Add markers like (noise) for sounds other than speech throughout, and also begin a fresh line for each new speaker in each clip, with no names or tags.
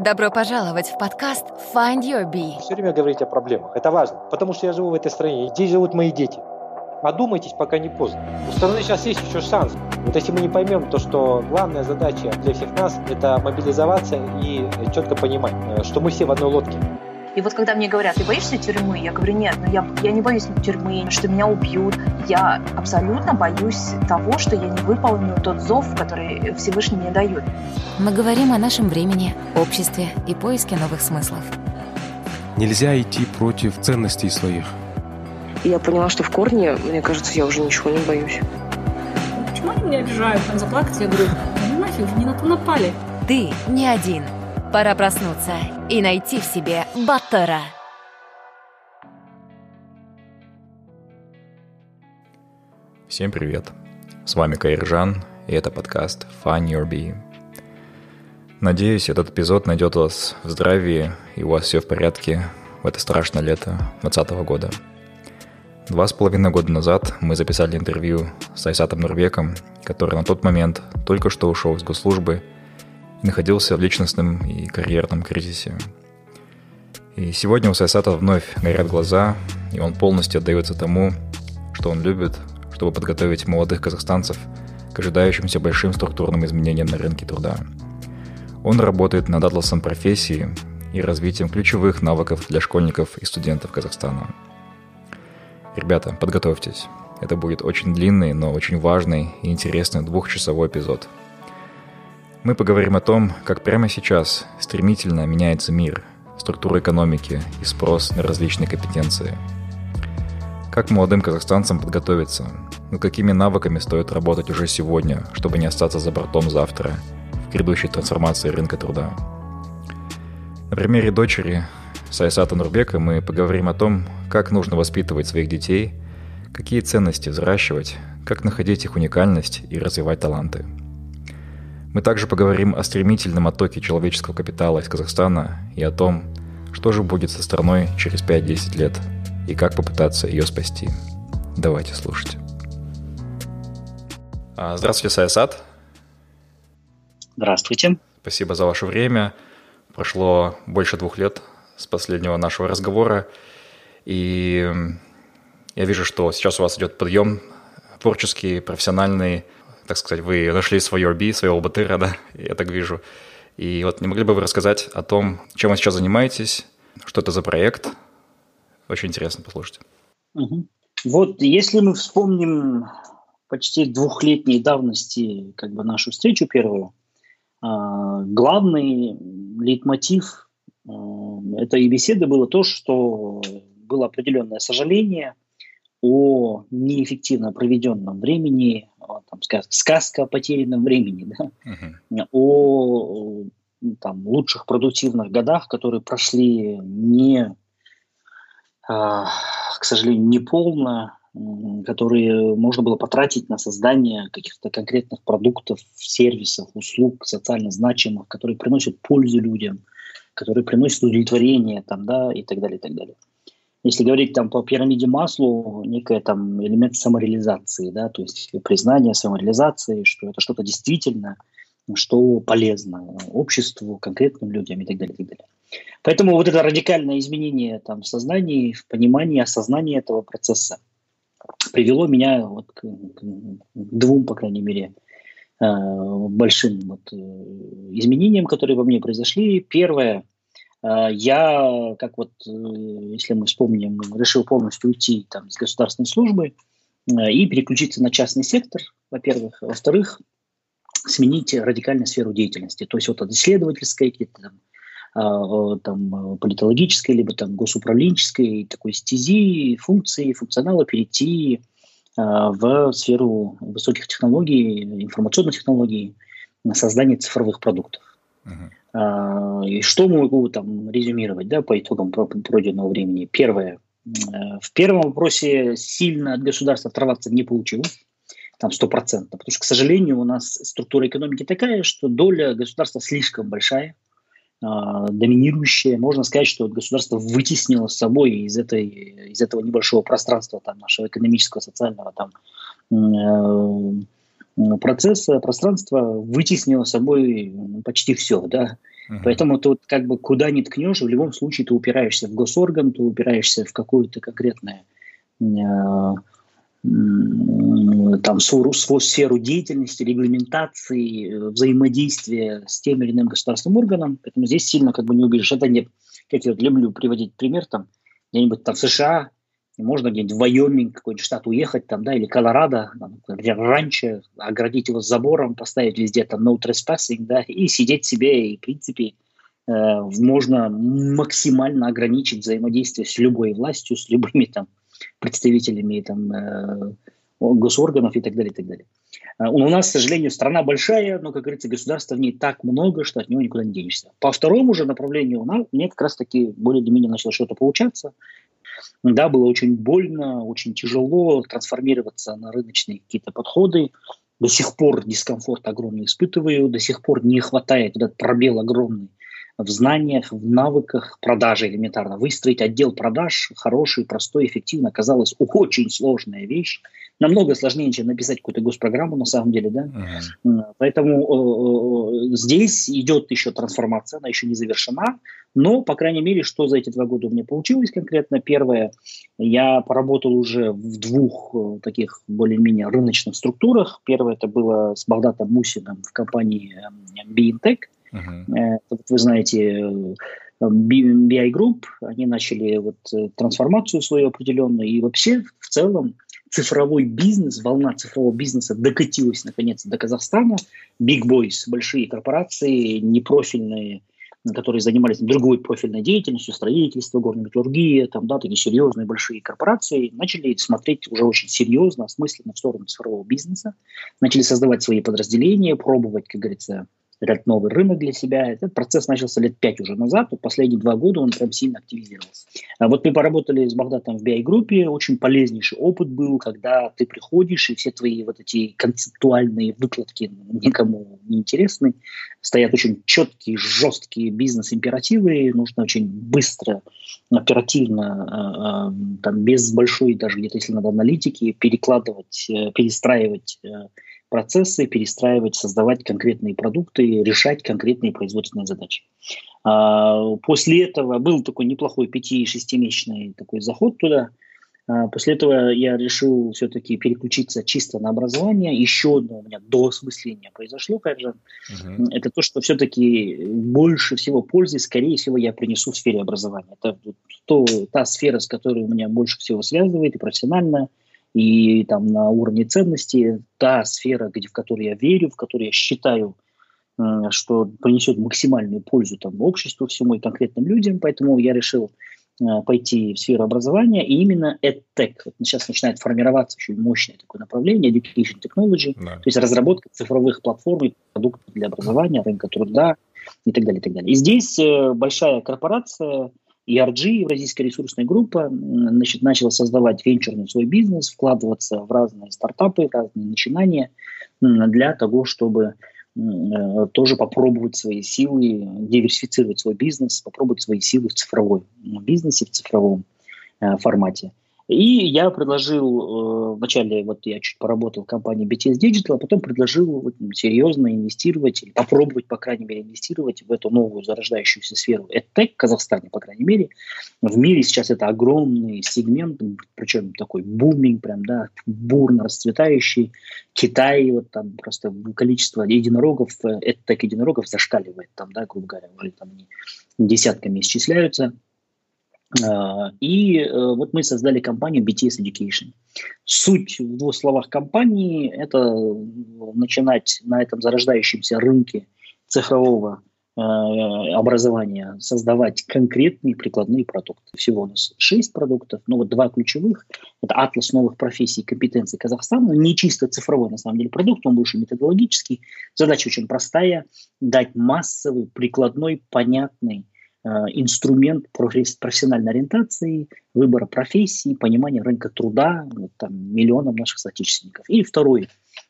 Добро пожаловать в подкаст Find Your Bee.
Все время говорить о проблемах. Это важно, потому что я живу в этой стране. Здесь живут мои дети. Одумайтесь, пока не поздно. У страны сейчас есть еще шанс. Вот если мы не поймем то, что главная задача для всех нас – это мобилизоваться и четко понимать, э, что мы все в одной лодке.
И вот когда мне говорят, ты боишься тюрьмы? Я говорю, нет, ну я, я не боюсь тюрьмы, что меня убьют. Я абсолютно боюсь того, что я не выполню тот зов, который Всевышний мне дает.
Мы говорим о нашем времени, обществе и поиске новых смыслов.
Нельзя идти против ценностей своих.
И я поняла, что в корне, мне кажется, я уже ничего не боюсь.
Почему они меня обижают? Там заплакать, я говорю, ну нафиг, не на то напали.
Ты не один. Пора проснуться и найти в себе Баттера.
Всем привет! С вами Кайржан, и это подкаст Find Your Bee. Надеюсь, этот эпизод найдет вас в здравии, и у вас все в порядке в это страшное лето 2020 года. Два с половиной года назад мы записали интервью с Айсатом Нурбеком, который на тот момент только что ушел из госслужбы – находился в личностном и карьерном кризисе. И сегодня у Сайсата вновь горят глаза, и он полностью отдается тому, что он любит, чтобы подготовить молодых казахстанцев к ожидающимся большим структурным изменениям на рынке труда. Он работает над атласом профессии и развитием ключевых навыков для школьников и студентов Казахстана. Ребята, подготовьтесь. Это будет очень длинный, но очень важный и интересный двухчасовой эпизод – мы поговорим о том, как прямо сейчас стремительно меняется мир, структура экономики и спрос на различные компетенции. Как молодым казахстанцам подготовиться? Над какими навыками стоит работать уже сегодня, чтобы не остаться за бортом завтра в грядущей трансформации рынка труда? На примере дочери Сайсата Нурбека мы поговорим о том, как нужно воспитывать своих детей, какие ценности взращивать, как находить их уникальность и развивать таланты – мы также поговорим о стремительном оттоке человеческого капитала из Казахстана и о том, что же будет со страной через 5-10 лет и как попытаться ее спасти. Давайте слушать. А, здравствуйте, Саясат.
Здравствуйте.
Спасибо за ваше время. Прошло больше двух лет с последнего нашего разговора. И я вижу, что сейчас у вас идет подъем творческий, профессиональный, так сказать, вы нашли свой RB, своего батыра, да, (laughs) я так вижу. И вот не могли бы вы рассказать о том, чем вы сейчас занимаетесь, что это за проект? Очень интересно послушать.
Угу. Вот если мы вспомним почти двухлетней давности как бы нашу встречу первую, а, главный лейтмотив а, этой беседы было то, что было определенное сожаление о неэффективно проведенном времени, там, сказка о потерянном времени, да, uh-huh. о там, лучших продуктивных годах, которые прошли не, а, к сожалению, не полно, которые можно было потратить на создание каких-то конкретных продуктов, сервисов, услуг социально значимых, которые приносят пользу людям, которые приносят удовлетворение там, да, и так далее, и так далее если говорить там по пирамиде Маслу, некий там элемент самореализации, да, то есть признание самореализации, что это что-то действительно, что полезно обществу, конкретным людям и так далее, и так далее. Поэтому вот это радикальное изменение там в сознании, в понимании, осознании этого процесса привело меня вот к, к двум, по крайней мере, э, большим вот, э, изменениям, которые во мне произошли. Первое – я, как вот, э, если мы вспомним, решил полностью уйти там, из государственной службы э, и переключиться на частный сектор, во-первых. Во-вторых, сменить радикально сферу деятельности. То есть вот от исследовательской, какие-то там, там, политологической, либо там госуправленческой такой стези, функции, функционала перейти в сферу высоких технологий, информационных технологий, на создание цифровых продуктов. Uh-huh. А, и что могу там резюмировать да, по итогам пройденного времени? Первое. Э, в первом вопросе сильно от государства оторваться не получилось, там стопроцентно, потому что, к сожалению, у нас структура экономики такая, что доля государства слишком большая, а, доминирующая. Можно сказать, что государство вытеснило с собой из, этой, из этого небольшого пространства там, нашего экономического, социального там, э, процесса, пространства вытеснило собой почти все, да, Uh-huh. Поэтому тут как бы куда ни ткнешь, в любом случае ты упираешься в госорган, ты упираешься в какую-то конкретную э, там свою, свою сферу деятельности, регламентации, э, взаимодействия с тем или иным государственным органом. Поэтому здесь сильно как бы не убежишь. Это не, как я люблю приводить пример, там, где-нибудь там в США, можно где-нибудь в Вайоминг, какой-нибудь штат уехать, там, да, или Колорадо, там, где раньше, оградить его забором, поставить везде там no trespassing, да, и сидеть себе, и, в принципе, э, можно максимально ограничить взаимодействие с любой властью, с любыми там представителями там, э, госорганов и так далее, и так далее. Э, у нас, к сожалению, страна большая, но, как говорится, государства в ней так много, что от него никуда не денешься. По второму же направлению у нас, мне как раз-таки более-менее начало что-то получаться. Да, было очень больно, очень тяжело трансформироваться на рыночные какие-то подходы. До сих пор дискомфорт огромный испытываю, до сих пор не хватает этот пробел огромный в знаниях, в навыках продажи элементарно. Выстроить отдел продаж хороший, простой, эффективно оказалось очень сложная вещь. Намного сложнее, чем написать какую-то госпрограмму на самом деле. Да? Uh-huh. Поэтому э, э, здесь идет еще трансформация, она еще не завершена. Но, по крайней мере, что за эти два года у меня получилось конкретно? Первое, я поработал уже в двух э, таких более-менее рыночных структурах. Первое это было с Багдатом Мусиным в компании BINTEC. Uh-huh. Вы знаете, BI Group, они начали вот трансформацию свою определенную, и вообще в целом цифровой бизнес, волна цифрового бизнеса докатилась наконец до Казахстана. Big Boys, большие корпорации, непрофильные, которые занимались другой профильной деятельностью, строительство, горнометаллургия, там, да, такие серьезные большие корпорации, начали смотреть уже очень серьезно, осмысленно в сторону цифрового бизнеса, начали создавать свои подразделения, пробовать, как говорится, этот новый рынок для себя. Этот процесс начался лет пять уже назад, вот последние два года он прям сильно активизировался. А вот мы поработали с Багдатом в BI-группе, очень полезнейший опыт был, когда ты приходишь, и все твои вот эти концептуальные выкладки никому не интересны, стоят очень четкие, жесткие бизнес-императивы, нужно очень быстро, оперативно, э, э, там, без большой даже где-то, если надо, аналитики, перекладывать, э, перестраивать процессы, перестраивать, создавать конкретные продукты, решать конкретные производственные задачи. А, после этого был такой неплохой 5-6-месячный такой заход туда. А, после этого я решил все-таки переключиться чисто на образование. Еще одно у меня доосмысление произошло, конечно. Uh-huh. Это то, что все-таки больше всего пользы, скорее всего, я принесу в сфере образования. Это то, та сфера, с которой у меня больше всего связывает и профессионально, и там на уровне ценностей та сфера, где, в которой я верю, в которой я считаю, э, что принесет максимальную пользу там, обществу, всему и конкретным людям. Поэтому я решил э, пойти в сферу образования, и именно EdTech. Вот сейчас начинает формироваться очень мощное такое направление, Education Technology, да. то есть разработка цифровых платформ и продуктов для образования, рынка труда и так далее. И, так далее. и здесь э, большая корпорация, ERG, Евразийская ресурсная группа, значит, начала создавать венчурный свой бизнес, вкладываться в разные стартапы, разные начинания для того, чтобы э, тоже попробовать свои силы, диверсифицировать свой бизнес, попробовать свои силы в цифровой бизнесе, в цифровом э, формате. И я предложил, э, вначале вот я чуть поработал в компании BTS Digital, а потом предложил вот, серьезно инвестировать, или попробовать, по крайней мере, инвестировать в эту новую зарождающуюся сферу EdTech в Казахстане, по крайней мере. В мире сейчас это огромный сегмент, причем такой буминг, прям, да, бурно расцветающий. Китай, вот там просто количество единорогов, EdTech единорогов зашкаливает, там, да, грубо говоря, уже там десятками исчисляются. А, и э, вот мы создали компанию BTS Education. Суть в двух словах компании – это начинать на этом зарождающемся рынке цифрового э, образования создавать конкретные прикладные продукты. Всего у нас шесть продуктов, но вот два ключевых – это атлас новых профессий и компетенций Казахстана. Не чисто цифровой, на самом деле, продукт, он больше методологический. Задача очень простая – дать массовый, прикладной, понятный Э, инструмент профессиональной ориентации, выбора профессии, понимания рынка труда вот, там, миллионам наших соотечественников. И второй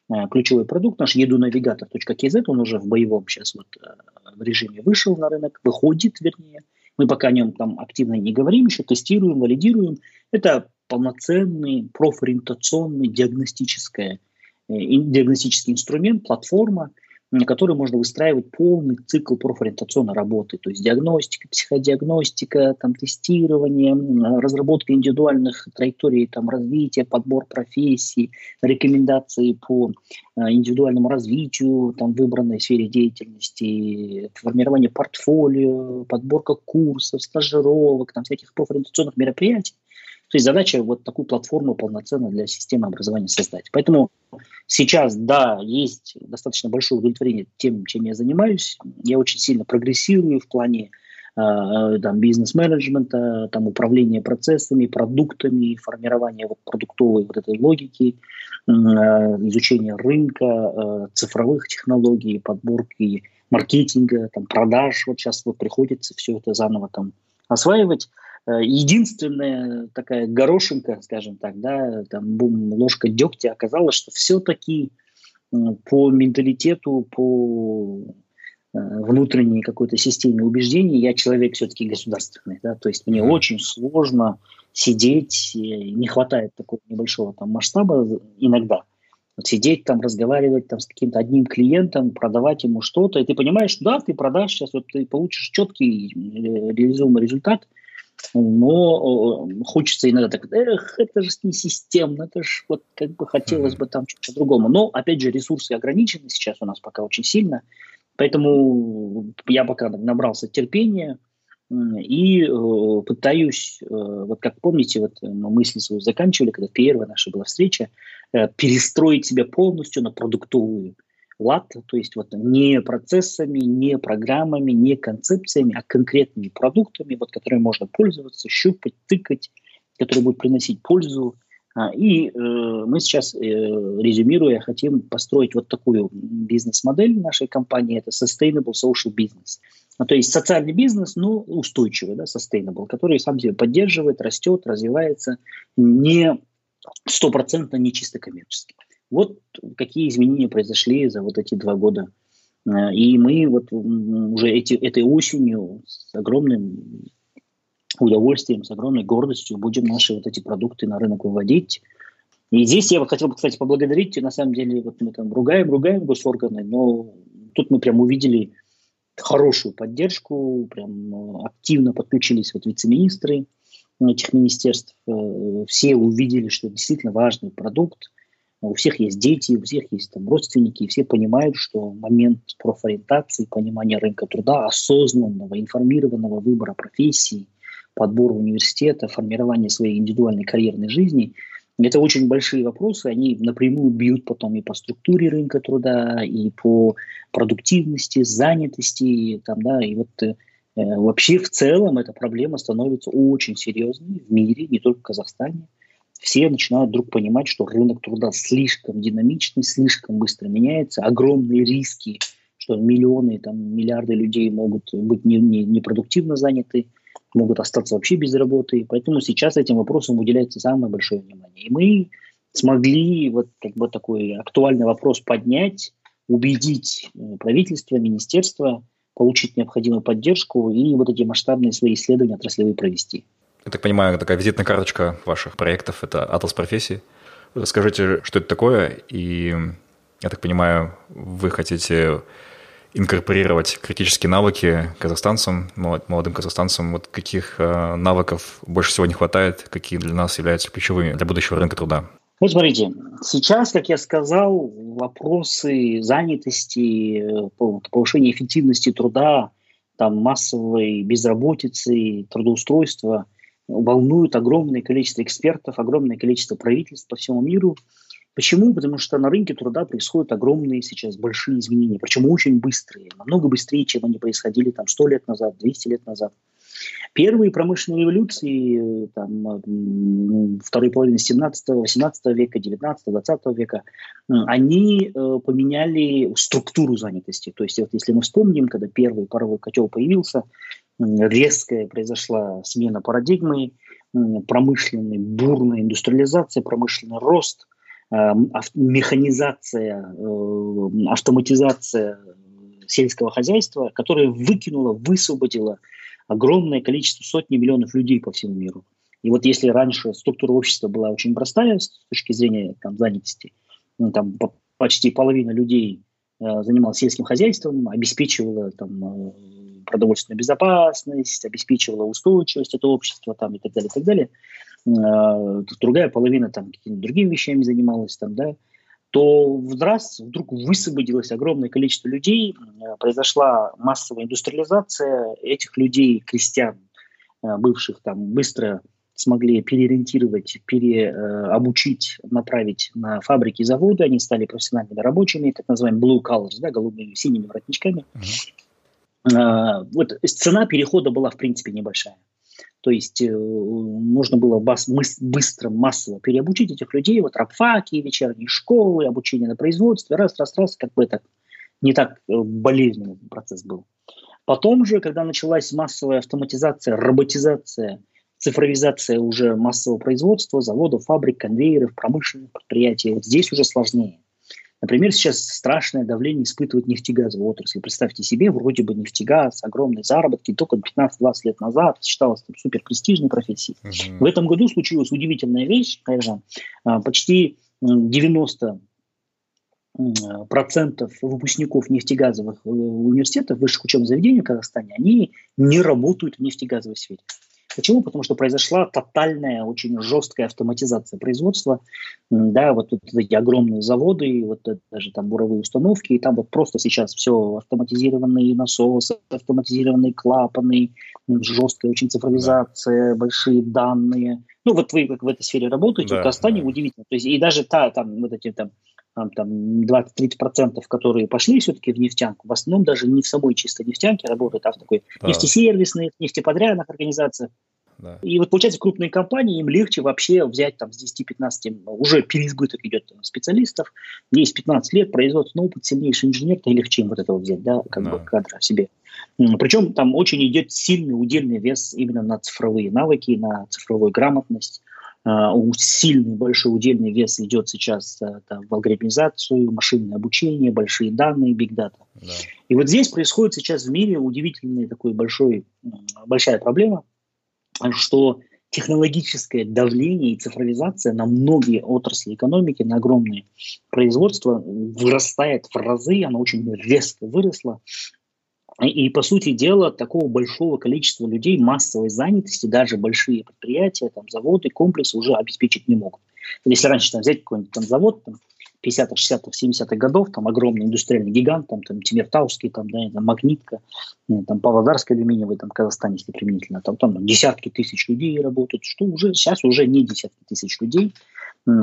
э, ключевой продукт, наш едунавигатор.kz, он уже в боевом сейчас вот э, режиме вышел на рынок, выходит, вернее. Мы пока о нем там активно не говорим, еще тестируем, валидируем. Это полноценный профориентационный диагностический, диагностический инструмент, платформа, на которой можно выстраивать полный цикл профориентационной работы, то есть диагностика, психодиагностика, там, тестирование, разработка индивидуальных траекторий там, развития, подбор профессий, рекомендации по э, индивидуальному развитию там, выбранной сфере деятельности, формирование портфолио, подборка курсов, стажировок, там, всяких профориентационных мероприятий. То есть задача вот такую платформу полноценно для системы образования создать. Поэтому сейчас, да, есть достаточно большое удовлетворение тем, чем я занимаюсь. Я очень сильно прогрессирую в плане э, там, бизнес-менеджмента, там, управления процессами, продуктами, формирования вот, продуктовой вот этой логики, э, изучения рынка, э, цифровых технологий, подборки маркетинга, там, продаж. Вот сейчас вот приходится все это заново там осваивать. Э, единственная такая горошинка, скажем так, да, там бум, ложка дегтя оказалось, что все-таки э, по менталитету, по э, внутренней какой-то системе убеждений я человек все-таки государственный, да, то есть мне mm-hmm. очень сложно сидеть, не хватает такого небольшого там масштаба иногда, вот сидеть там, разговаривать там с каким-то одним клиентом, продавать ему что-то, и ты понимаешь, да, ты продашь сейчас, вот ты получишь четкий реализуемый результат – но э, хочется иногда так, эх, это же не системно, это же вот как бы хотелось бы там что-то другому. Но, опять же, ресурсы ограничены сейчас у нас пока очень сильно, поэтому я пока набрался терпения и э, пытаюсь, э, вот как помните, вот мы мысли свою заканчивали, когда первая наша была встреча, э, перестроить себя полностью на продуктовую лад, то есть вот не процессами, не программами, не концепциями, а конкретными продуктами, вот, которыми можно пользоваться, щупать, тыкать, которые будут приносить пользу. А, и э, мы сейчас, э, резюмируя, хотим построить вот такую бизнес-модель нашей компании, это Sustainable Social Business. Ну, то есть социальный бизнес, но устойчивый, да, sustainable, который сам себя поддерживает, растет, развивается, не стопроцентно не чисто коммерчески. Вот какие изменения произошли за вот эти два года. Э, и мы вот уже эти, этой осенью с огромным удовольствием, с огромной гордостью будем наши вот эти продукты на рынок выводить. И здесь я вот хотел бы, кстати, поблагодарить, на самом деле, вот мы там ругаем, ругаем госорганы, но тут мы прям увидели хорошую поддержку, прям э, активно подключились вот вице-министры этих министерств, э, все увидели, что действительно важный продукт, у всех есть дети, у всех есть там родственники, и все понимают, что момент профориентации, понимания рынка труда, осознанного, информированного выбора профессии, подбора университета, формирования своей индивидуальной карьерной жизни – это очень большие вопросы, они напрямую бьют потом и по структуре рынка труда, и по продуктивности, занятости, там, да, и вот э, вообще в целом эта проблема становится очень серьезной в мире, не только в Казахстане все начинают вдруг понимать, что рынок труда слишком динамичный, слишком быстро меняется, огромные риски, что миллионы, там, миллиарды людей могут быть не, не, непродуктивно заняты, могут остаться вообще без работы. Поэтому сейчас этим вопросам уделяется самое большое внимание. И мы смогли вот как бы такой актуальный вопрос поднять, убедить э, правительство, министерство, получить необходимую поддержку и вот эти масштабные свои исследования отраслевые провести
я так понимаю, такая визитная карточка ваших проектов – это атлас профессий. Расскажите, что это такое, и, я так понимаю, вы хотите инкорпорировать критические навыки казахстанцам, молодым казахстанцам. Вот каких э, навыков больше всего не хватает, какие для нас являются ключевыми для будущего рынка труда?
Вот смотрите, сейчас, как я сказал, вопросы занятости, повышения эффективности труда, там, массовой безработицы, трудоустройства – волнует огромное количество экспертов, огромное количество правительств по всему миру. Почему? Потому что на рынке труда происходят огромные сейчас большие изменения, причем очень быстрые, намного быстрее, чем они происходили там 100 лет назад, 200 лет назад. Первые промышленные революции там, второй половины 17 18 века, 19 20 века, они э, поменяли структуру занятости. То есть вот если мы вспомним, когда первый паровой котел появился, резкая произошла смена парадигмы, промышленная, бурная индустриализация, промышленный рост, э, механизация, э, автоматизация сельского хозяйства, которая выкинула, высвободила огромное количество, сотни миллионов людей по всему миру. И вот если раньше структура общества была очень простая с точки зрения там, занятости, ну, там почти половина людей занималась сельским хозяйством, обеспечивала там продовольственную безопасность, обеспечивала устойчивость этого общества там, и так далее, и так далее. Другая половина там какими-то другими вещами занималась там, да, то в раз вдруг высвободилось огромное количество людей, произошла массовая индустриализация этих людей, крестьян, бывших там, быстро смогли переориентировать, переобучить, направить на фабрики и заводы, они стали профессиональными рабочими, так называемыми blue collars, да, голубыми, синими воротничками. Uh-huh. Вот цена перехода была, в принципе, небольшая. То есть э, нужно было бас, быстро, массово переобучить этих людей, вот рабфаки, вечерние школы, обучение на производстве, раз, раз, раз, как бы это не так э, болезненный процесс был. Потом же, когда началась массовая автоматизация, роботизация цифровизация уже массового производства, заводов, фабрик, конвейеров, промышленных предприятий. Вот здесь уже сложнее. Например, сейчас страшное давление испытывает нефтегазовая отрасль. Представьте себе, вроде бы нефтегаз, огромные заработки, только 15-20 лет назад считалось там, супер престижной профессией. Угу. В этом году случилась удивительная вещь, конечно, почти 90 процентов выпускников нефтегазовых э, университетов, высших учебных заведений в Казахстане, они не работают в нефтегазовой сфере. Почему? Потому что произошла тотальная, очень жесткая автоматизация производства. Да, вот тут эти огромные заводы, вот даже там буровые установки, и там вот просто сейчас все автоматизированные насосы, автоматизированные клапаны, жесткая очень цифровизация, да. большие данные. Ну вот вы как в этой сфере работаете, да, в Казахстане да. удивительно. То есть и даже та, там вот эти там там, там 20-30%, которые пошли все-таки в нефтянку, в основном даже не в самой чистой нефтянке работают, а в такой да. нефтесервисных, нефтеподрядных организациях. Да. И вот получается, крупные компании, им легче вообще взять там с 10-15, уже переизбыток идет специалистов, есть 15 лет, производственный опыт, сильнейший инженер, то легче им вот этого взять, да, как да. бы кадра себе. Причем там очень идет сильный удельный вес именно на цифровые навыки, на цифровую грамотность, сильный большой удельный вес идет сейчас это, в алгоритмизацию, машинное обучение, большие данные, биг дата. Да. И вот здесь происходит сейчас в мире удивительная такой большой, большая проблема, что технологическое давление и цифровизация на многие отрасли экономики, на огромные производства вырастает в разы, оно очень резко выросло, и, по сути дела, такого большого количества людей, массовой занятости, даже большие предприятия, там, заводы, комплексы уже обеспечить не могут. Если раньше там, взять какой-нибудь там, завод, там, 50-х, 60-х, 70-х годов, там огромный индустриальный гигант, там, там Тимиртауский, там, да, там, Магнитка, там, Павлодарский алюминиевый, там, Казахстане, если применительно, там, там, там десятки тысяч людей работают, что уже сейчас уже не десятки тысяч людей,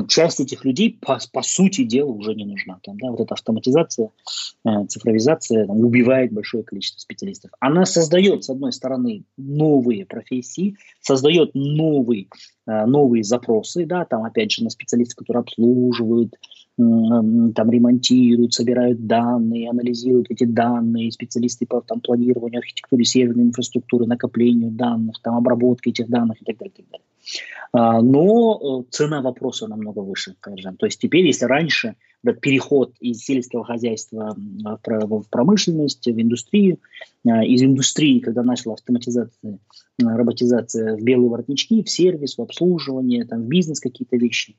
часть этих людей, по, по сути дела, уже не нужна. Там, да, вот эта автоматизация, э, цифровизация там, убивает большое количество специалистов. Она создает, с одной стороны, новые профессии, создает новые, э, новые запросы, да, там, опять же, на специалистов, которые обслуживают, там ремонтируют, собирают данные, анализируют эти данные, специалисты по там, планированию, архитектуре серверной инфраструктуры, накоплению данных, там, обработке этих данных и так далее. И так далее. А, но э, цена вопроса намного выше, скажем. То есть теперь, если раньше этот переход из сельского хозяйства в промышленность, в индустрию, а, из индустрии, когда начала автоматизация, роботизация в белые воротнички, в сервис, в обслуживание, там, в бизнес какие-то вещи,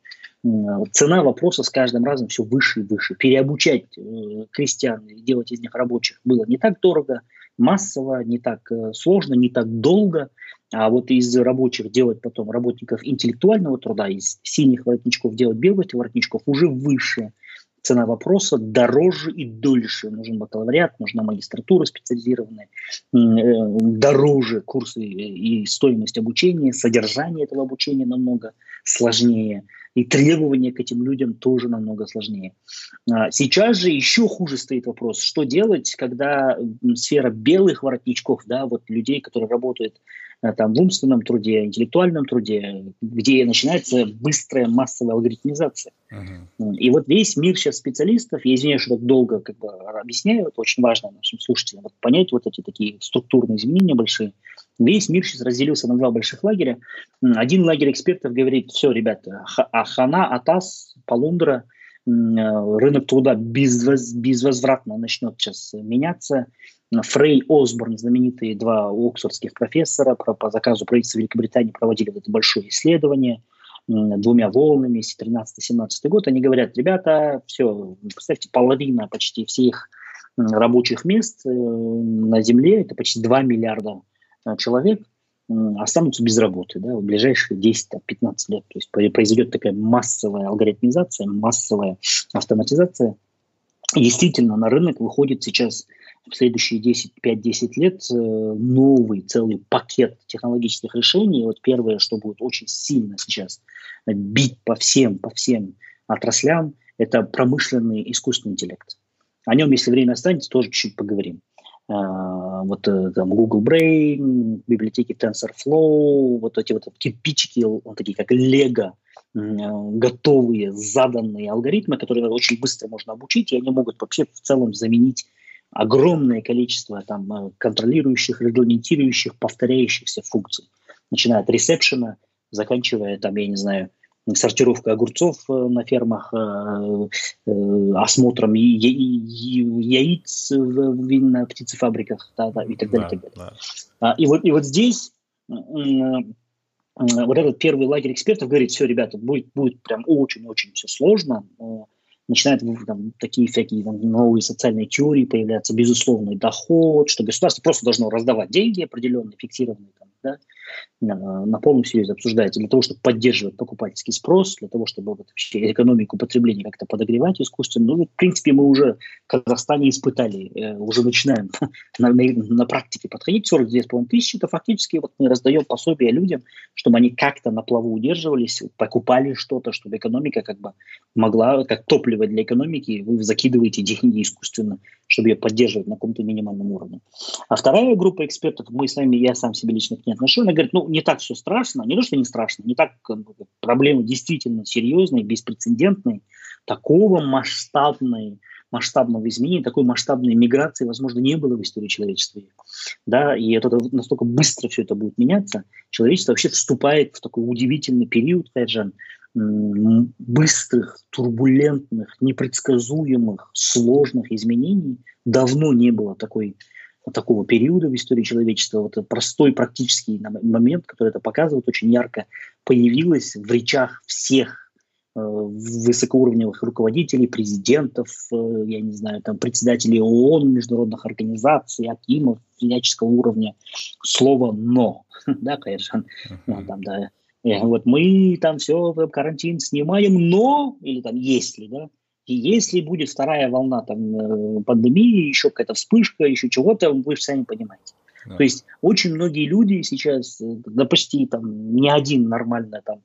цена вопроса с каждым разом все выше и выше. Переобучать э, крестьян и делать из них рабочих было не так дорого, массово, не так э, сложно, не так долго. А вот из рабочих делать потом работников интеллектуального труда, из синих воротничков делать белых воротничков уже выше цена вопроса дороже и дольше. Нужен бакалавриат, нужна магистратура специализированная, э, дороже курсы и стоимость обучения, содержание этого обучения намного сложнее – и требования к этим людям тоже намного сложнее. А, сейчас же еще хуже стоит вопрос, что делать, когда сфера белых воротничков, да, вот людей, которые работают там, в умственном труде, интеллектуальном труде, где начинается быстрая массовая алгоритмизация. Uh-huh. И вот весь мир сейчас специалистов, я извиняюсь, что так долго как бы объясняю, это очень важно нашим слушателям, вот понять вот эти такие структурные изменения большие, Весь мир сейчас разделился на два больших лагеря. Один лагерь экспертов говорит, все, ребята, Ахана, Атас, Полундра, рынок труда безвоз, безвозвратно начнет сейчас меняться. Фрей Осборн, знаменитые два оксфордских профессора, про, по заказу правительства Великобритании проводили это большое исследование. двумя волнами, если 13-17 год, они говорят, ребята, все, представьте, половина почти всех рабочих мест э, на Земле, это почти 2 миллиарда э, человек, останутся без работы да, в ближайшие 10-15 лет. То есть произойдет такая массовая алгоритмизация, массовая автоматизация. Действительно, на рынок выходит сейчас в следующие 10, 5-10 лет э, новый целый пакет технологических решений. Вот первое, что будет очень сильно сейчас бить по всем, по всем отраслям, это промышленный искусственный интеллект. О нем, если время останется, тоже чуть-чуть поговорим. А, вот э, там Google Brain, библиотеки TensorFlow, вот эти вот типички, вот такие как Lego, готовые, заданные алгоритмы, которые очень быстро можно обучить, и они могут вообще в целом заменить огромное количество там, э, контролирующих, регламентирующих, повторяющихся функций, начиная от ресепшена, заканчивая, там, я не знаю, сортировкой огурцов э, на фермах, э, осмотром яиц в винно-птицефабриках да, да, и так далее. Да, и, так далее. Да. И, вот, и вот здесь вот этот первый лагерь экспертов говорит, все, ребята, будет, будет прям очень-очень все сложно, начинают там, такие всякие там, новые социальные теории появляться, безусловный доход, что государство просто должно раздавать деньги определенные, фиксированные, там, да, на, полном серьезе обсуждается, для того, чтобы поддерживать покупательский спрос, для того, чтобы вот, вообще экономику потребления как-то подогревать искусственно. Ну, в принципе, мы уже в Казахстане испытали, э, уже начинаем (laughs) на, на, на практике подходить. 42,5 тысячи, это фактически вот мы раздаем пособия людям, чтобы они как-то на плаву удерживались, покупали что-то, чтобы экономика как бы могла, как топливо для экономики, вы закидываете деньги искусственно, чтобы ее поддерживать на каком-то минимальном уровне. А вторая группа экспертов, мы с вами, я сам себе лично к ней отношу, она говорит, ну, не так все страшно, не то, что не страшно, не так проблемы действительно серьезные, беспрецедентные, такого масштабной, масштабного изменения, такой масштабной миграции, возможно, не было в истории человечества. Да, и это настолько быстро все это будет меняться, человечество вообще вступает в такой удивительный период, Кайджан, быстрых, турбулентных, непредсказуемых, сложных изменений. Давно не было такой такого периода в истории человечества, вот простой практический момент, который это показывает очень ярко, появилось в речах всех э, высокоуровневых руководителей, президентов, э, я не знаю, там, председателей ООН, международных организаций, акимов всяческого уровня, слово «но». (laughs) да, конечно, ну, там, да, э, вот мы там все, карантин снимаем, но, или там если, да, и если будет вторая волна там, э, пандемии, еще какая-то вспышка, еще чего-то, вы же сами понимаете. Да. То есть очень многие люди сейчас, э, да почти там не один нормально там,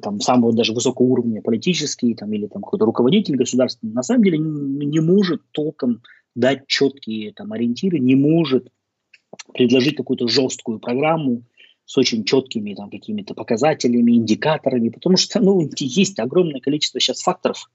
там самого даже высокого уровня политический там, или там какой-то руководитель государства, на самом деле не, не может толком дать четкие там, ориентиры, не может предложить какую-то жесткую программу с очень четкими там, какими-то показателями, индикаторами, потому что ну, есть огромное количество сейчас факторов,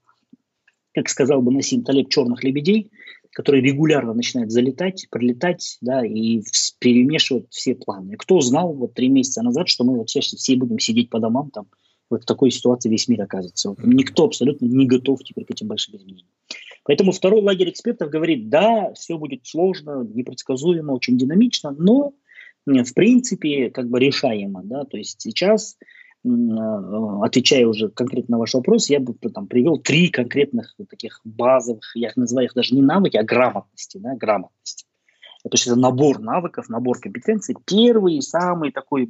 как сказал бы Насим Талеб, черных лебедей, которые регулярно начинают залетать, прилетать, да, и перемешивать все планы. Кто знал вот три месяца назад, что мы вот сейчас все будем сидеть по домам, там, вот в такой ситуации весь мир оказывается. Вот никто абсолютно не готов теперь к этим большим изменениям. Поэтому второй лагерь экспертов говорит, да, все будет сложно, непредсказуемо, очень динамично, но в принципе как бы решаемо, да, то есть сейчас отвечая уже конкретно на ваш вопрос, я бы там привел три конкретных таких базовых, я их называю их даже не навыки, а грамотности, да, грамотности. То есть это набор навыков, набор компетенций. Первый, самый такой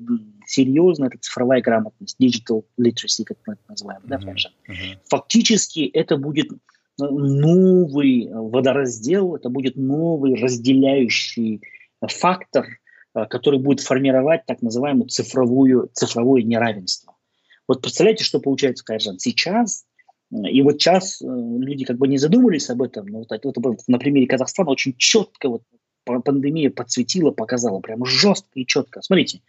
серьезный, это цифровая грамотность, digital literacy, как мы это называем. Uh-huh. Да, uh-huh. Фактически это будет э, новый водораздел, это будет новый разделяющий фактор – Э, который будет формировать так называемую цифровую, цифровое неравенство. Вот представляете, что получается, Кайжан, сейчас, и вот сейчас э, люди как бы не задумывались об этом, но вот, вот на примере Казахстана очень четко вот пандемия подсветила, показала, прям жестко и четко. Смотрите,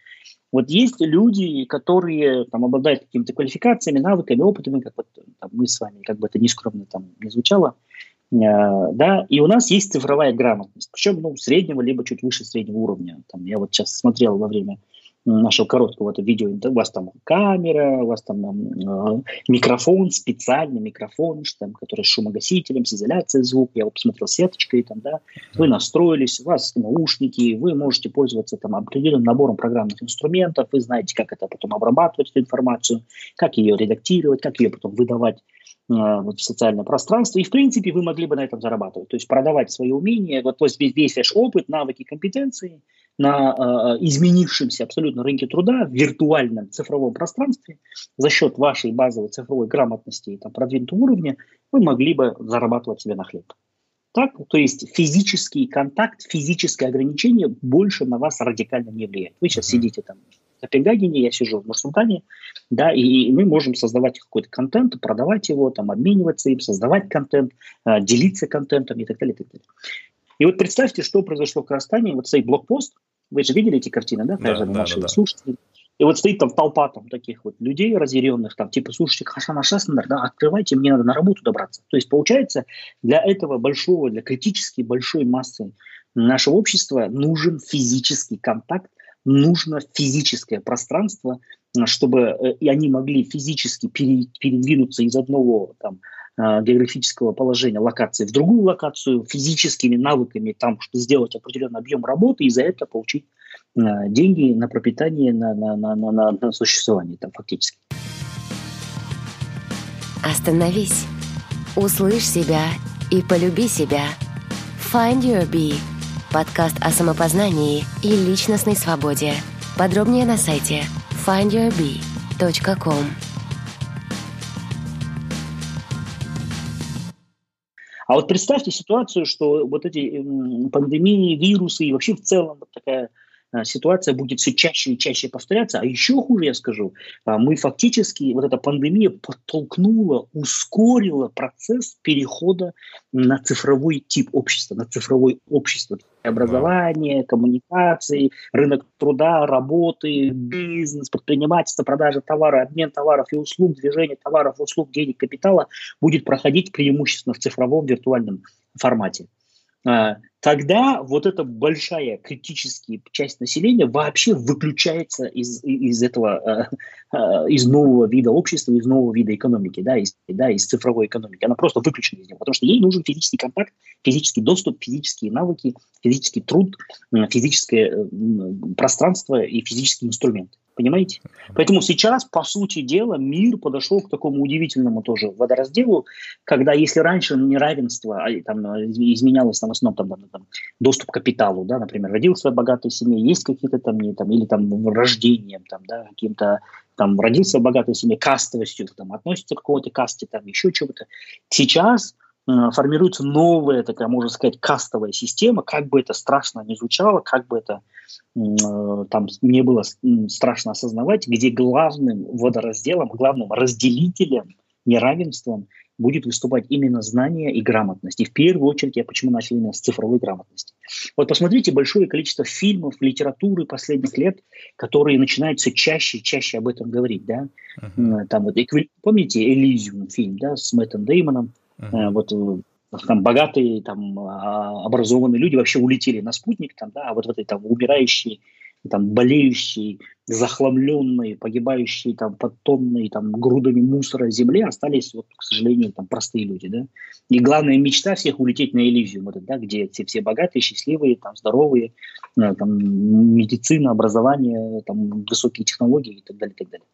вот есть люди, которые там обладают какими-то квалификациями, навыками, опытами, как вот там, мы с вами, как бы это нескромно там не звучало, Э, да, и у нас есть цифровая грамотность, причем ну, среднего либо чуть выше среднего уровня. Там, я вот сейчас смотрел во время нашего короткого это видео, у вас там камера, у вас там э, микрофон, специальный микрофон, там, который с шумогасителем, с изоляцией звука, я его посмотрел сеточкой, там, да, вы настроились, у вас наушники, вы можете пользоваться там определенным набором программных инструментов, вы знаете, как это потом обрабатывать эту информацию, как ее редактировать, как ее потом выдавать. э, в социальное пространство, и, в принципе, вы могли бы на этом зарабатывать, то есть продавать свои умения, вот весь, весь ваш опыт, навыки, компетенции – на э, изменившемся абсолютно рынке труда в виртуальном цифровом пространстве за счет вашей базовой цифровой грамотности и там, продвинутого уровня вы могли бы зарабатывать себе на хлеб. Так? То есть физический контакт, физическое ограничение больше на вас радикально не влияет. Вы сейчас сидите там Копенгагене, я сижу в Нур-Султане, да, и мы можем создавать какой-то контент, продавать его, там, обмениваться им, создавать контент, э, делиться контентом и так далее, и так далее. И вот представьте, что произошло в Казахстане. Вот стоит блокпост, вы же видели эти картины, да,
да, да,
наши
да,
слушатели? И вот стоит там толпа там таких вот людей разъяренных, там типа, слушайте, Хашан Ашаснар, да, открывайте, мне надо на работу добраться. То есть получается, для этого большого, для критически большой массы нашего общества нужен физический контакт, нужно физическое пространство, чтобы э, и они могли физически передвинуться из одного там, Э, географического положения локации в другую локацию, физическими навыками там, что сделать определенный объем работы и за это получить э, деньги на пропитание, на, на, на, на, на, на существование там фактически.
Остановись, услышь себя и полюби себя. Find Your Bee – подкаст о самопознании и личностной свободе. Подробнее на сайте findyourbee.com.
А вот представьте ситуацию, что вот эти пандемии, вирусы и вообще в целом вот такая ситуация будет все чаще и чаще повторяться. А еще хуже, я скажу, а, мы фактически, вот эта пандемия подтолкнула, ускорила процесс перехода на цифровой тип общества, на цифровое общество. Образование, коммуникации, рынок труда, работы, бизнес, предпринимательство, продажа товара, обмен товаров и услуг, движение товаров, услуг, денег, капитала будет проходить преимущественно в цифровом виртуальном формате. Тогда вот эта большая критическая часть населения вообще выключается из, из этого, э, э, из нового вида общества, из нового вида экономики, да, из, да, из цифровой экономики. Она просто выключена из него, потому что ей нужен физический контакт, физический доступ, физические навыки, физический труд, физическое э, пространство и физический инструмент. Понимаете? Поэтому сейчас, по сути дела, мир подошел к такому удивительному тоже водоразделу, когда если раньше неравенство а, там, изменялось там, в основном там, там, там, доступ к капиталу, да, например, родился в богатой семье, есть какие-то там, не, там или там рождением, там, да, каким-то там родился в богатой семье, кастовостью, там, относится к какой-то касте, там, еще чего-то. Сейчас Э, формируется новая такая, можно сказать, кастовая система, как бы это страшно не звучало, как бы это э, там не было страшно осознавать, где главным водоразделом, главным разделителем, неравенством будет выступать именно знание и грамотность. И в первую очередь я почему начал именно с цифровой грамотности. Вот посмотрите большое количество фильмов, литературы последних лет, которые начинают все чаще и чаще об этом говорить. Да? Uh-huh. Там вот, помните Элизиум фильм да, с Мэттом Деймоном? Uh-huh. Вот э, там богатые, там а, образованные люди вообще улетели на спутник, там, да, а вот в этой там умирающей, там болеющей, захламленной, погибающей там под тонной там грудами мусора земле остались, вот, к сожалению, там простые люди, да. И главная мечта всех улететь на Элизиум, вот, да, где все, все богатые, счастливые, там здоровые, э, там медицина, образование, там высокие технологии и так далее, и так далее.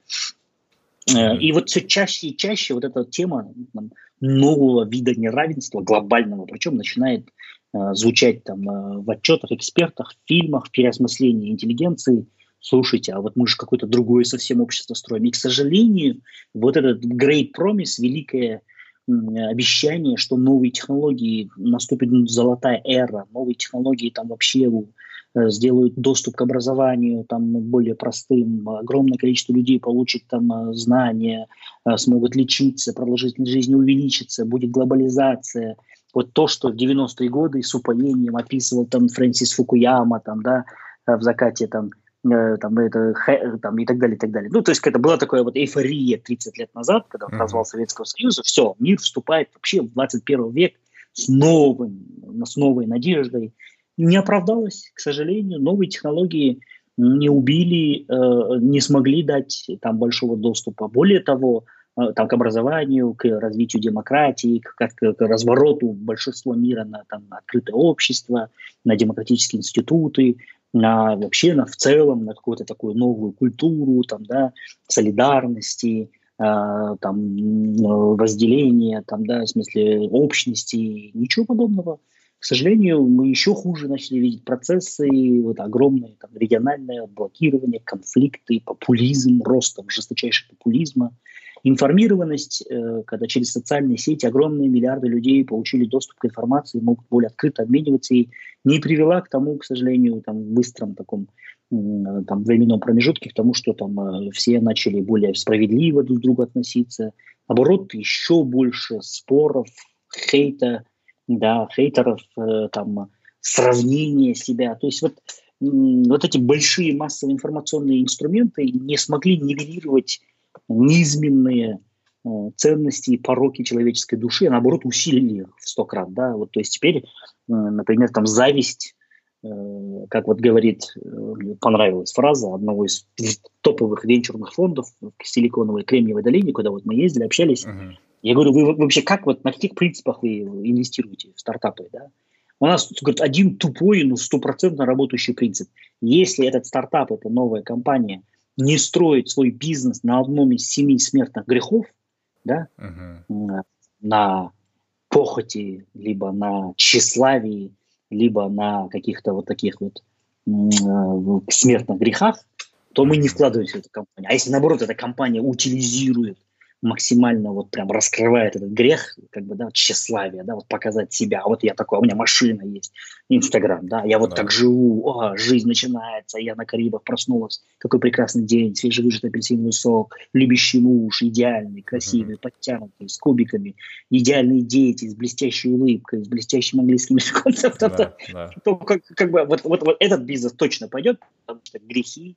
Э, и вот все чаще и чаще вот эта тема нового вида неравенства, глобального, причем начинает звучать там э, в отчетах, экспертах, фильмах, в переосмыслении интеллигенции. Слушайте, а вот мы же какое-то другое совсем общество строим. И, к сожалению, вот этот great promise, великое обещание, что новые технологии, наступит золотая эра, новые технологии там вообще Э, сделают доступ к образованию там более простым, огромное количество людей получит там э, знания, э, смогут лечиться, продолжительность жизни увеличится, будет глобализация. Вот то, что в 90-е годы с упоением описывал там Фрэнсис Фукуяма там, да, в закате там, там, это, там, и так далее, и так далее. Ну, то есть это была такая вот эйфория 30 лет назад, когда он развал Советского Союза, все, мир вступает вообще в 21 век с новым, с новой надеждой, не оправдалось, к сожалению. Новые технологии не убили, э, не смогли дать там большого доступа. Более того, э, там, к образованию, к развитию демократии, к, к, к развороту большинства мира на там, открытое общество, на демократические институты, на вообще на в целом на какую-то такую новую культуру, там, да, солидарности, э, там, разделения, там, да, в смысле общности, ничего подобного. К сожалению, мы еще хуже начали видеть процессы, вот огромное там, региональное блокирование, конфликты, популизм, рост там, жесточайшего популизма, информированность, э, когда через социальные сети огромные миллиарды людей получили доступ к информации, могут более открыто обмениваться, и не привела к тому, к сожалению, там, быстром таком там, временном промежутке, к тому, что там э, все начали более справедливо друг к другу относиться. Наоборот, еще больше споров, хейта, да, хейтеров, э, там, сравнение себя. То есть вот, вот эти большие массовые информационные инструменты не смогли нивелировать низменные э, ценности и пороки человеческой души, а наоборот усилили их в сто крат. Да? Вот, то есть теперь, э, например, там зависть, как вот говорит, понравилась фраза одного из топовых венчурных фондов в Силиконовой Кремниевой долине, куда вот мы ездили, общались, uh-huh. Я говорю, вы вообще как вот, на каких принципах вы инвестируете в стартапы, да? У нас говорит, один тупой, но стопроцентно работающий принцип. Если этот стартап, это новая компания, не строит свой бизнес на одном из семи смертных грехов, да, uh-huh. на похоти, либо на тщеславии, либо на каких-то вот таких вот э, смертных грехах, то мы не вкладываемся в эту компанию. А если наоборот эта компания утилизирует максимально вот прям раскрывает этот грех, как бы, да, тщеславие, да, вот показать себя, а вот я такой, а у меня машина есть, Инстаграм, да, я вот да. так живу, о, жизнь начинается, я на Карибах проснулась, какой прекрасный день, свежевыжатый апельсиновый сок, любящий муж, идеальный, красивый, mm-hmm. подтянутый, с кубиками, идеальные дети, с блестящей улыбкой, с блестящим английским (laughs) языком, да, да. то как, как бы вот, вот, вот этот бизнес точно пойдет, потому что грехи,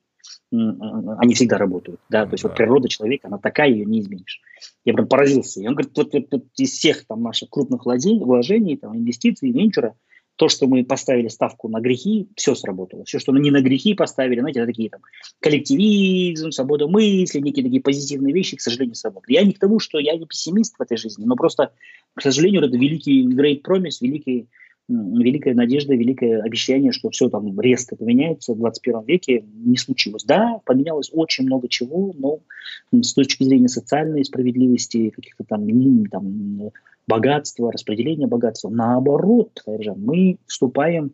они всегда работают, да, то есть да. вот природа человека, она такая, ее не изменишь. Я прям поразился. И он говорит, вот, вот, вот из всех там наших крупных вложений, там, инвестиций, венчура, то, что мы поставили ставку на грехи, все сработало. Все, что мы не на грехи поставили, знаете, это такие там коллективизм, свобода мысли, некие такие позитивные вещи, к сожалению, сработали. Я не к тому, что я не пессимист в этой жизни, но просто, к сожалению, это великий great promise, великий великая надежда, великое обещание, что все там резко поменяется в 21 веке, не случилось. Да, поменялось очень много чего, но с точки зрения социальной справедливости, каких-то там, там богатства, распределения богатства, наоборот, мы вступаем,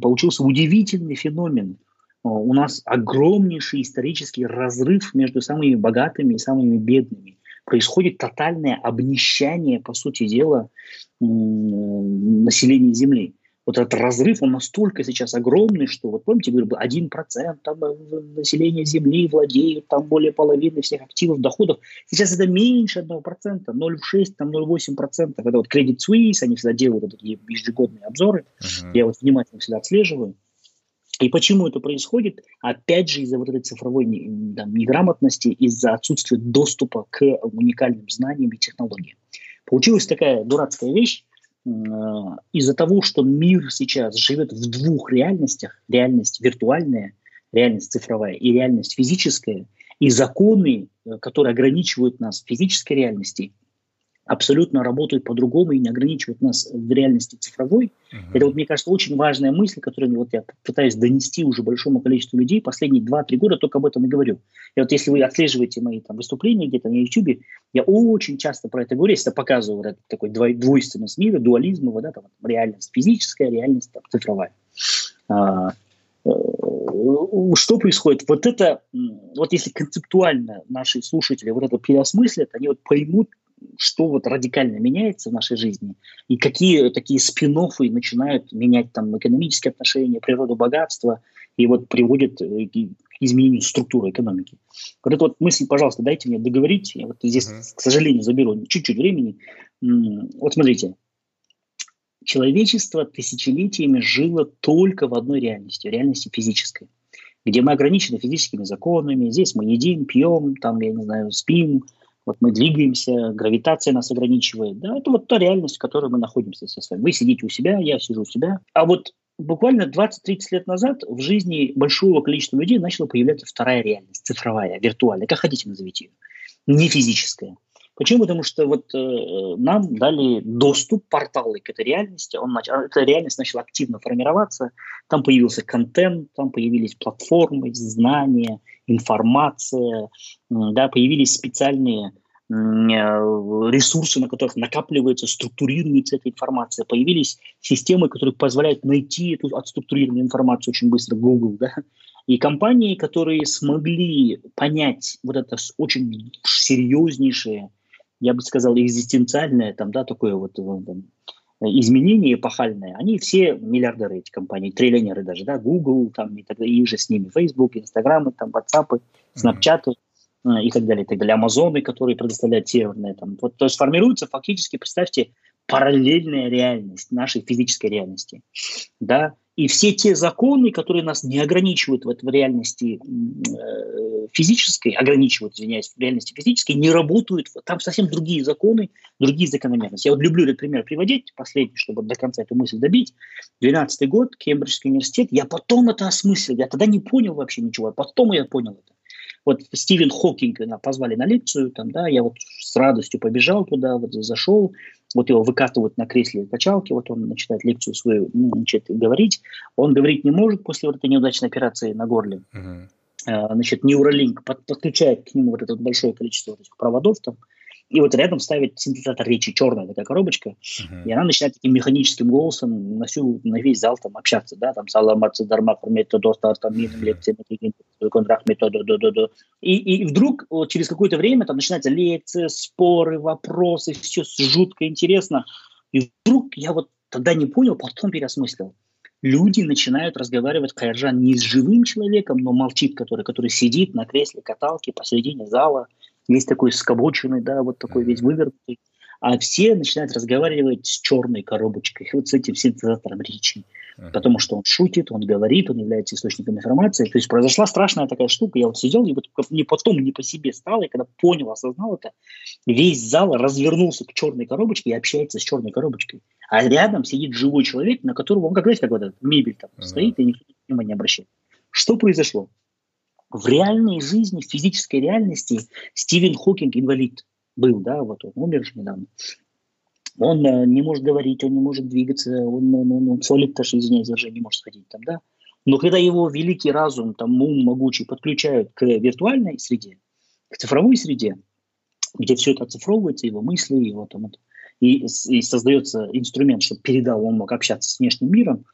получился удивительный феномен. У нас огромнейший исторический разрыв между самыми богатыми и самыми бедными происходит тотальное обнищание, по сути дела, населения Земли. Вот этот разрыв, он настолько сейчас огромный, что, вот помните, говорю, один процент там, э, населения Земли владеют там более половины всех активов, доходов. Сейчас это меньше одного процента, 0,6, там 0,8 процентов. Это вот Credit Suisse, они всегда делают вот такие ежегодные обзоры. Uh-huh. Я вот внимательно всегда отслеживаю. И почему это происходит? Опять же, из-за вот этой цифровой там, неграмотности, из-за отсутствия доступа к уникальным знаниям и технологиям. Получилась такая дурацкая вещь. Э, из-за того, что мир сейчас живет в двух реальностях, реальность виртуальная, реальность цифровая и реальность физическая, и законы, э, которые ограничивают нас в физической реальности, абсолютно работают по-другому и не ограничивают нас в реальности цифровой. Uh-huh. Это, вот, мне кажется, очень важная мысль, которую вот я пытаюсь донести уже большому количеству людей. Последние 2-3 года только об этом и говорю. И вот если вы отслеживаете мои там, выступления где-то на YouTube, я очень часто про это говорю, если я показываю вот этот такой двойственность мира, дуализм его, да, там, реальность физическая, реальность там, цифровая. А, э, что происходит? Вот это, вот если концептуально наши слушатели вот это переосмыслят, они вот поймут, что вот радикально меняется в нашей жизни и какие такие спин начинают менять там экономические отношения, природу богатства и вот приводят э, к изменению структуры экономики. Вот эту вот мысль, пожалуйста, дайте мне договорить. Я вот здесь, uh-huh. к сожалению, заберу чуть-чуть времени. Вот смотрите, человечество тысячелетиями жило только в одной реальности, реальности физической, где мы ограничены физическими законами, здесь мы едим, пьем, там, я не знаю, спим, вот мы двигаемся, гравитация нас ограничивает. Да, это вот та реальность, в которой мы находимся со вами. Вы сидите у себя, я сижу у себя. А вот буквально 20-30 лет назад в жизни большого количества людей начала появляться вторая реальность, цифровая, виртуальная, как хотите назовите ее, не физическая. Почему? Потому что вот э, нам дали доступ, порталы к этой реальности. Он нач... Эта реальность начала активно формироваться. Там появился контент, там появились платформы, знания, информация, да, появились специальные э, ресурсы, на которых накапливается, структурируется эта информация. Появились системы, которые позволяют найти эту отструктурированную информацию очень быстро, Google, да, и компании, которые смогли понять вот это очень серьезнейшее я бы сказал, экзистенциальное, там, да, такое вот э, там, изменение эпохальное, они все миллиардеры, эти компании, триллионеры даже, да, Google, там, и, так далее, и же с ними, Facebook, Instagram, там, WhatsApp, Snapchat mm-hmm. и так далее, и так далее, Амазоны, которые предоставляют северные, там, вот, то есть формируется фактически, представьте, параллельная реальность нашей физической реальности, да, и все те законы, которые нас не ограничивают в, в реальности э, физической, ограничивают, извиняюсь, в реальности физической, не работают. Там совсем другие законы, другие закономерности. Я вот люблю этот пример приводить, последний, чтобы до конца эту мысль добить. 12 год, Кембриджский университет. Я потом это осмыслил. Я тогда не понял вообще ничего, потом я понял это. Вот Стивен Хокинг меня позвали на лекцию, там, да, я вот с радостью побежал туда, вот зашел, вот его выкатывают на кресле качалки, вот он начинает лекцию свою ну, начинает говорить. Он говорить не может после вот этой неудачной операции на горле. Uh-huh. Значит, Neuralink под, подключает к нему вот это большое количество вот этих проводов там, и вот рядом ставит синтезатор речи, черная такая коробочка, uh-huh. и она начинает таким механическим голосом на, всю, на весь зал там общаться, да, там саламатся дарма методо там миним лекции контракт методо до до до и и вдруг вот, через какое-то время там начинается лекция, споры, вопросы, все жутко интересно, и вдруг я вот тогда не понял, потом переосмыслил. Люди начинают разговаривать Кайржан не с живым человеком, но молчит, который, который сидит на кресле каталки посередине зала, есть такой скобоченный, да, вот такой весь вывернутый, а все начинают разговаривать с черной коробочкой, вот с этим синтезатором речи. Uh-huh. Потому что он шутит, он говорит, он является источником информации. То есть произошла страшная такая штука. Я вот сидел, и вот мне потом не по себе стало, и когда понял, осознал это, весь зал развернулся к черной коробочке и общается с черной коробочкой. А рядом сидит живой человек, на которого, он как, знаете, как вот эта мебель там uh-huh. стоит, и никто внимания не обращает. Что произошло? В реальной жизни, в физической реальности Стивен Хокинг инвалид был, да, вот он умер же недавно. Он э, не может говорить, он не может двигаться, он, он, он, он солид даже, извиняюсь, даже не может сходить там, да. Но когда его великий разум, там, ум могучий подключают к виртуальной среде, к цифровой среде, где все это оцифровывается, его мысли, его там, и, и создается инструмент, чтобы передал, он мог общаться с внешним миром,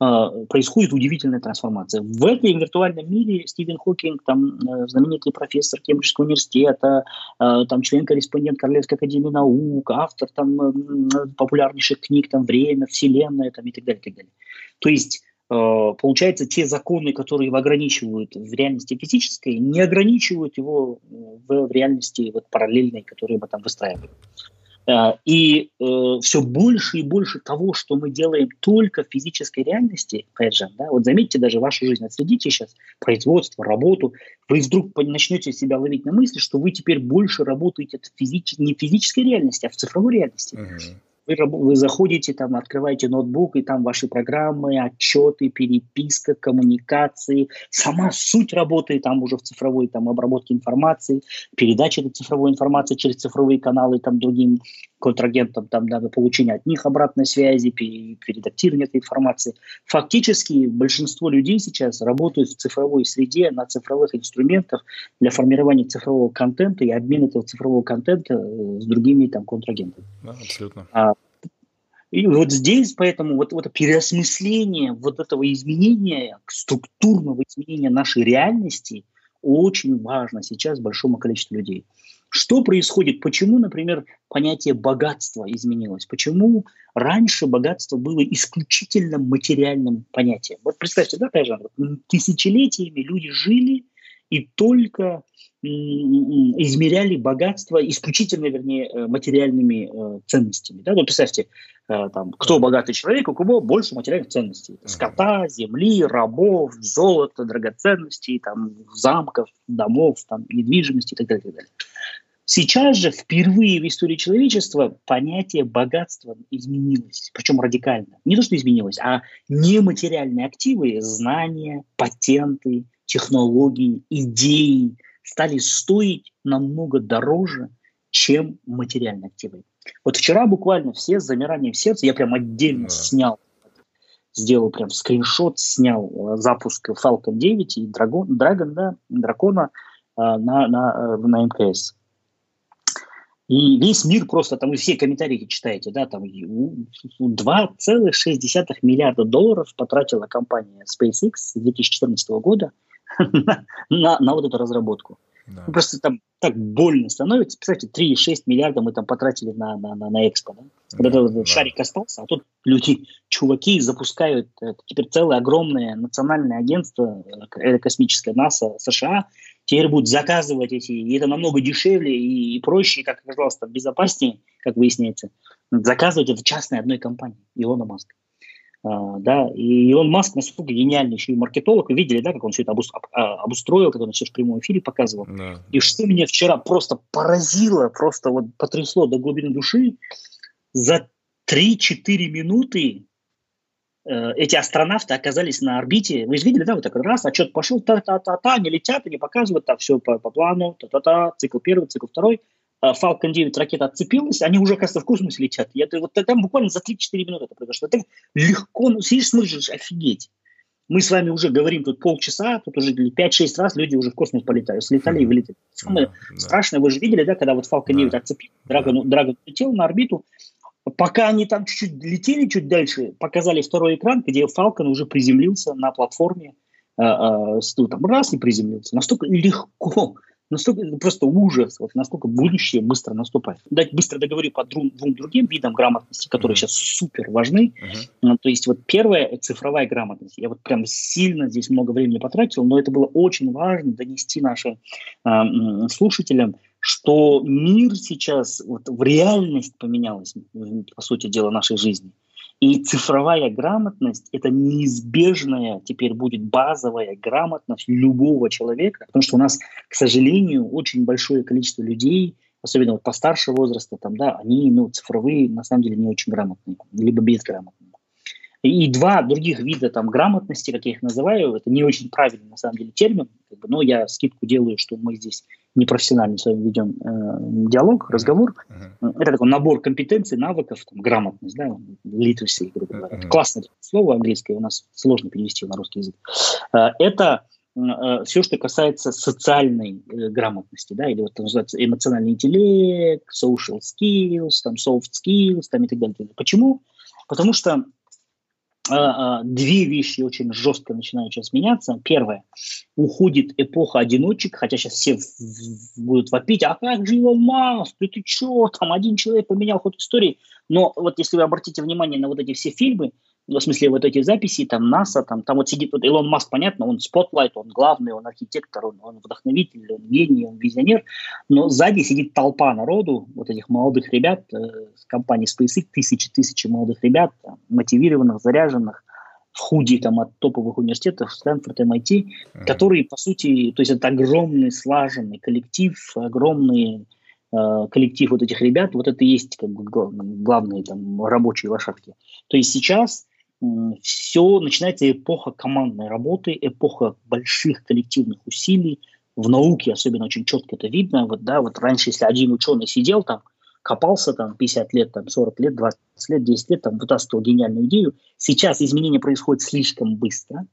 происходит удивительная трансформация. В этом виртуальном мире Стивен Хокинг, там, э, знаменитый профессор Кембриджского университета, э, там, член-корреспондент Королевской академии наук, автор там, популярнейших книг там, «Время», «Вселенная» там, и так далее. И так далее. То есть э, получается, те законы, которые его ограничивают в реальности физической, не ограничивают его в, в реальности вот, параллельной, которую мы там выстраиваем. Э, и э, все больше и больше того, что мы делаем только в физической реальности, опять же, да, вот заметьте даже вашу жизнь, отследите сейчас производство, работу, вы вдруг начнете себя ловить на мысли, что вы теперь больше работаете в физич... не в физической реальности, а в цифровой реальности. Uh-huh. Вы, вы заходите, там, открываете ноутбук, и там ваши программы, отчеты, переписка, коммуникации. Сама суть работы там уже в цифровой там, обработке информации, передача этой цифровой информации через цифровые каналы там, другим контрагентам, там, да, получение от них обратной связи, передактирование этой информации. Фактически большинство людей сейчас работают в цифровой среде, на цифровых инструментах для формирования цифрового контента и обмена этого цифрового контента э, с другими там, контрагентами.
Да, абсолютно.
А, и вот здесь поэтому вот, вот переосмысление вот этого изменения, структурного изменения нашей реальности очень важно сейчас большому количеству людей. Что происходит? Почему, например, понятие богатства изменилось? Почему раньше богатство было исключительно материальным понятием? Вот представьте, да, Тайжан, тысячелетиями люди жили и только измеряли богатство исключительно, вернее, э, материальными э, ценностями. Да? Вот представьте, э, там, кто богатый человек, у кого больше материальных ценностей. Скота, земли, рабов, золота, драгоценностей, там, замков, домов, там, недвижимости и так далее. И так далее. Сейчас же впервые в истории человечества понятие богатства изменилось, причем радикально. Не то, что изменилось, а нематериальные активы, знания, патенты, технологии, идеи стали стоить намного дороже, чем материальные активы. Вот вчера буквально все с замиранием сердца, я прям отдельно да. снял, сделал прям скриншот, снял э, запуск Falcon 9 и Dragon, Dragon да, Дракона э, на, на, э, на МКС. И весь мир просто, там вы все комментарии читаете, да, там 2,6 миллиарда долларов потратила компания SpaceX с 2014 года на, (laughs) на, на вот эту разработку. Да. Просто там так больно становится. Представьте, 3,6 миллиарда мы там потратили на, на, на, на экспо. Да? Вот да, этот да. шарик остался, а тут люди, чуваки запускают это, теперь целое огромное национальное агентство э, космическое НАСА США теперь будут заказывать эти, и это намного дешевле и, и проще, как оказалось, там, безопаснее, как выясняется, заказывать это частной одной компании, Илона Маска. А, да, и Илон Маск настолько гениальный еще и маркетолог. Вы видели, да, как он все это а, обустроил, как он все в прямом эфире показывал. Да, и что меня вчера просто поразило, просто вот потрясло до глубины души, за 3-4 минуты э, эти астронавты оказались на орбите. Вы же видели, да, вот так раз, отчет пошел, та-та-та-та, они летят, они показывают, так, все по, по плану, та-та-та, цикл первый, цикл второй. Э, Falcon 9 ракета отцепилась, они уже, кажется, в космосе летят. Я, вот там буквально за 3-4 минуты это произошло. Это легко, ну, сидишь, смотришь, офигеть. Мы с вами уже говорим тут полчаса, тут уже 5-6 раз люди уже в космос полетали, слетали и вылетели. Самое да, страшное, вы же видели, да, когда вот Falcon 9 да. отцепил, Dragon, Dragon летел на орбиту, пока они там чуть-чуть летели чуть дальше, показали второй экран, где Falcon уже приземлился на платформе, э, э, ну, там раз и приземлился. Настолько легко настолько просто ужас, вот насколько будущее быстро наступает. Дать быстро договорю по двум, двум другим видам грамотности, которые mm-hmm. сейчас супер важны. Mm-hmm. То есть вот первая цифровая грамотность. Я вот прям сильно здесь много времени потратил, но это было очень важно донести нашим э, слушателям, что мир сейчас вот в реальность поменялась, по сути дела, нашей жизни. И цифровая грамотность – это неизбежная теперь будет базовая грамотность любого человека, потому что у нас, к сожалению, очень большое количество людей, особенно вот постарше возраста, там, да, они ну, цифровые, на самом деле, не очень грамотные, либо безграмотные. И два других вида там грамотности, как я их называю, это не очень правильный на самом деле термин, как бы, но я скидку делаю, что мы здесь непрофессионально с вами ведем э, диалог, разговор. Uh-huh. Это такой набор компетенций, навыков, там, грамотность, да, literacy, грубо говоря. Uh-huh. Классное слово английское, у нас сложно перевести на русский язык. Э, это э, все, что касается социальной э, грамотности, да, или вот это называется эмоциональный интеллект, social skills, там, soft skills, там и так далее. Почему? Потому что две вещи очень жестко начинают сейчас меняться. Первое, уходит эпоха одиночек, хотя сейчас все будут вопить, а как же Илон Маск, ты, ты что, там один человек поменял ход истории. Но вот если вы обратите внимание на вот эти все фильмы, в смысле вот эти записи, там НАСА, там, там вот сидит вот Илон Маск, понятно, он spotlight, он главный, он архитектор, он, он вдохновитель, он гений, он визионер, но сзади сидит толпа народу, вот этих молодых ребят э, с компании SpaceX, тысячи-тысячи молодых ребят, там, мотивированных, заряженных, в худи там от топовых университетов, Стэнфорд, MIT, mm-hmm. которые, по сути, то есть это огромный слаженный коллектив, огромный э, коллектив вот этих ребят, вот это и есть как бы главные там рабочие лошадки. То есть сейчас все, начинается эпоха командной работы, эпоха больших коллективных усилий. В науке особенно очень четко это видно. Вот, да, вот раньше, если один ученый сидел там, копался там 50 лет, там 40 лет, 20 лет, 10 лет, там вытаскивал гениальную идею. Сейчас изменения происходят слишком быстро.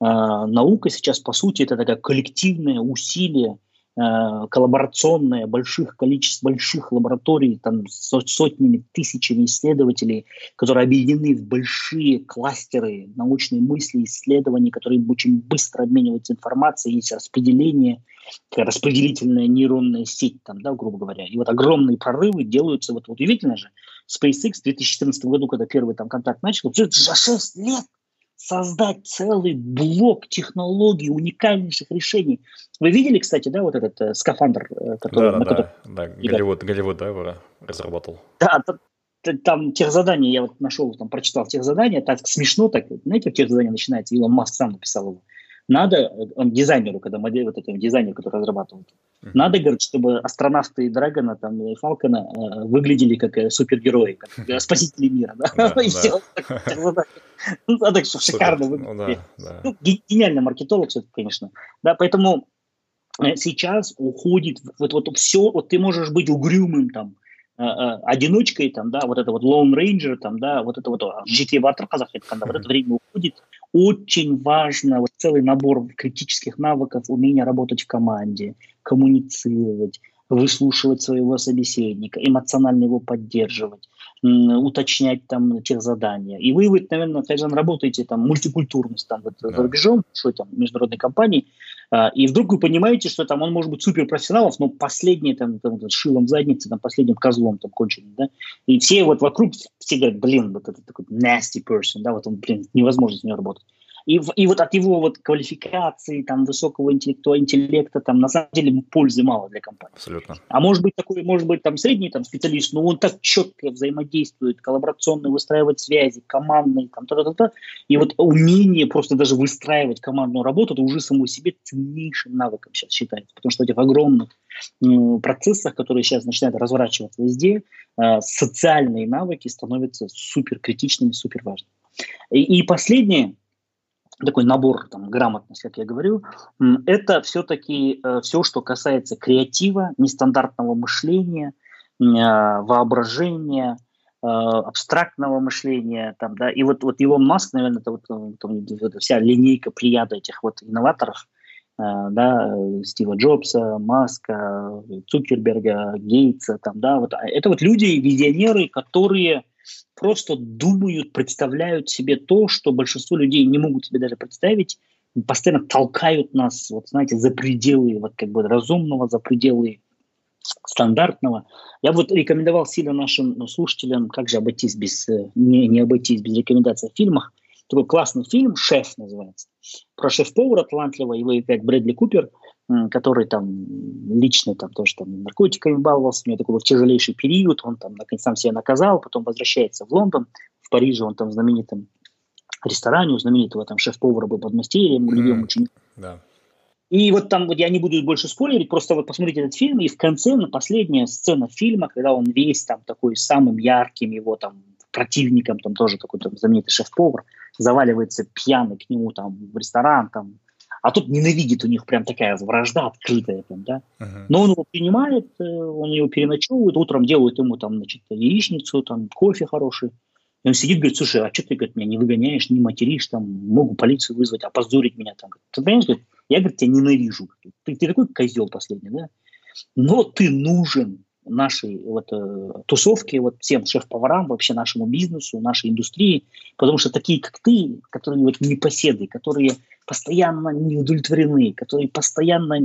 А, наука сейчас, по сути, это такое коллективное усилие Э, коллаборационная больших количеств больших лабораторий там с сотнями тысячами исследователей которые объединены в большие кластеры научной мысли исследований которые очень быстро обмениваются информацией есть распределение распределительная нейронная сеть там да грубо говоря. И вот огромные прорывы делаются. Вот, вот удивительно же SpaceX в 2014 году когда первый там контакт начал за 6 лет создать целый блок технологий, уникальнейших решений. Вы видели, кстати, да, вот этот э, скафандр, э, который...
Да, да, который... да, Голливуд, Голливуд, да, его разработал.
Да, там тех задания, я вот нашел, там прочитал тех задания, так смешно, так, знаете, тех задания начинается, Илон Маск сам написал его. Надо, дизайнеру, когда модель, вот этого дизайнер, который разрабатывает, uh-huh. надо, говорит, чтобы астронавты Драгона, там, и Фалкона э, выглядели как э, супергерои, как (laughs) э, спасители мира, да, (laughs) и все. (laughs) Ну, так что шикарно выглядит. Ну, гениальный маркетолог все конечно. Да, поэтому сейчас уходит вот, вот все, вот ты можешь быть угрюмым там, одиночкой, там, да, вот это вот Lone Ranger, там, да, вот это вот житие батыр казах айтқанда, вот это время уходит, очень важно вот целый набор критических навыков, умение работать в команде, коммуницировать, выслушивать своего собеседника, эмоционально его поддерживать, уточнять там тех задания. И вы, вы наверное, Кайзан, работаете там мультикультурность там вот, да. за рубежом, что там международной компании, а, и вдруг вы понимаете, что там он может быть суперпрофессионалом, но последний там, там шилом в заднице, там последним козлом там конченым, да, и все вот вокруг все говорят, блин, вот это такой nasty person, да, вот он, блин, невозможно с ним работать. И, и вот от его вот квалификации, там, высокого интеллекта, интеллекта, там, на самом деле, пользы мало для компании.
Абсолютно.
А может быть, такой, может быть, там, средний там, специалист, но он так четко взаимодействует, коллаборационно выстраивать связи, командные, там, та -та -та -та. И вот умение просто даже выстраивать командную работу, это уже само себе ценнейшим навыком сейчас считается. Потому что этих огромных процессах, которые сейчас начинают разворачиваться везде, э, социальные навыки становятся супер критичными, супер важными. И, и последнее, такой набор там, грамотности, как я говорю, это все-таки э, все, что касается креатива, нестандартного мышления, э, воображения, э, абстрактного мышления. Там, да, и вот, вот Илон Маск, наверное, это вот, там, вся линейка прияда этих вот инноваторов, да, Стива Джобса, Маска, Цукерберга, Гейтса, там, да, вот, а это вот люди, визионеры, которые просто думают, представляют себе то, что большинство людей не могут себе даже представить, постоянно толкают нас, вот знаете, за пределы вот как бы разумного, за пределы стандартного. Я вот рекомендовал сильно нашим слушателям, как же обойтись без, э, не, не обойтись без рекомендаций в фильмах. Такой классный фильм «Шеф» называется. Про шеф-повара талантливого, его играет Брэдли Купер – который там лично там тоже там наркотиками баловался, у него такой был тяжелейший период, он там наконец сам себя наказал, потом возвращается в Лондон, в Париже он там в знаменитом ресторане, у знаменитого там шеф-повара был подмастерьем, любимым mm, учеником. Да. И вот там, вот я не буду больше спойлерить, просто вот посмотрите этот фильм, и в конце, на последняя сцена фильма, когда он весь там такой самым ярким его там противником, там тоже такой там знаменитый шеф-повар, заваливается пьяный к нему там в ресторан, там а тут ненавидит у них прям такая вражда открытая там, да. Uh-huh. Но он его принимает, э, он его переночевывает, утром делают ему там, значит, яичницу, там, кофе хороший. И он сидит, говорит, слушай, а что ты, говорит, меня не выгоняешь, не материшь, там, могу полицию вызвать, опозорить меня там. Ты понимаешь, говорит, я, говорит, тебя ненавижу. Ты, ты такой козел последний, да? Но ты нужен нашей вот, э, тусовке, вот всем шеф-поварам, вообще нашему бизнесу, нашей индустрии, потому что такие, как ты, которые вот непоседы, которые постоянно не удовлетворены, которые постоянно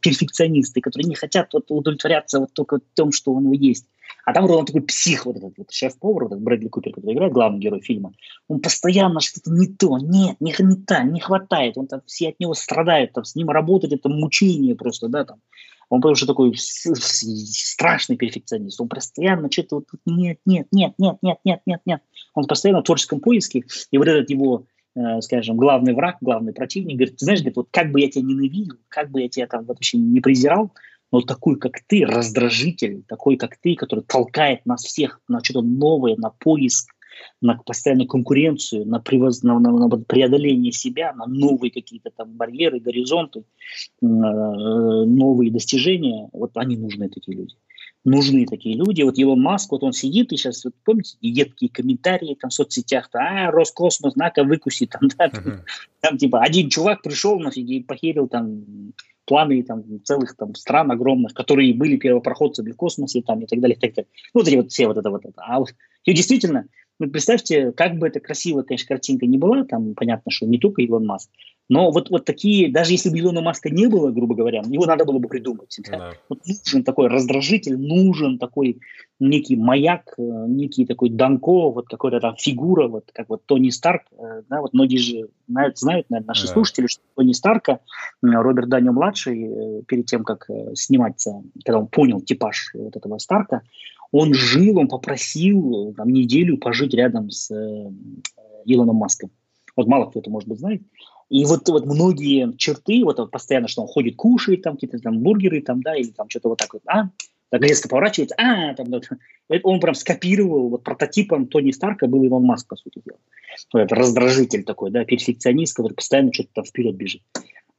перфекционисты, которые не хотят вот удовлетворяться вот только тем, что у него есть. А там он такой псих, вот этот вот шеф-повар, вот этот Брэдли Купер, который играет главный герой фильма, он постоянно что-то не то, нет, не, не та, не хватает, он там все от него страдают, там с ним работать это мучение просто, да, там. Он потому что такой страшный перфекционист. Он постоянно что-то вот нет, нет, нет, нет, нет, нет, нет, нет. Он постоянно в творческом поиске. И вот этот его Э, скажем, главный враг, главный противник, говорит, ты знаешь, говорит, вот как бы я тебя ненавидел, как бы я тебя там вообще не презирал, но такой, как ты, раздражитель, такой, как ты, который толкает нас всех на что-то новое, на поиск, на постоянную конкуренцию, на, превоз, на, на, на преодоление себя, на новые какие-то там барьеры, горизонты, э, новые достижения, вот они нужны, такие люди нужны такие люди. Вот Илон Маск, вот он сидит и сейчас, вот, помните, едкие комментарии там в соцсетях, а, Роскосмос, на-ка выкуси, там, да, uh-huh. там, типа, один чувак пришел нафиг и похерил там планы там целых там стран огромных, которые были первопроходцами в космосе там и так далее, и так далее. Ну, вот эти вот все вот это вот это. А вот, и действительно, ну, представьте, как бы это красиво, конечно, картинка не была, там понятно, что не только Илон Маск, но вот, вот такие, даже если бы Илона Маска не было, грубо говоря, его надо было бы придумать. Да? Вот нужен такой раздражитель, нужен такой некий маяк, э, некий такой Данко, вот какая-то там фигура, вот как вот Тони Старк, э, да, вот многие же знают, знают наверное, наши да. слушатели, что Тони Старка, Роберт Данио младший, э, перед тем, как сниматься, когда он понял типаж вот этого Старка, он жил, он попросил там, неделю пожить рядом с э, Илоном Маском. Вот мало кто это, может быть, знает. И вот, вот многие черты, вот, постоянно, что он ходит, кушает там какие-то там бургеры, там, да, или там что-то вот так вот, а, так резко поворачивается, а, там, да, он прям скопировал, вот прототипом Тони Старка был Иван Маск, по сути дела. Вот раздражитель такой, да, перфекционист, который постоянно что-то там вперед бежит.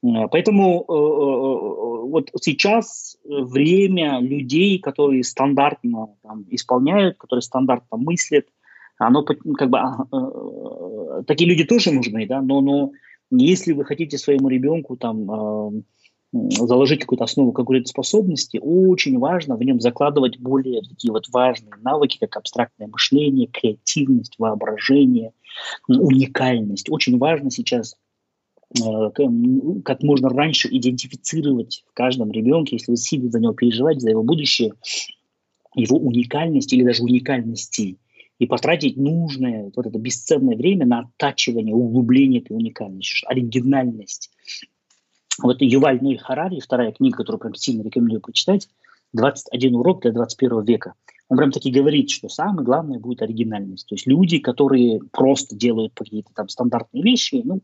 Э, поэтому э, э, вот сейчас время людей, которые стандартно там, исполняют, которые стандартно мыслят, оно как бы а, такие люди тоже нужны, да, но, но если вы хотите своему ребенку там заложить какую-то основу конкурентоспособности, очень важно в нем закладывать более такие вот важные навыки, как абстрактное мышление, креативность, воображение, уникальность. Очень важно сейчас как можно раньше идентифицировать в каждом ребенке, если вы сильно за него переживаете, за его будущее, его уникальность или даже уникальности, и потратить нужное, вот это бесценное время на оттачивание, углубление этой уникальности, оригинальность. Вот Юваль Нуль Харари, вторая книга, которую прям сильно рекомендую почитать, «21 урок для 21 века». Он прям таки говорит, что самое главное будет оригинальность. То есть люди, которые просто делают какие-то там стандартные вещи, ну,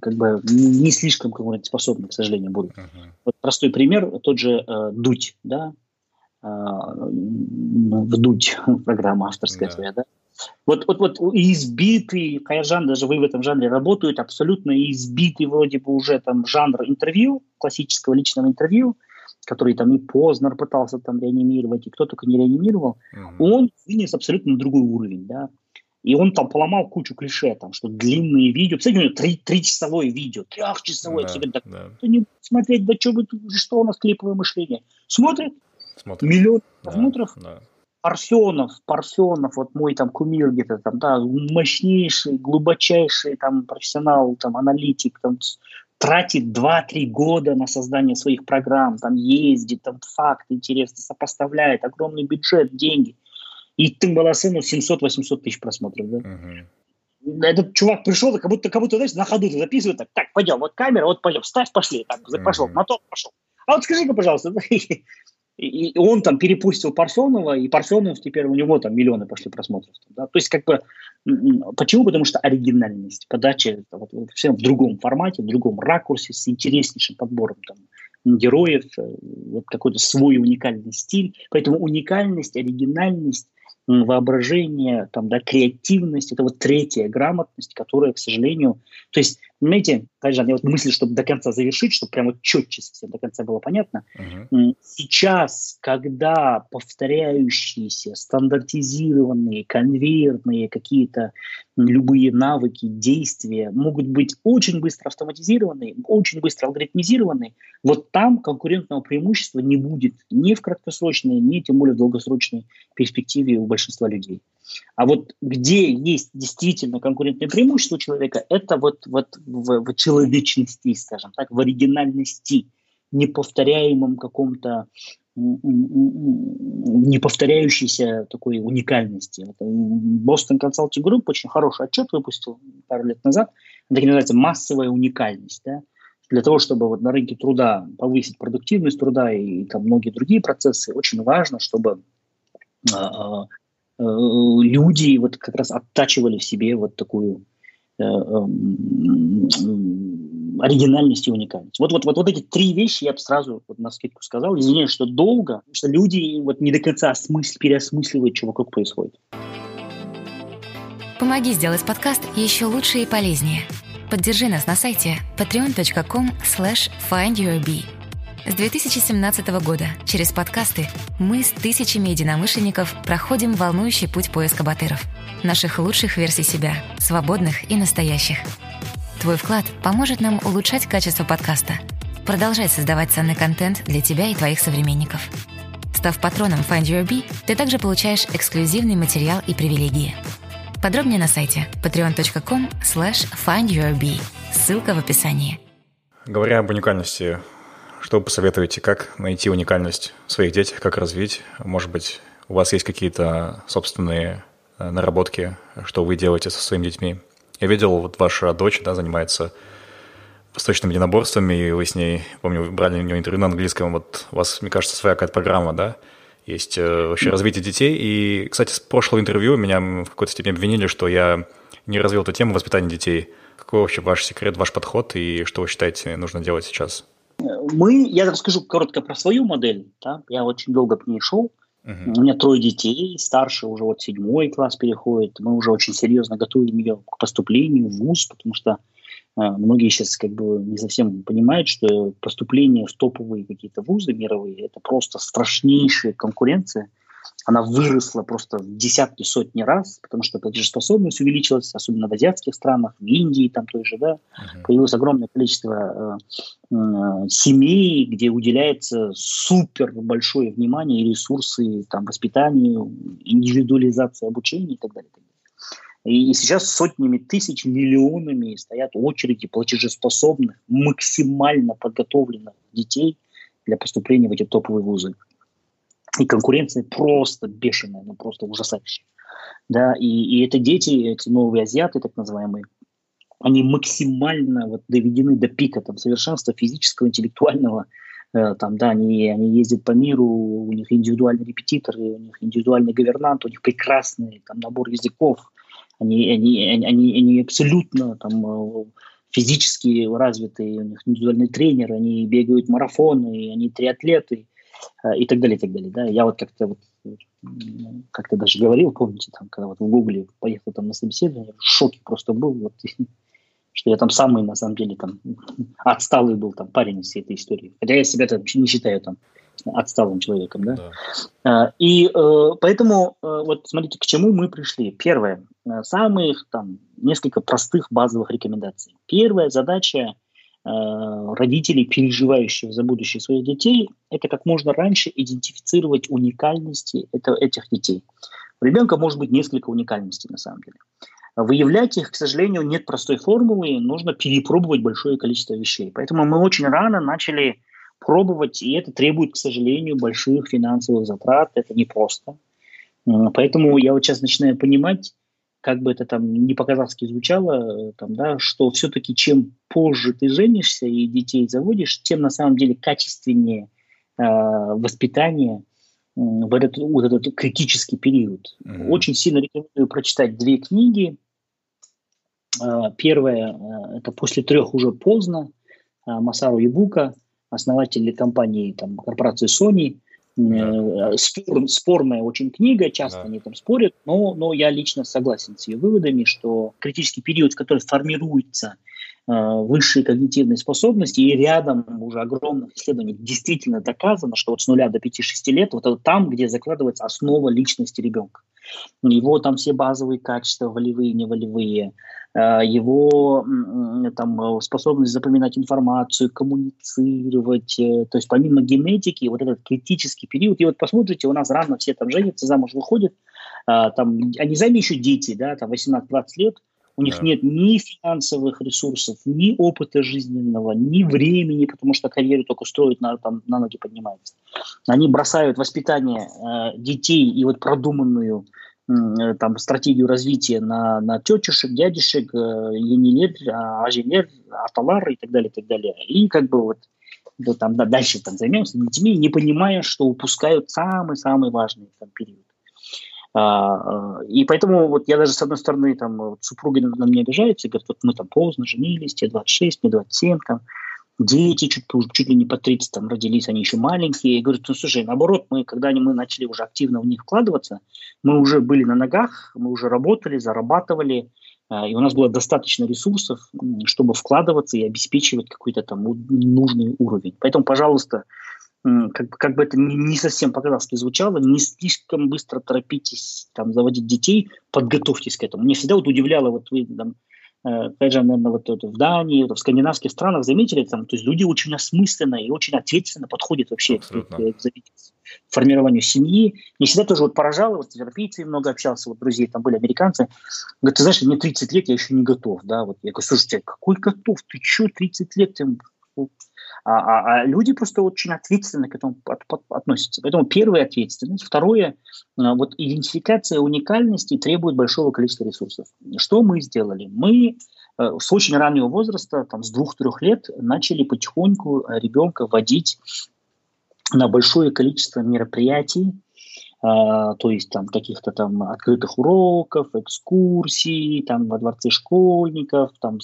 как бы не слишком конкурентоспособны, к сожалению, будут. Uh-huh. Вот простой пример, тот же э, Дудь, да, э, Вдудь, (laughs) программа авторская yeah. да. Вот, вот, вот избитый, Каяжан, даже вы в этом жанре работают, абсолютно избитый вроде бы уже там жанр интервью, классического личного интервью, который там и Познер пытался там реанимировать, и кто только не реанимировал, uh-huh. он вынес абсолютно на другой уровень, да. И он там поломал кучу клише, там, что длинные видео. Кстати, у него три, тричасовое видео, трехчасовое. Да, тебе так, да. не смотреть, да что, вы, что у нас клиповое мышление. Смотрит, Смотрит. миллион да, просмотров. Да. Парфенов, Парфенов, вот мой там кумир где-то там, да, мощнейший, глубочайший там профессионал, там аналитик, там тратит 2-3 года на создание своих программ, там ездит, там факты интересно сопоставляет, огромный бюджет, деньги – и ты Баласыну 700-800 тысяч просмотров. Да? Uh-huh. Этот чувак пришел, как будто, как будто, знаешь, на ходу записывает, так, так, пойдем, вот камера, вот пойдем, ставь, пошли, так, пошел, uh-huh. мотор пошел. А вот скажи-ка, пожалуйста, (laughs) и он там перепустил Парфенова, и Парфенов теперь у него там миллионы пошли просмотров. Да? То есть как бы почему? Потому что оригинальность подачи вот, всем в другом формате, в другом ракурсе, с интереснейшим подбором там, героев, э, вот какой-то свой уникальный стиль. Поэтому уникальность, оригинальность воображение, там, да, креативность, это вот третья грамотность, которая, к сожалению, то есть, понимаете, Тайжан, я вот мысль, чтобы до конца завершить, чтобы прямо четче совсем до конца было понятно. Uh-huh. Сейчас, когда повторяющиеся, стандартизированные, конвейерные какие-то любые навыки, действия могут быть очень быстро автоматизированы, очень быстро алгоритмизированы, вот там конкурентного преимущества не будет ни в краткосрочной, ни тем более в долгосрочной перспективе у большинства людей. А вот где есть действительно конкурентное преимущество человека, это вот, вот в, в человечности, скажем так, в оригинальности, неповторяемом каком-то неповторяющейся такой уникальности. Boston Consulting Group очень хороший отчет выпустил пару лет назад. Он так называется «Массовая уникальность». Да? Для того, чтобы вот на рынке труда повысить продуктивность труда и, и там многие другие процессы, очень важно, чтобы а, а, Э, люди вот как раз оттачивали в себе вот такую э, эм, оригинальность и уникальность. Вот, вот, вот, вот эти три вещи я бы сразу вот на скидку сказал. Извиняюсь, что долго, потому что люди вот не до конца осмысл, переосмысливают, что вокруг происходит.
Помоги сделать подкаст еще лучше и полезнее. Поддержи нас на сайте patreon.com slash findyourbee. С 2017 года через подкасты мы с тысячами единомышленников проходим волнующий путь поиска батыров. Наших лучших версий себя, свободных и настоящих. Твой вклад поможет нам улучшать качество подкаста, продолжать создавать ценный контент для тебя и твоих современников. Став патроном Find Your Bee, ты также получаешь эксклюзивный материал и привилегии. Подробнее на сайте patreon.com slash findyourbee. Ссылка в описании.
Говоря об уникальности что вы посоветуете, как найти уникальность в своих детях, как развить? Может быть, у вас есть какие-то собственные э, наработки, что вы делаете со своими детьми? Я видел, вот ваша дочь да, занимается восточными единоборствами, и вы с ней, помню, брали у нее интервью на английском, вот у вас, мне кажется, своя какая-то программа, да? Есть э, вообще развитие детей. И, кстати, с прошлого интервью меня в какой-то степени обвинили, что я не развил эту тему воспитания детей. Какой вообще ваш секрет, ваш подход и что вы считаете нужно делать сейчас?
Мы, я расскажу коротко про свою модель. Да? Я очень долго к ней шел. Uh-huh. У меня трое детей, старший уже вот седьмой класс переходит. Мы уже очень серьезно готовим ее к поступлению в ВУЗ, потому что а, многие сейчас как бы не совсем понимают, что поступление в топовые какие-то вузы мировые – это просто страшнейшая конкуренция. Она выросла просто в десятки, сотни раз, потому что платежеспособность увеличилась, особенно в азиатских странах, в Индии там той же, да, uh-huh. появилось огромное количество э, э, семей, где уделяется супер большое внимание и ресурсы там воспитанию, индивидуализации обучения и так далее. И сейчас сотнями тысяч, миллионами стоят очереди платежеспособных, максимально подготовленных детей для поступления в эти топовые вузы. И конкуренция просто бешеная, ну просто ужасающая. Да, и, и это дети, эти новые азиаты, так называемые, они максимально вот доведены до пика там, совершенства физического, интеллектуального. Э, там, да, они, они ездят по миру, у них индивидуальные репетиторы, у них индивидуальный говернант, у них прекрасный там, набор языков, они, они, они, они абсолютно там, э, физически развитые, у них индивидуальный тренер, они бегают марафоны, они триатлеты и так далее, и так далее. Да? Я вот как-то вот как-то даже говорил, помните, там, когда вот в Гугле поехал там на собеседование, в шоке просто был, вот, (laughs) что я там самый, на самом деле, там, (laughs) отсталый был там парень из всей этой истории. Хотя я себя там не считаю там отсталым человеком, да. да. А, и э, поэтому э, вот смотрите, к чему мы пришли. Первое, э, самых там несколько простых базовых рекомендаций. Первая задача родителей, переживающих за будущее своих детей, это как можно раньше идентифицировать уникальности это, этих детей. У ребенка может быть несколько уникальностей на самом деле. Выявлять их, к сожалению, нет простой формулы, нужно перепробовать большое количество вещей. Поэтому мы очень рано начали пробовать, и это требует, к сожалению, больших финансовых затрат, это непросто. Поэтому я вот сейчас начинаю понимать, как бы это там не по-казахски звучало, там, да, что все-таки чем позже ты женишься и детей заводишь, тем на самом деле качественнее э, воспитание э, в этот, вот этот критический период. Mm-hmm. Очень сильно рекомендую прочитать две книги. Э, первая э, это «После трех уже поздно» э, Масару Ибука – основатель компании, там, корпорации Sony. Да. Э, спор, спорная очень книга, часто да. они там спорят, но, но я лично согласен с ее выводами, что критический период, который формируется высшие когнитивные способности, и рядом уже огромных исследований действительно доказано, что вот с нуля до 5-6 лет вот это там, где закладывается основа личности ребенка. Его там все базовые качества, волевые, неволевые, Э, его там, э, способность запоминать информацию, коммуницировать. Э, то есть помимо генетики, вот этот критический период. И вот посмотрите, у нас рано все там женятся, замуж выходят, там, они сами еще дети, да, там 18-20 лет, у них да. нет ни финансовых ресурсов, ни опыта жизненного, ни времени, потому что карьеру только строят, на, там, на ноги поднимаются. Они бросают воспитание э, детей и вот продуманную Э, там, стратегию развития на, на тетюшек, дядюшек, э, енилер, ажелер, аталар и так далее, и так далее. И как бы вот да, там, да, дальше там займемся детьми, не понимая, что упускают самый-самый важный там, период. А, а, и поэтому вот я даже с одной стороны там вот, супруги на меня обижаются, говорят, вот мы там поздно женились, тебе 26, мне 27, там, дети чуть, чуть ли не по 30 там родились, они еще маленькие. Я говорю, ну слушай, наоборот, мы, когда мы начали уже активно в них вкладываться, мы уже были на ногах, мы уже работали, зарабатывали, э, и у нас было достаточно ресурсов, чтобы вкладываться и обеспечивать какой-то там нужный уровень. Поэтому, пожалуйста, как, как бы это не совсем по-казахски звучало, не слишком быстро торопитесь там, заводить детей, подготовьтесь к этому. Мне всегда вот удивляло, вот вы там, опять же, наверное, вот это в Дании, в скандинавских странах заметили, там, то есть люди очень осмысленно и очень ответственно подходят вообще к, к, к формированию семьи. Мне всегда тоже вот поражало, вот с европейцами много общался, вот друзей там были американцы, говорят, ты знаешь, мне 30 лет, я еще не готов, да, вот я говорю, слушайте, какой готов, ты что, 30 лет, ты а, а, а люди просто очень ответственно к этому от, от, относятся. Поэтому первая ответственность. Второе, а, вот идентификация уникальности требует большого количества ресурсов. Что мы сделали? Мы э, с очень раннего возраста, там, с двух-трех лет, начали потихоньку ребенка вводить на большое количество мероприятий, а, то есть там каких-то там открытых уроков, экскурсий, там во дворце школьников, там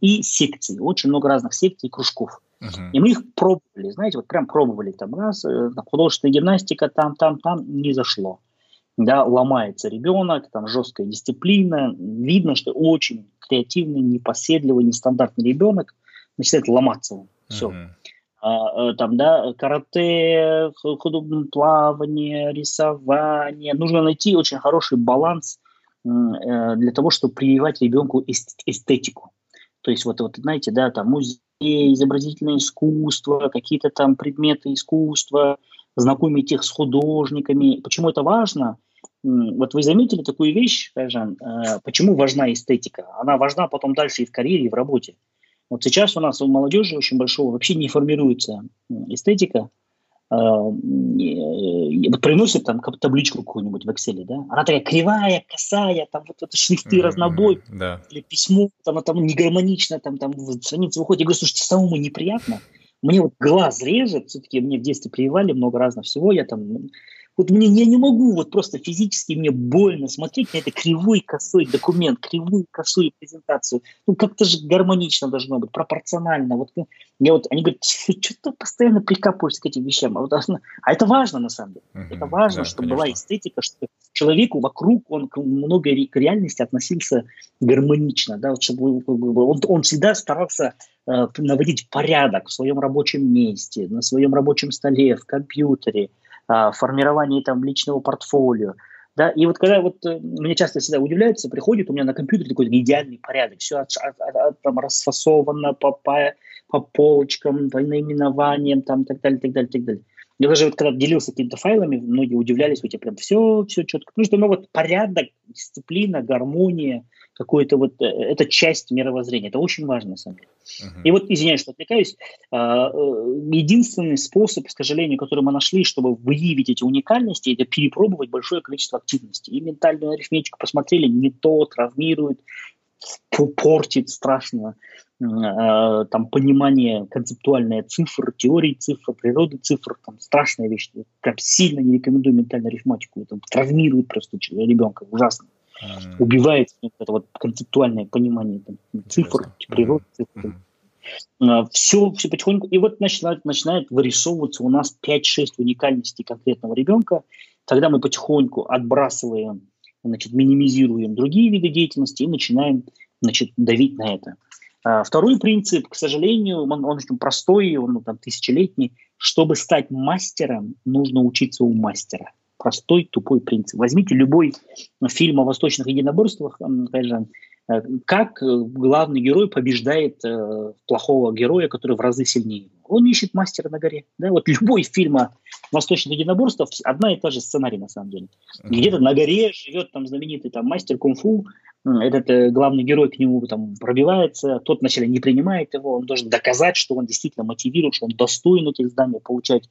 и секций, очень много разных секций и кружков. Uh-huh. И мы их пробовали, знаете, вот прям пробовали там раз, э, художественная гимнастика там, там, там не зашло. Да, ломается ребенок, там жесткая дисциплина, видно, что очень креативный, непоседливый, нестандартный ребенок начинает ломаться. Все. Uh-huh. А, э, там, да, карате, плавание, рисование. Нужно найти очень хороший баланс э, для того, чтобы прививать ребенку эстетику. То есть вот, вот знаете, да, там музей, изобразительное искусство, какие-то там предметы искусства, знакомить их с художниками. Почему это важно? Вот вы заметили такую вещь, Жан, э, почему важна эстетика? Она важна потом дальше и в карьере, и в работе. Вот сейчас у нас у молодежи очень большого вообще не формируется эстетика. Э, вот приносит там табличку какую-нибудь в Excel, да, она такая кривая, косая, там вот это шрифты mm-hmm, разнобой,
да.
или письмо, там, оно там не гармонично, там, там страница выходит. Я говорю, слушайте, самому неприятно. Мне вот глаз режет, все-таки мне в детстве прививали много разного всего, я там вот мне я не могу, вот просто физически мне больно смотреть на это кривой косой документ, кривую косую презентацию. Ну, как-то же гармонично должно быть, пропорционально. Вот ну, я вот, они говорят, что ты постоянно прикапываешься к этим вещам. А, вот, а это важно, на самом деле. Угу, это важно, да, чтобы конечно. была эстетика, чтобы человеку вокруг, он к многой к реальности относился гармонично, да, вот, чтобы он, он всегда старался э, наводить порядок в своем рабочем месте, на своем рабочем столе, в компьютере, а, формировании там личного портфолио. Да, и вот когда вот э, мне часто всегда удивляются, приходит у меня на компьютере такой идеальный порядок, все от, от, от, там расфасовано по, по, по полочкам, по наименованиям, там, так далее, так далее, так далее. Я даже вот когда делился какими-то файлами, многие удивлялись, у тебя прям все, все четко. Потому что, ну, вот порядок, дисциплина, гармония, какой-то вот, э, это часть мировоззрения. Это очень важно, на самом деле. Uh-huh. И вот, извиняюсь, что отвлекаюсь, а, э, единственный способ, к сожалению, который мы нашли, чтобы выявить эти уникальности, это перепробовать большое количество активностей. И ментальную арифметику посмотрели, не то, травмирует, портит страшно э, там понимание концептуальное цифр, теории цифр, природы цифр, там страшная вещь. Прям сильно не рекомендую ментальную арифметику, это травмирует просто ребенка, ужасно. Mm-hmm. Убивает это вот концептуальное понимание там, цифр, природы цифр. Mm-hmm. Все, все потихоньку. И вот начинает, начинает вырисовываться у нас 5-6 уникальностей конкретного ребенка. Тогда мы потихоньку отбрасываем, значит, минимизируем другие виды деятельности и начинаем значит, давить на это. А, второй принцип, к сожалению, он, он очень простой, он там, тысячелетний. Чтобы стать мастером, нужно учиться у мастера. Простой, тупой принцип. Возьмите любой фильм о восточных единоборствах, Кайжан, э, как главный герой побеждает э, плохого героя, который в разы сильнее. Он ищет мастера на горе. Да? Вот любой фильм о восточных единоборствах, одна и та же сценарий на самом деле. Где-то на горе живет там знаменитый там, мастер кунг-фу, этот э, главный герой к нему там пробивается, тот вначале не принимает его, он должен доказать, что он действительно мотивирует, что он достоин этих знаний получать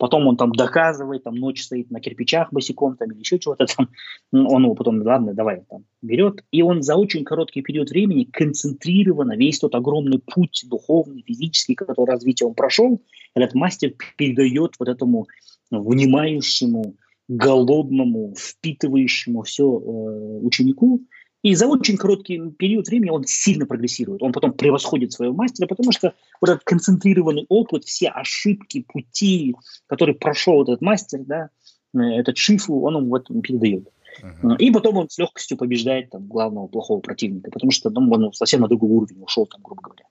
потом он там доказывает, там ночь стоит на кирпичах босиком там или еще чего-то там, (laughs) он его потом, ладно, давай, там, берет, и он за очень короткий период времени концентрированно весь тот огромный путь духовный, физический, который развитие он прошел, этот мастер передает вот этому внимающему, голодному, впитывающему все э, ученику, и за очень короткий период времени он сильно прогрессирует. Он потом превосходит своего мастера, потому что вот этот концентрированный опыт, все ошибки, пути, которые прошел этот мастер, да, э, этот шифу, он ему вот передает. Uh-huh. И потом он с легкостью побеждает там, главного плохого противника, потому что там, он совсем на другой уровень ушел, там, грубо говоря.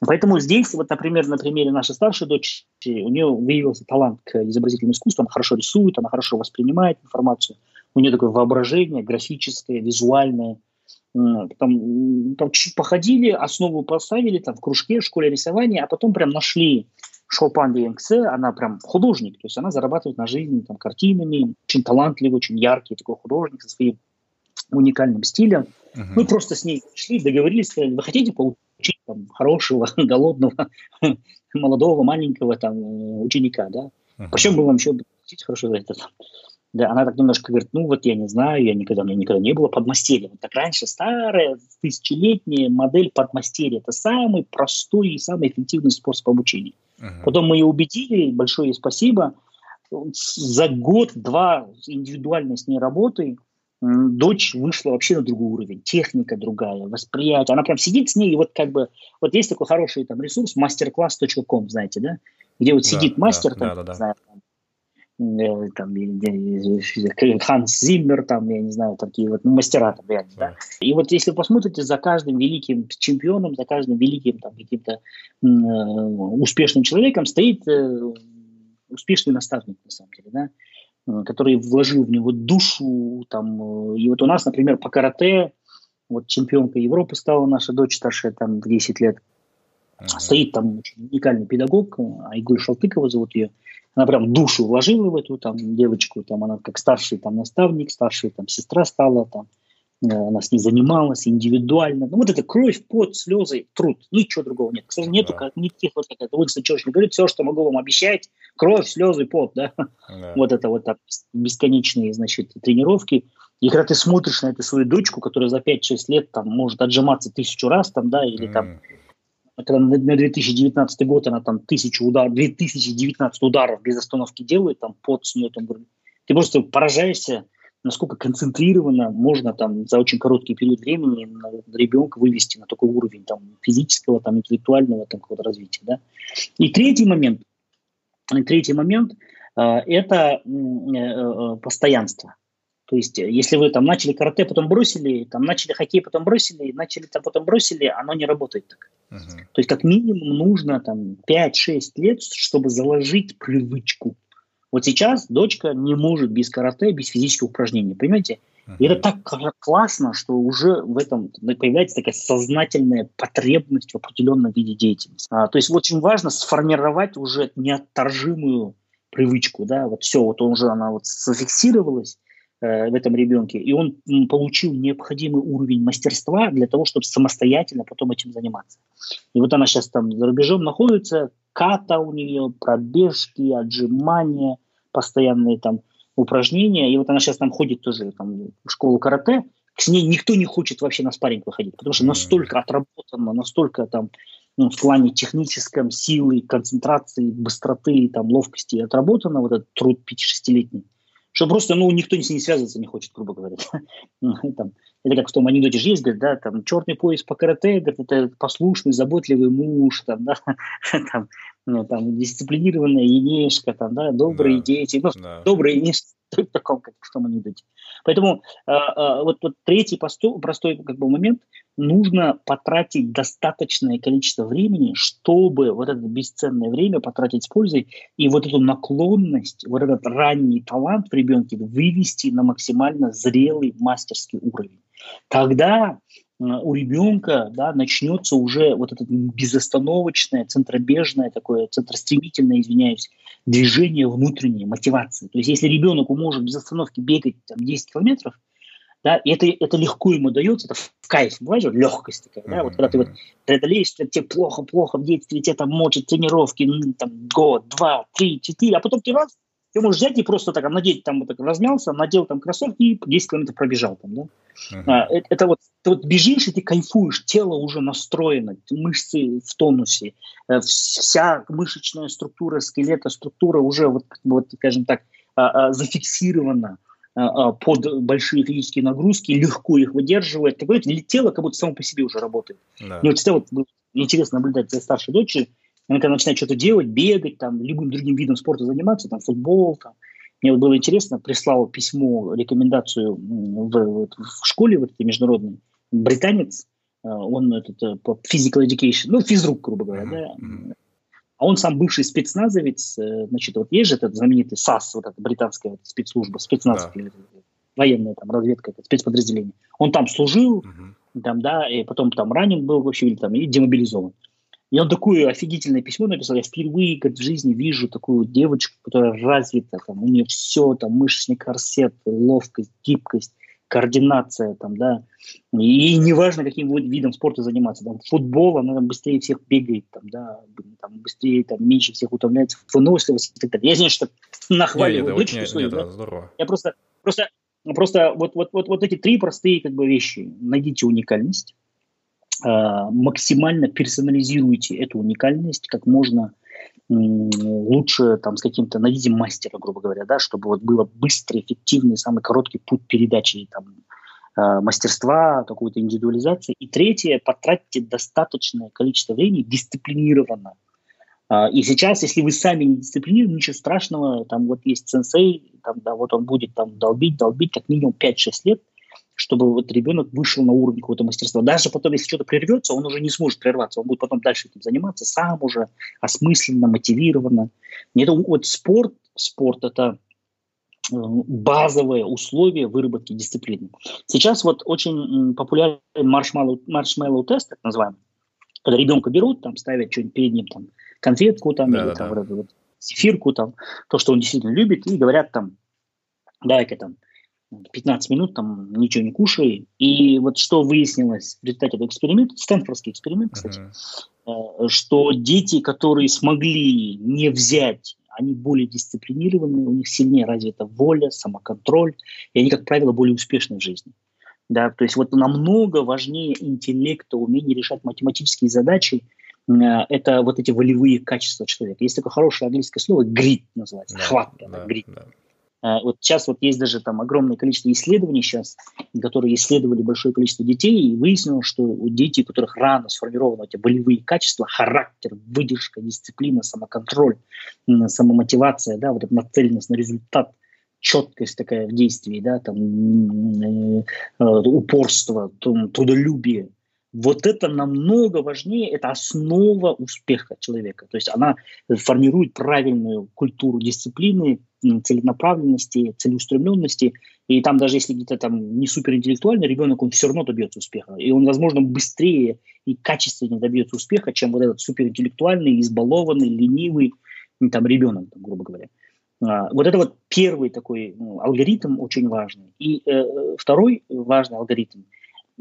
Поэтому здесь, вот, например, на примере нашей старшей дочери, у нее выявился талант к изобразительному искусству, она хорошо рисует, она хорошо воспринимает информацию, у нее такое воображение графическое, визуальное, там, там чуть походили, основу поставили там в кружке, в школе рисования, а потом прям нашли Шопан Янксе, она прям художник, то есть она зарабатывает на жизнь там, картинами, очень талантливый, очень яркий такой художник со своим уникальным стилем. Uh-huh. Мы просто с ней шли, договорились, сказали, вы хотите получить там, хорошего, (laughs) голодного, молодого, маленького там, ученика, да? Uh-huh. Причем мы вам еще хорошо за это да, она так немножко говорит, ну вот я не знаю, я никогда, у меня никогда не было подмастерья. Вот так раньше старая, тысячелетняя модель подмастерья. Это самый простой и самый эффективный способ обучения. Uh-huh. Потом мы ее убедили, большое ей спасибо. за год-два индивидуальной с ней работы дочь вышла вообще на другой уровень, техника другая, восприятие. Она прям сидит с ней, и вот как бы, вот есть такой хороший там ресурс, masterclass.com, знаете, да, где вот да, сидит мастер, да, там, да, да, знаю, там, Ханс Зиммер, там, я не знаю, такие вот ну, мастера там реально, да. да. И вот если посмотрите за каждым великим чемпионом, за каждым великим там каким-то э, успешным человеком стоит э, успешный наставник, на самом деле, да. Э, который вложил в него душу. Там, э, и вот у нас, например, по карате, вот чемпионка Европы стала наша дочь старшая, там, в 10 лет. Uh-huh. Стоит там очень уникальный педагог, Айгуль Шалтыкова зовут ее. Она прям душу вложила в эту там девочку, там она как старший там наставник, старшая там сестра стала, там Э, она с ней занималась индивидуально. Ну, вот это кровь, пот, слезы, труд. Ничего другого нет. К сожалению, нету как, никаких вот как это Уинстон Черчилль говорит, все, что могу вам обещать, кровь, слезы, пот, да. да. Вот это вот так, бесконечные, значит, тренировки. И когда ты смотришь на эту свою дочку, которая за 5-6 лет там может отжиматься тысячу раз, там, да, или mm. там когда на 2019 год она там тысячу ударов, 2019 ударов без остановки делает, там пот с нее там, ты просто поражаешься, насколько концентрированно можно там за очень короткий период времени ребенка вывести на такой уровень там, физического, там, интеллектуального там, какого-то развития. Да? И третий момент, третий момент э, это э, э, постоянство. То есть, если вы там начали карате, потом бросили, там начали хоккей, потом бросили, начали там потом бросили, оно не работает так. Uh-huh. То есть, как минимум нужно там 5-6 лет, чтобы заложить привычку. Вот сейчас дочка не может без карате, без физических упражнений, понимаете? И это так классно, что уже в этом появляется такая сознательная потребность в определенном виде деятельности. А, то есть очень важно сформировать уже неотторжимую привычку, да, вот все, вот он уже, она вот зафиксировалась э, в этом ребенке, и он получил необходимый уровень мастерства для того, чтобы самостоятельно потом этим заниматься. И вот она сейчас там за рубежом находится, ката у нее, пробежки, отжимания, постоянные там упражнения. И вот она сейчас там ходит тоже там, в школу карате. С ней никто не хочет вообще на спарринг выходить, потому что настолько отработано, настолько там ну, в плане техническом, силы, концентрации, быстроты, там, ловкости отработано вот этот труд 5-6-летний, что просто, ну, никто с ней связываться не хочет, грубо говоря. (laughs) Ну, там, это как в том анекдоте же есть, говорит, да, там, черный пояс по карате, говорит, это послушный, заботливый муж, там, да, (laughs) там, ну, там, дисциплинированная енешка, там, да, добрые да, дети, ну, да. добрые не в таком, как в том анекдоте. Поэтому э, э, вот, вот третий простой, простой как бы, момент, нужно потратить достаточное количество времени, чтобы вот это бесценное время потратить с пользой и вот эту наклонность, вот этот ранний талант в ребенке вывести на максимально зрелый мастерский уровень. Тогда у ребенка да, начнется уже вот это безостановочное, центробежное такое, центростремительное, извиняюсь, движение внутреннее, мотивации. То есть если ребенок может без остановки бегать там, 10 километров, да, и это, это легко ему дается, это в кайф, бывает же, легкость такая, да, вот когда ты вот преодолеешь, тебе плохо-плохо в детстве, тебе там мочат тренировки, ну, там, год, два, три, четыре, а потом ты раз, ты можешь взять и просто так надеть, там вот так размялся, надел там кроссовки и 10 километров пробежал там, да. Uh-huh. А, это, это вот ты вот бежишь и ты кайфуешь, тело уже настроено, мышцы в тонусе, э, вся мышечная структура скелета, структура уже вот, вот скажем так, а, а, зафиксирована под большие физические нагрузки, легко их выдерживает. Такое тело как будто само по себе уже работает. Да. Мне вот всегда вот интересно наблюдать за старшей дочерью, она когда начинает что-то делать, бегать, там, любым другим видом спорта заниматься, там, футбол, там, мне вот было интересно, прислал письмо, рекомендацию в, в, в школе вот этой международной, британец, э, он этот, э, по physical education, ну, физрук, грубо говоря, да, а он сам бывший спецназовец, э, значит, вот есть же этот знаменитый САС, вот эта британская спецслужба, спецназ, да. военная там разведка, спецподразделение. Он там служил, uh-huh. там, да, и потом там ранен был вообще, или там, и демобилизован. И он такое офигительное письмо написал. Я впервые говорит, в жизни вижу такую девочку, которая развита, там, у нее все, там, мышечный корсет, ловкость, гибкость, координация, там, да. И неважно, каким видом спорта заниматься. Там, футбол, она там, быстрее всех бегает, там, да, там, быстрее, там, меньше всех утомляется, выносливость и так далее. Я знаю, что нахваливаю дочку свою, да? Здорово. Я просто, просто, просто вот, вот, вот, вот эти три простые как бы вещи. Найдите уникальность, максимально персонализируйте эту уникальность как можно лучше там с каким-то, найдите мастера, грубо говоря, да, чтобы вот было быстрый, эффективный, самый короткий путь передачи там, э, мастерства, какую-то индивидуализацию. И третье, потратьте достаточное количество времени дисциплинированно. Э, и сейчас, если вы сами не дисциплинированы, ничего страшного, там вот есть сенсей, там, да, вот он будет там долбить, долбить как минимум 5-6 лет, чтобы вот ребенок вышел на уровень какого-то мастерства. Даже потом, если что-то прервется, он уже не сможет прерваться, он будет потом дальше этим заниматься сам уже, осмысленно, мотивированно. Это вот спорт, спорт – это э, базовое условие выработки дисциплины. Сейчас вот очень популярный маршмеллоу, маршмеллоу тест, так называемый, когда ребенка берут, там ставят что-нибудь перед ним, там, конфетку там, да, или да, там, да. Вот, зефирку, там, то, что он действительно любит, и говорят там, дай-ка там 15 минут там ничего не кушай. И вот что выяснилось в результате этого эксперимента, Стэнфордский эксперимент, кстати, uh-huh. что дети, которые смогли не взять, они более дисциплинированные, у них сильнее развита воля, самоконтроль, и они, как правило, более успешны в жизни. Да, то есть вот намного важнее интеллекта, умение решать математические задачи, э, это вот эти волевые качества человека. Есть такое хорошее английское слово «грит» называется, да, хватка, да, грит. Да. Э, вот сейчас вот есть даже там огромное количество исследований сейчас, которые исследовали большое количество детей, и выяснилось, что у детей, у которых рано сформированы эти болевые качества, характер, выдержка, дисциплина, самоконтроль, самомотивация, да, вот эта нацеленность на результат, четкость такая в действии, да, там, э, э, упорство, трудолюбие, вот это намного важнее, это основа успеха человека. То есть она формирует правильную культуру дисциплины, целенаправленности, целеустремленности. И там даже если где-то там не суперинтеллектуальный ребенок, он все равно добьется успеха. И он, возможно, быстрее и качественнее добьется успеха, чем вот этот суперинтеллектуальный, избалованный, ленивый там, ребенок, там, грубо говоря. А, вот это вот первый такой ну, алгоритм очень важный. И э, второй важный алгоритм –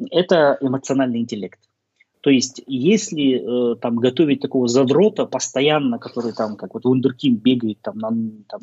это эмоциональный интеллект. То есть, если э, там готовить такого задрота постоянно, который там, как вот Вундеркинд бегает, там, на, там,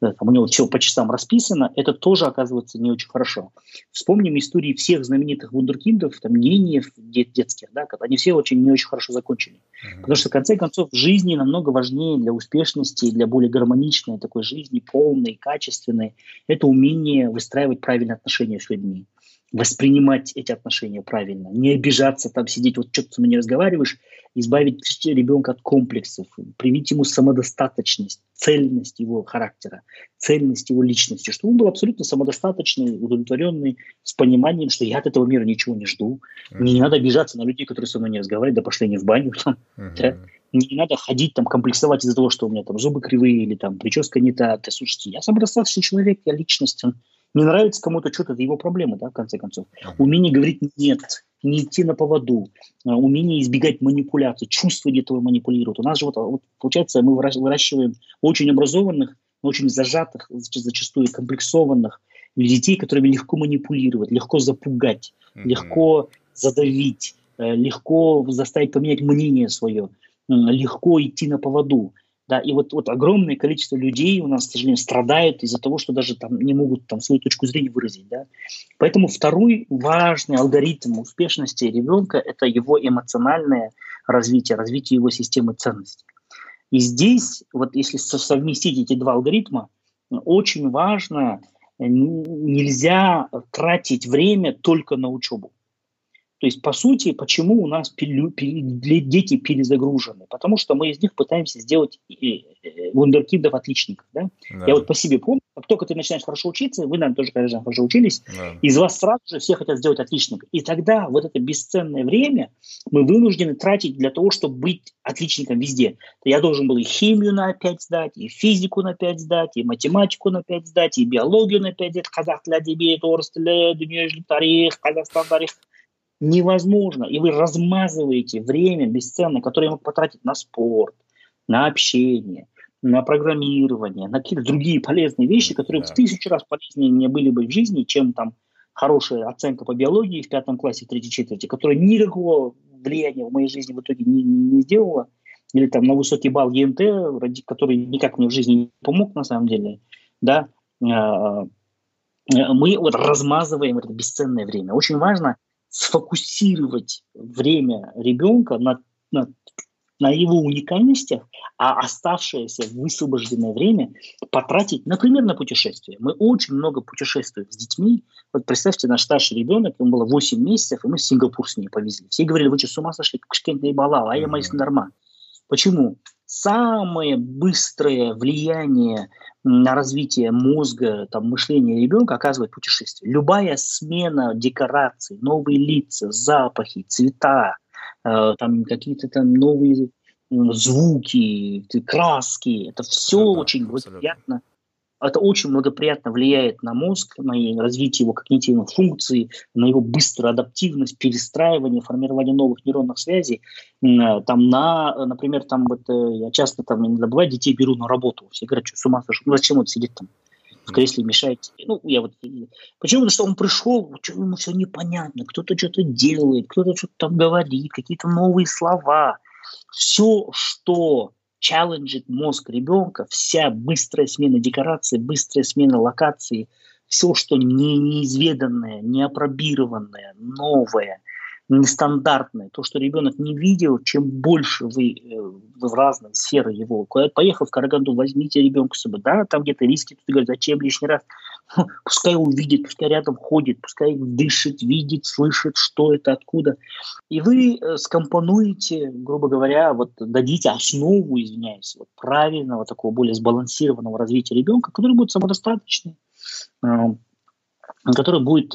да, там у него все по часам расписано, это тоже оказывается не очень хорошо. Вспомним истории всех знаменитых вундеркиндов, там, гениев дет, детских, да, они все очень не очень хорошо закончили. Mm-hmm. Потому что, в конце концов, в жизни намного важнее для успешности, для более гармоничной такой жизни, полной, качественной, это умение выстраивать правильные отношения с людьми воспринимать эти отношения правильно, не обижаться, там сидеть, вот что-то со мной не разговариваешь, избавить ребенка от комплексов, привить ему самодостаточность, цельность его характера, цельность его личности, чтобы он был абсолютно самодостаточный, удовлетворенный, с пониманием, что я от этого мира ничего не жду. Мне не надо обижаться на людей, которые со мной не разговаривают, да пошли они в баню. Там, mm-hmm. да? Не надо ходить, там, комплексовать из-за того, что у меня там зубы кривые или там прическа не та. Да, слушайте, я самодостаточный человек, я личность. Не нравится кому-то что-то, это его проблемы, да, в конце концов. Умение говорить «нет», не идти на поводу, а, умение избегать манипуляций, чувства где-то манипулируют. У нас же вот, вот получается, мы выращиваем очень образованных, очень зажатых, зачастую комплексованных детей, которыми легко манипулировать, легко запугать, mm-hmm. легко задавить, э, легко заставить поменять мнение свое, легко идти на поводу. Да, и вот, вот огромное количество людей у нас, к сожалению, страдают из-за того, что даже там не могут там свою точку зрения выразить. Да. Поэтому второй важный алгоритм успешности ребенка – это его эмоциональное развитие, развитие его системы ценностей. И здесь, вот если совместить эти два алгоритма, очень важно, нельзя тратить время только на учебу. То есть, по сути, почему у нас дети перезагружены? Потому что мы из них пытаемся сделать э, э, вундеркиндов отличников. Да? Да. Я вот по себе помню, как только ты начинаешь хорошо учиться, вы, наверное, тоже, конечно, хорошо учились, да. из вас сразу же все хотят сделать отличника. И тогда вот это бесценное время мы вынуждены тратить для того, чтобы быть отличником везде. Я должен был и химию на 5 сдать, и физику на 5 сдать, и математику на 5 сдать, и биологию на 5 сдать, казах тілі, орыс тілі, дүниежүзілік тарих, Казахстан тарих невозможно. И вы размазываете время бесценное, которое я мог потратить на спорт, на общение, на программирование, на какие-то другие полезные вещи, которые да. в тысячу раз полезнее мне были бы в жизни, чем там хорошая оценка по биологии в пятом классе, в третьей четверти, которая никакого влияния в моей жизни в итоге не, не сделала, или там на высокий балл ЕНТ, который никак мне в жизни не помог на самом деле, да, а, мы вот размазываем это бесценное время. Очень важно сфокусировать время ребенка на, на на его уникальностях, а оставшееся высвобожденное время потратить, например, на путешествие. Мы очень много путешествуем с детьми. Вот представьте, наш старший ребенок, ему было 8 месяцев, и мы в Сингапур с ней повезли. Все говорили, вы что, с ума сошли? Кушкент наебала, а я мои норма. Почему? Самое быстрое влияние на развитие мозга, там, мышления ребенка оказывает путешествие. Любая смена декораций, новые лица, запахи, цвета, э, там какие-то там новые звуки, краски, это все да, очень абсолютно. приятно это очень благоприятно влияет на мозг, на развитие его когнитивных функций, на его быструю адаптивность, перестраивание, формирование новых нейронных связей. Э, там на, например, там вот э, я часто там иногда бывает детей беру на работу, все говорят, что с ума сошел, ну зачем он сидит там? в кресле мешает. Ну, я вот... Почему? Потому что он пришел, ему все непонятно, кто-то что-то делает, кто-то что-то там говорит, какие-то новые слова. Все, что челленджит мозг ребенка, вся быстрая смена декорации, быстрая смена локации, все, что не, неизведанное, неопробированное, новое, нестандартное, то, что ребенок не видел, чем больше вы э, в разные сферы его. Куда поехал в Караганду, возьмите ребенка с собой. Да, там где-то риски, тут говорят, зачем лишний раз? (laughs) Пускай увидит, пускай рядом ходит, пускай дышит, видит, слышит, что это, откуда. И вы э, скомпонуете, грубо говоря, вот дадите основу, извиняюсь, вот правильного, такого более сбалансированного развития ребенка, который будет самодостаточный, э, который будет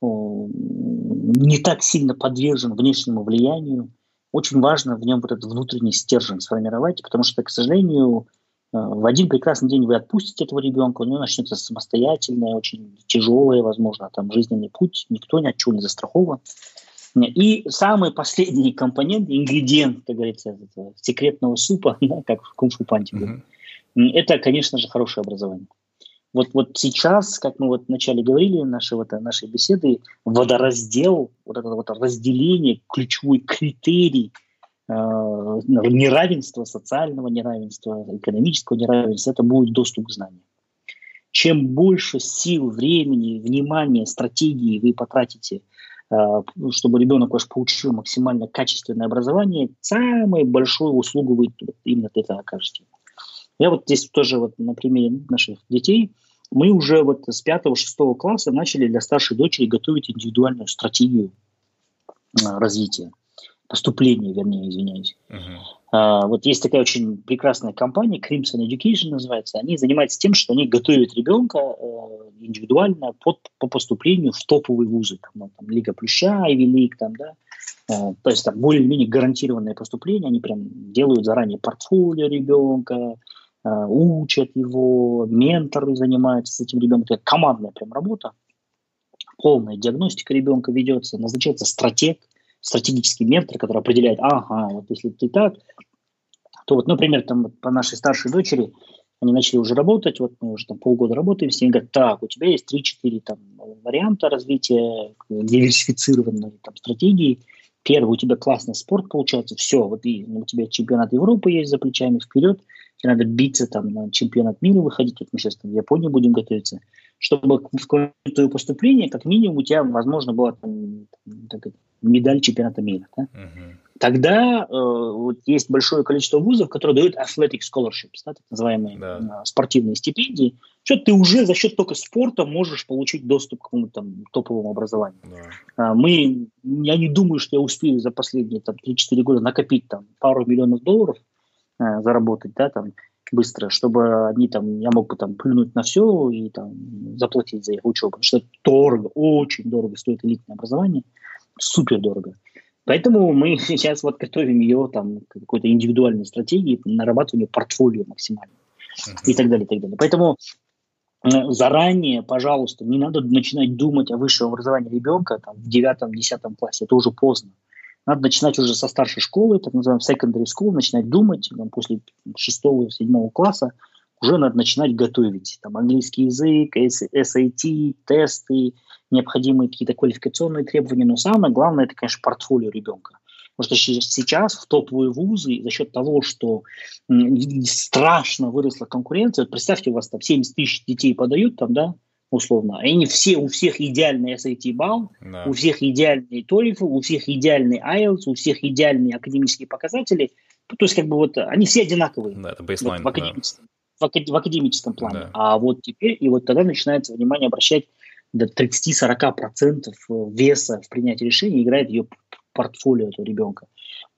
не так сильно подвержен внешнему влиянию. Очень важно в нем вот этот внутренний стержень сформировать, потому что, к сожалению, э, в один прекрасный день вы отпустите этого ребенка, у него начнется самостоятельный, очень тяжелый, возможно, там жизненный путь, никто ни от чего не застрахован. И самый последний компонент, ингредиент, как говорится, секретного супа, (laughs) как в кунг-фу панте, mm-hmm. это, конечно же, хорошее образование. Вот, вот сейчас, как мы вот вначале говорили нашей, вот, нашей беседы, водораздел, вот это вот разделение, ключевой критерий э, неравенства, социального неравенства, экономического неравенства, это будет доступ к знаниям. Чем больше сил, времени, внимания, стратегии вы потратите, э, чтобы ребенок ваш получил максимально качественное образование, самую большую услугу вы именно это окажете. Я вот здесь тоже вот на примере наших детей – мы уже вот с 5-6 класса начали для старшей дочери готовить индивидуальную стратегию а, развития, поступления, вернее, извиняюсь. Uh-huh. А, вот есть такая очень прекрасная компания, Crimson Education называется, они занимаются тем, что они готовят ребенка э, индивидуально под, по поступлению в топовые вузы, там, ну, там Лига Плюща, Ivy League, там, да, э, то есть там более-менее гарантированное поступление, они прям делают заранее портфолио ребенка, Э, учат его, менторы занимаются с этим ребенком. Это командная прям работа. Полная диагностика ребенка ведется, назначается стратег, стратегический ментор, который определяет, ага, вот если ты так, то вот, например, там по нашей старшей дочери, они начали уже работать, вот мы уже там полгода работаем с ними, говорят, так, у тебя есть 3-4 там варианта развития диверсифицированной там стратегии. Первый, у тебя классный спорт получается, все, вот и у тебя чемпионат Европы есть за плечами, вперед – тебе надо биться там на чемпионат мира выходить, вот мы сейчас там в Японии будем готовиться, чтобы в твое поступление, как минимум, у тебя, возможно, была там, так, медаль чемпионата мира. Да? Uh-huh. Тогда э, вот есть большое количество вузов, которые дают athletic scholarships, да, так называемые да. э, спортивные стипендии, что ты уже за счет только спорта можешь получить доступ к какому-то там топовому образованию. Да. Э, мы, я не думаю, что я успею за последние там, 3-4 года накопить там пару миллионов долларов, э, заработать, да, там, быстро, чтобы они там, я мог бы там плюнуть на все и там заплатить за их учебу, потому что это дорого, очень дорого стоит элитное образование, супер дорого. Поэтому мы (laughs) сейчас вот готовим ее там какой-то индивидуальной стратегии, нарабатыванию портфолио максимально uh-huh. и так далее, и так далее. Поэтому э, заранее, пожалуйста, не надо начинать думать о высшем образовании ребенка там, в девятом-десятом классе, это уже поздно. Надо начинать уже со старшей школы, так называемой secondary school, начинать думать там, после шестого, седьмого класса, уже надо начинать готовить. Там английский язык, SAT, тесты, необходимые какие-то квалификационные требования. Но самое главное, это, конечно, портфолио ребенка. Потому что сейчас в топовые вузы за счет того, что страшно выросла конкуренция, вот представьте, у вас там 70 тысяч детей подают, там, да, условно. Они все, у всех идеальный SAT балл, да. у всех идеальный TOEFL, у всех идеальный IELTS, у всех идеальные академические показатели. То есть, как бы вот они все одинаковые.
Да, это бейслайн.
Вот, в, академическом, да. в, в академическом плане. Да. А вот теперь, и вот тогда начинается внимание обращать до 30-40% веса в принятии решений играет ее портфолио этого ребенка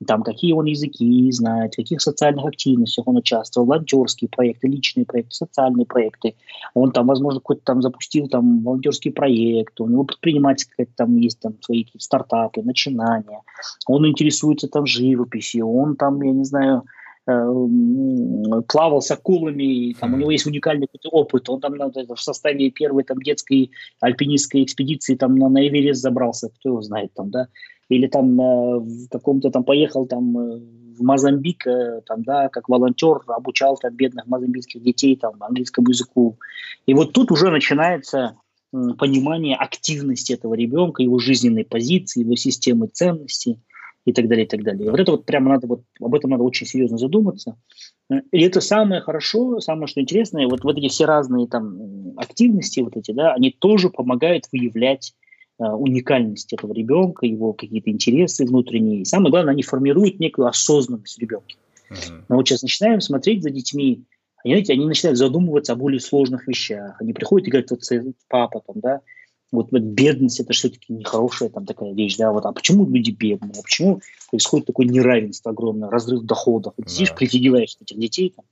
там, какие он языки знает, в каких социальных активностях он участвовал, волонтерские проекты, личные проекты, социальные проекты. Он там, возможно, какой-то там запустил там волонтерский проект, у него предпринимательская там есть там свои какие-то стартапы, начинания. Он интересуется там живописью, он там, я не знаю, э, плавал с акулами, там, у него есть уникальный какой-то опыт, он там в составе первой там, детской альпинистской экспедиции там, на, на Эверест забрался, кто его знает там, да, или там э, в каком-то там поехал там э, в Мозамбик, э, там, да, как волонтер, обучал там бедных мозамбикских детей там английскому языку. И вот тут уже начинается понимание активности этого ребенка, его жизненной позиции, его системы ценностей и так далее, и так далее. И вот это вот прямо надо, вот об этом надо очень серьезно задуматься. И это самое хорошо, самое что интересное, вот, вот эти все разные там активности вот эти, да, они тоже помогают выявлять уникальность этого ребенка, его какие-то интересы внутренние. И самое главное, они формируют некую осознанность ребенка. Uh-huh. Мы вот сейчас начинаем смотреть за детьми, они, знаете, они начинают задумываться о более сложных вещах. Они приходят и говорят, вот папа, там, да, вот, вот бедность это все-таки нехорошая там такая вещь, да, вот, а почему люди бедные, а почему происходит такое неравенство огромное, разрыв доходов, вот, сидишь, да. прифигиваешь этих детей, там,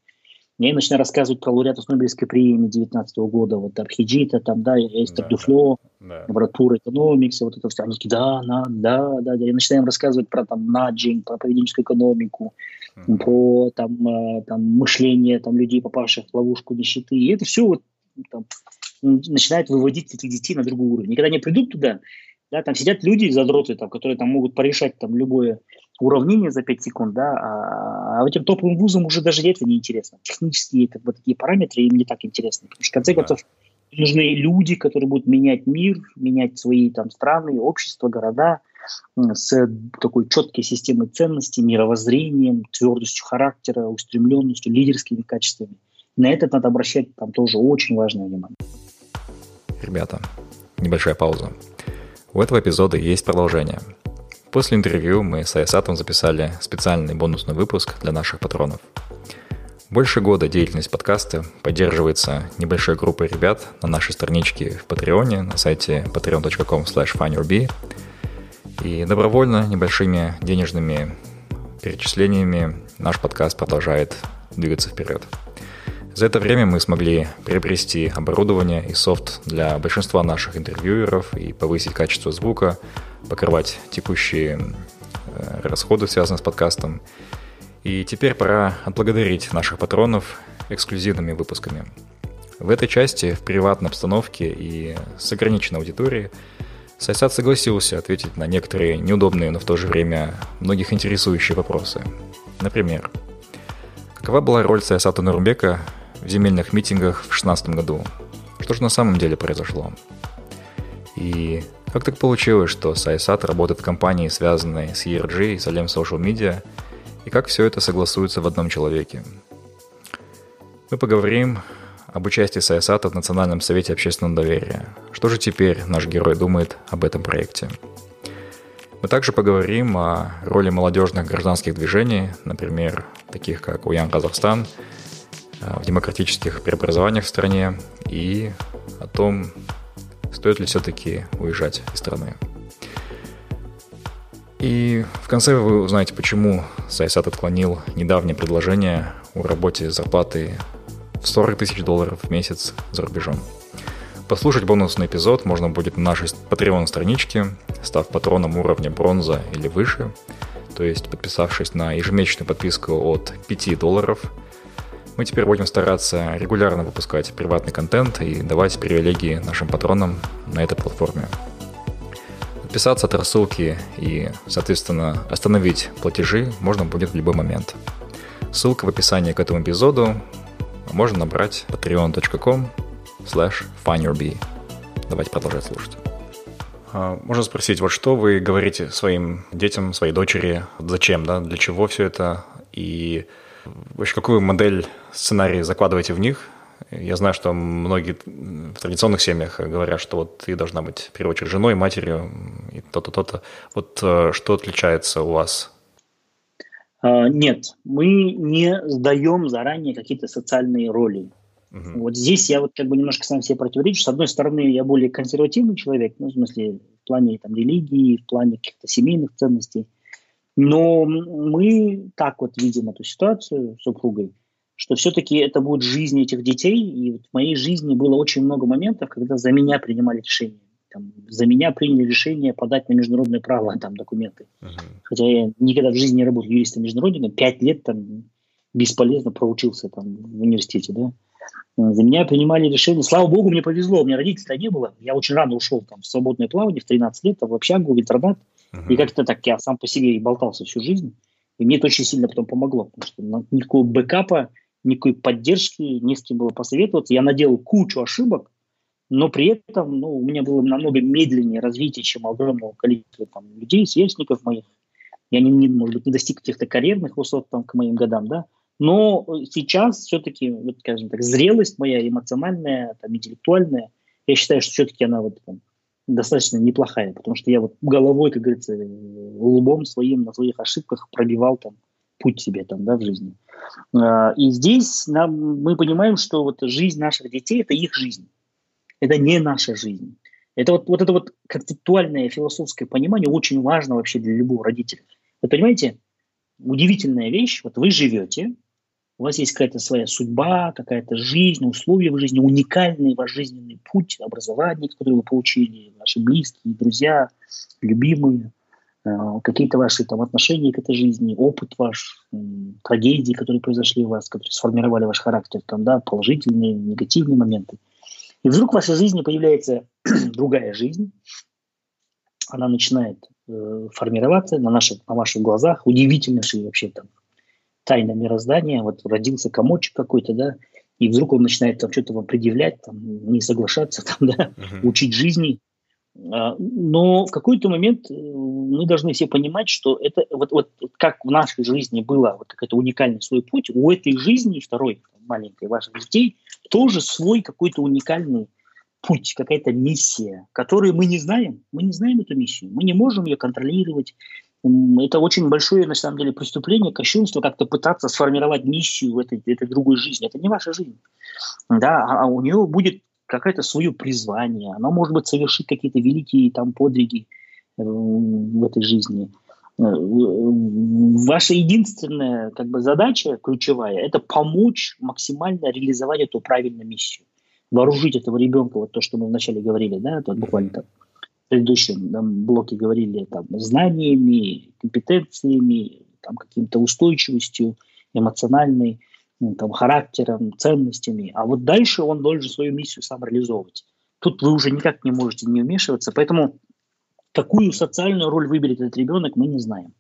я им начинаю рассказывать про лауреатов Нобелевской премии 19 года, вот Абхиджита, там, да, Эстер да, Дюфло, да. Братура экономикс, вот это все. Они такие, да, да, да, да. Я начинаю им рассказывать про там наджинг, про поведенческую экономику, mm-hmm. про там, э, там мышление там, людей, попавших в ловушку нищеты. И это все вот там, начинает выводить этих детей на другой уровень. И когда они придут туда, да, там сидят люди, задроты, там, которые там могут порешать там любое уравнение за 5 секунд, да, а, а этим топовым вузам уже даже это не интересно. Технические как бы, такие параметры им не так интересны. Потому что, в конце концов, нужны люди, которые будут менять мир, менять свои там страны, общества, города с такой четкой системой ценностей, мировоззрением, твердостью характера, устремленностью, лидерскими качествами. На это надо обращать там тоже очень важное внимание.
Ребята, небольшая пауза. У этого эпизода есть продолжение – После интервью мы с Айсатом записали специальный бонусный выпуск для наших патронов. Больше года деятельность подкаста поддерживается небольшой группой ребят на нашей страничке в Патреоне на сайте patreon.com slash И добровольно небольшими денежными перечислениями наш подкаст продолжает двигаться вперед. За это время мы смогли приобрести оборудование и софт для большинства наших интервьюеров и повысить качество звука, покрывать текущие э, расходы, связанные с подкастом. И теперь пора отблагодарить наших патронов эксклюзивными выпусками. В этой части, в приватной обстановке и с ограниченной аудиторией, Сайсад согласился ответить на некоторые неудобные, но в то же время многих интересующие вопросы. Например, какова была роль Сайсата Нурбека в земельных митингах в 2016 году? Что же на самом деле произошло? И как так получилось, что Сайсат работает в компании, связанной с ERG и Salem Social Media, и как все это согласуется в одном человеке? Мы поговорим об участии Сайсата в Национальном совете общественного доверия. Что же теперь наш герой думает об этом проекте? Мы также поговорим о роли молодежных гражданских движений, например, таких как Уян Казахстан, в демократических преобразованиях в стране и о том, стоит ли все-таки уезжать из страны. И в конце вы узнаете, почему Сайсат отклонил недавнее предложение о работе с зарплатой в 40 тысяч долларов в месяц за рубежом. Послушать бонусный эпизод можно будет на нашей Patreon страничке, став патроном уровня бронза или выше, то есть подписавшись на ежемесячную подписку от 5 долларов – мы теперь будем стараться регулярно выпускать приватный контент и давать привилегии нашим патронам на этой платформе. Подписаться от рассылки и, соответственно, остановить платежи можно будет в любой момент. Ссылка в описании к этому эпизоду. Можно набрать patreon.com slash. Давайте продолжать слушать. А, можно спросить, вот что вы говорите своим детям, своей дочери, зачем, да, для чего все это, и Вообще, какую модель сценария закладываете в них, Я знаю, что многие в традиционных семьях говорят, что вот ты должна быть, в первую очередь, женой, матерью и то-то, то-то. Вот э, что отличается у вас?
А, нет, мы не сдаем заранее какие-то социальные роли. Угу. Вот здесь я вот как бы немножко сам себе противоречу. С одной стороны, я более консервативный человек, ну, в смысле, в плане там, религии, в плане каких-то семейных ценностей. Но мы так вот видим эту ситуацию с супругой, что все-таки это будет жизнь этих детей. И вот в моей жизни было очень много моментов, когда за меня принимали решения. Там, за меня приняли решение подать на международное право (laughs) там, документы. Uh-huh. Хотя я никогда в жизни не работал юристом-международником, пять лет там бесполезно проучился там в университете, да. За меня принимали решения. Слава богу, мне повезло, у меня родителей не было. Я очень рано ушел там, в свободное плавание в 13 лет, там, в общагу, в интернат. Uh-huh. И как-то так я сам по себе и болтался всю жизнь. И мне это очень сильно потом помогло, потому что никакого бэкапа, никакой поддержки, не с кем было посоветоваться. Я наделал кучу ошибок, но при этом ну, у меня было намного медленнее развитие, чем огромного количества там, людей, сверстников моих. Я, не, не, может быть, не достиг каких-то карьерных высот там, к моим годам, да, но сейчас все-таки, вот, скажем так, зрелость моя эмоциональная, там, интеллектуальная, я считаю, что все-таки она вот там, достаточно неплохая, потому что я вот головой, как говорится, лбом своим на своих ошибках пробивал там путь себе там, да, в жизни. А, и здесь нам, мы понимаем, что вот жизнь наших детей – это их жизнь. Это не наша жизнь. Это вот, вот это вот концептуальное философское понимание очень важно вообще для любого родителя. Вы понимаете, удивительная вещь, вот вы живете, у вас есть какая-то своя судьба, какая-то жизнь, условия в жизни, уникальный ваш жизненный путь, образование, которое вы получили, ваши близкие, друзья, любимые, э, какие-то ваши там отношения к этой жизни, опыт ваш, трагедии, которые произошли у вас, которые сформировали ваш характер, там, да, положительные, негативные моменты. И вдруг в вашей жизни появляется (clears throat) другая жизнь, она начинает э, формироваться на, наших, на ваших глазах, удивительнейшие вообще там тайна мироздания, вот родился комочек какой-то, да, и вдруг он начинает там что-то вам предъявлять, там, не соглашаться, (laughs) там, да, uh-huh. учить жизни. А, но в какой-то момент э, мы должны все понимать, что это вот, вот как в нашей жизни было вот какой-то уникальный свой путь, у этой жизни, второй маленькой ваших детей, тоже свой какой-то уникальный путь, какая-то миссия, которую мы не знаем. Мы не знаем эту миссию. Мы не можем ее контролировать, это очень большое, на самом деле, преступление, кощунство, как-то пытаться сформировать миссию в этой, этой другой жизни. Это не ваша жизнь. Да, а, а у нее будет какое-то свое призвание. Она, может быть, совершит какие-то великие там подвиги э, в этой жизни. Э, ваша единственная как бы, задача ключевая – это помочь максимально реализовать эту правильную миссию. Вооружить этого ребенка, вот то, что мы вначале говорили, да, это буквально так предыдущем там, блоке говорили там, знаниями, компетенциями, там, каким-то устойчивостью эмоциональной, ну, там, характером, ценностями. А вот дальше он должен свою миссию сам реализовывать. Тут вы уже никак не можете не вмешиваться. Поэтому какую социальную роль выберет этот ребенок, мы не знаем.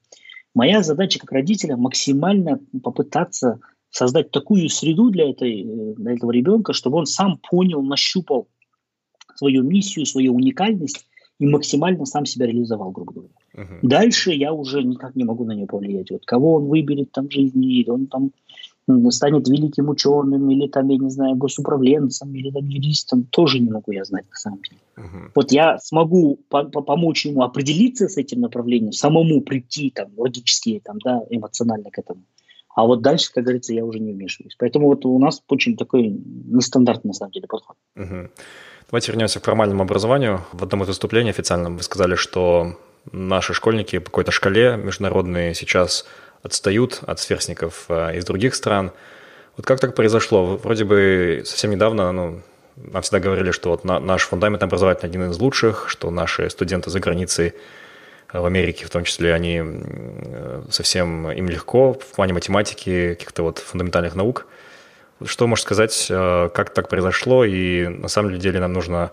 Моя задача как родителя максимально попытаться создать такую среду для, этой, для этого ребенка, чтобы он сам понял, нащупал свою миссию, свою уникальность и максимально сам себя реализовал, грубо говоря. Uh-huh. Дальше я уже никак не могу на него повлиять. Вот кого он выберет там в жизни, или он там станет великим ученым, или там, я не знаю, госуправленцем, или там юристом, тоже не могу я знать на самом деле. Uh-huh. Вот я смогу по- по- помочь ему определиться с этим направлением, самому прийти там логически, там, да, эмоционально к этому. А вот дальше, как говорится, я уже не вмешиваюсь. Поэтому вот у нас очень такой нестандартный, на самом деле, подход.
Uh-huh. Давайте вернемся к формальному образованию. В одном из выступлений официальном вы сказали, что наши школьники по какой-то шкале международные сейчас отстают от сверстников э, из других стран. Вот как так произошло? Вроде бы совсем недавно ну, нам всегда говорили, что вот наш фундамент образовательный один из лучших, что наши студенты за границей э, в Америке в том числе, они э, совсем им легко в плане математики, каких-то вот фундаментальных наук – что можешь сказать, э, как так произошло, и на самом деле нам нужно,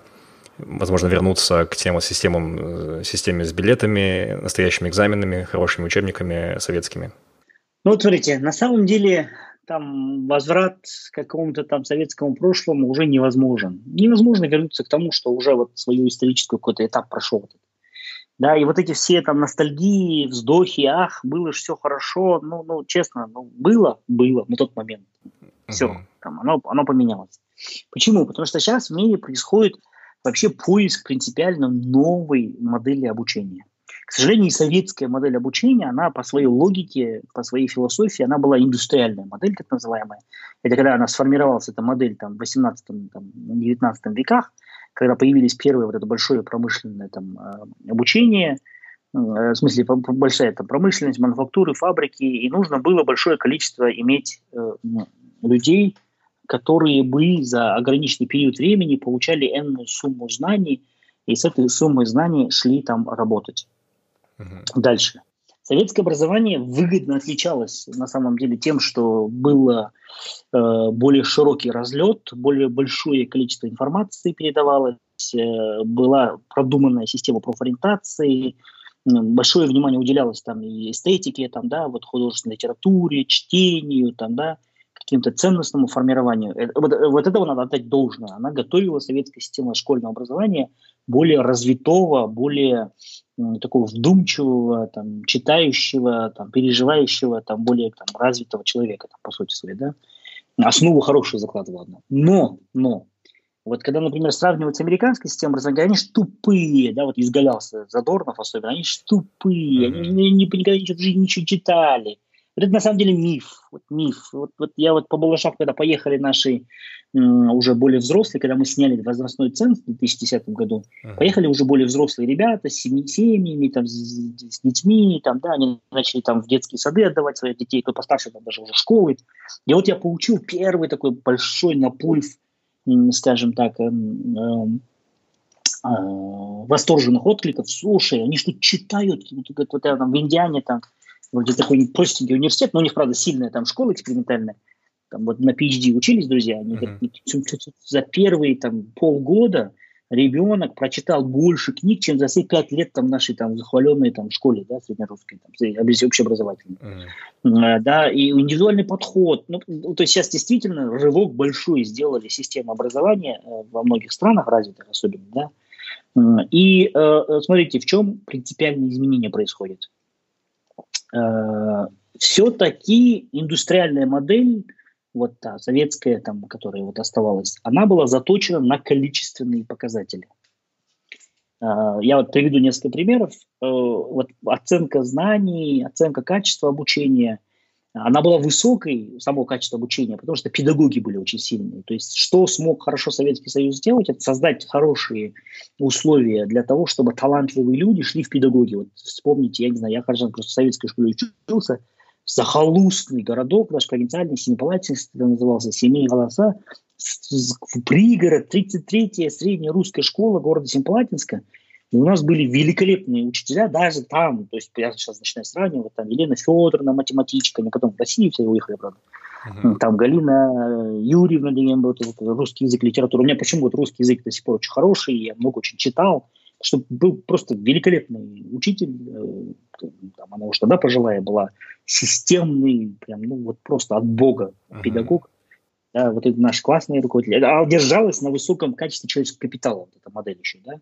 возможно, вернуться к тем системам, э, системе с билетами, настоящими экзаменами, хорошими учебниками советскими?
Ну вот смотрите, на самом деле там возврат к какому-то там советскому прошлому уже невозможен. Невозможно вернуться к тому, что уже вот свою историческую какой-то этап прошел. Да, и вот эти все там ностальгии, вздохи, ах, было же все хорошо, ну, ну, честно, ну, было, было на тот момент. Все, там, оно, оно поменялось. Почему? Потому что сейчас в мире происходит вообще поиск принципиально новой модели обучения. К сожалению, советская модель обучения, она по своей логике, по своей философии, она была индустриальная модель, так называемая. Это когда она сформировалась, эта модель там, в 18-19 веках, когда появились первые вот это большое промышленное там, э, обучение, э, в смысле большая там, промышленность, мануфактуры, фабрики, и нужно было большое количество иметь э, людей, которые бы за ограниченный период времени получали энную сумму знаний, и с этой суммой знаний шли там работать. Угу. Дальше. Советское образование выгодно отличалось на самом деле тем, что было э, более широкий разлет, более большое количество информации передавалось, э, была продуманная система профориентации, большое внимание уделялось там и эстетике, там, да, вот художественной литературе, чтению, там, да, каким-то ценностному формированию. Это, вот, вот этого надо отдать должное. Она готовила советская система школьного образования более развитого, более такого вдумчивого, там, читающего, там, переживающего, там, более там, развитого человека, там, по сути своей, да. Основу хорошую закладывала она. Но, но, вот когда, например, сравнивать с американской системой образования, они ж тупые, да, вот изгалялся Задорнов особенно, они ж тупые, mm-hmm. они не, не, никогда ничего, ничего читали, вот это на самом деле миф. Вот миф. Вот, вот я вот по Балашах, когда поехали наши уже более взрослые, когда мы сняли возрастной ценз в 2010 году, uh-huh. поехали уже более взрослые ребята с семьями, там, с, с детьми, там, да, они начали там в детские сады отдавать своих детей, кто постарше, там даже уже школы. И вот я получил первый такой большой наплыв, скажем так, эм, эм, э, восторженных откликов. Слушай, они что читают, вот, вот, вот там в Индиане там вроде такой простенький университет, но у них, правда, сильная там школа экспериментальная, там вот на PhD учились друзья, они uh-huh. за первые там полгода ребенок прочитал больше книг, чем за все пять лет там нашей там захваленной там школе, да, среднерусской, там, общеобразовательной. Uh-huh. Да, и индивидуальный подход. Ну, то есть сейчас действительно рывок большой сделали систему образования э, во многих странах развитых особенно, да. И э, смотрите, в чем принципиальные изменения происходят. Э, все-таки индустриальная модель, вот та советская, там, которая вот оставалась, она была заточена на количественные показатели. Э, я вот приведу несколько примеров. Э, вот оценка знаний, оценка качества обучения – она была высокой, само качество обучения, потому что педагоги были очень сильные. То есть что смог хорошо Советский Союз сделать, это создать хорошие условия для того, чтобы талантливые люди шли в педагоги. Вот вспомните, я не знаю, я, хорошо просто в советской школе учился, захолустный городок, наш провинциальный, Семипалатинск, назывался, Семей голоса, пригород, 33-я средняя русская школа города Семипалатинска – и у нас были великолепные учителя даже там, то есть я сейчас начинаю сравнивать, там Елена Федоровна, математичка, потом в Россию все уехали, правда. Uh-huh. Там Галина Юрьевна, был русский язык, литература. У меня почему вот русский язык до сих пор очень хороший, я много очень читал, что был просто великолепный учитель, э, там, она уже тогда пожилая была, системный, прям, ну вот просто от Бога uh-huh. педагог. Да, вот это наш классный руководитель. А держалась на высоком качестве человеческого капитала, вот эта модель еще, да.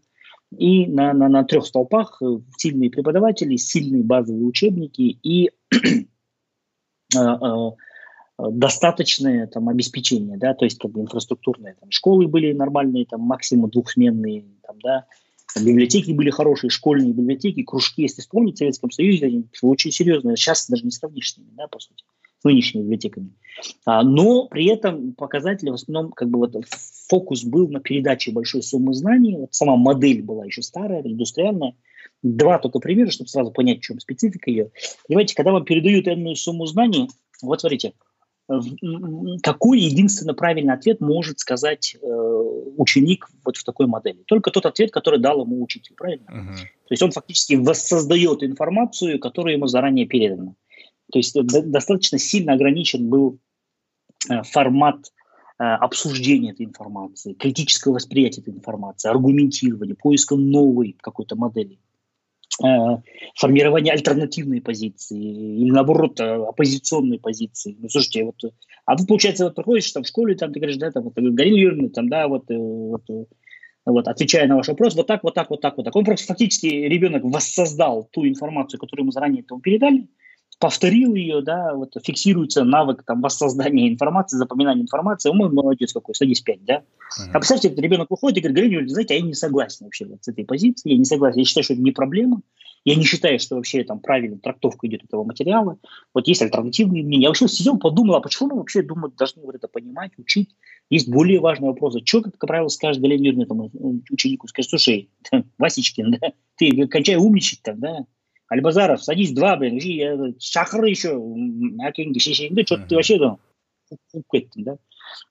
И на, на, на трех столпах э, сильные преподаватели, сильные базовые учебники и (clears throat) э, э, достаточное там обеспечение, да, то есть как бы инфраструктурные там школы были нормальные, там максимум двухсменные, там, да, библиотеки были хорошие, школьные библиотеки, кружки, если вспомнить, в Советском Союзе они очень серьезные, сейчас даже не сравнишь с ними, да, по сути. с нынешними библиотеками. А, но при этом показатели в основном, как бы вот фокус был на передаче большой суммы знаний. Вот сама модель была еще старая, индустриальная. Два только примера, чтобы сразу понять, в чем специфика ее. Понимаете, когда вам передают энную сумму знаний, вот смотрите, какой единственно правильный ответ может сказать э, ученик вот в такой модели? Только тот ответ, который дал ему учитель, правильно? Uh-huh. То есть он фактически воссоздает информацию, которая ему заранее передана. То есть э, достаточно сильно ограничен был э, формат э, обсуждения этой информации, критического восприятия этой информации, аргументирования, поиска новой какой-то модели, формирования альтернативной позиции или, наоборот, оппозиционной позиции. Ну, слушайте, вот, а тут, получается, вот проходишь там в школе, там ты говоришь, да, там, вот, Галина Юрьевна, там, да, вот, вот, вот, отвечая на ваш вопрос, вот так, вот так, вот так, вот так. Он просто фактически, ребенок воссоздал ту информацию, которую ему заранее этому передали, повторил ее, да, вот фиксируется навык там воссоздания информации, запоминания информации, мой молодец какой, садись 5, да. Uh-huh. А представьте, ребенок уходит и говорит, Григорий, знаете, а я не согласен вообще вот с этой позицией, я не согласен, я считаю, что это не проблема, я не считаю, что вообще там правильная трактовка идет этого материала. Вот есть альтернативные мнения. Я вообще сидел, подумал, а почему мы вообще думаю, должны вот это понимать, учить? Есть более важные вопросы. Что, как правило, скажет Галина Юрьевна этому ученику? Скажет, слушай, (laughs) Васечкин, да, ты кончай умничать там, да, Альбазаров, садись два, блин, шахры еще, да, что ты вообще там, да.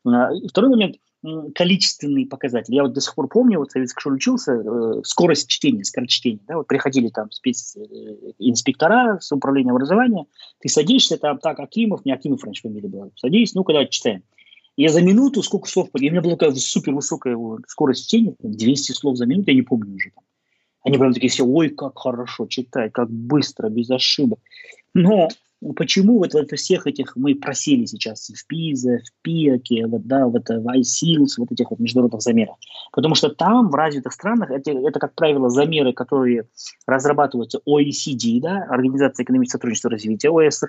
А, второй момент – количественные показатели. Я вот до сих пор помню, вот советской школе учился, э, скорость чтения, скорочтения. Да, вот приходили там специнспектора э, с управления образования, ты садишься там, так, Акимов, не Акимов раньше фамилия была, садись, ну, когда читаем. Я за минуту сколько слов, у меня была такая супер высокая скорость чтения, 200 слов за минуту, я не помню уже. Там. Они прям такие все, ой, как хорошо читать, как быстро, без ошибок. Но Почему вот во всех этих мы просили сейчас в ПИЗе, в ПИАКе, вот, да, вот в ISILS, вот этих вот международных замерах? Потому что там, в развитых странах, это, это как правило, замеры, которые разрабатываются OECD, да, Организация экономического сотрудничества и развития, ОСР,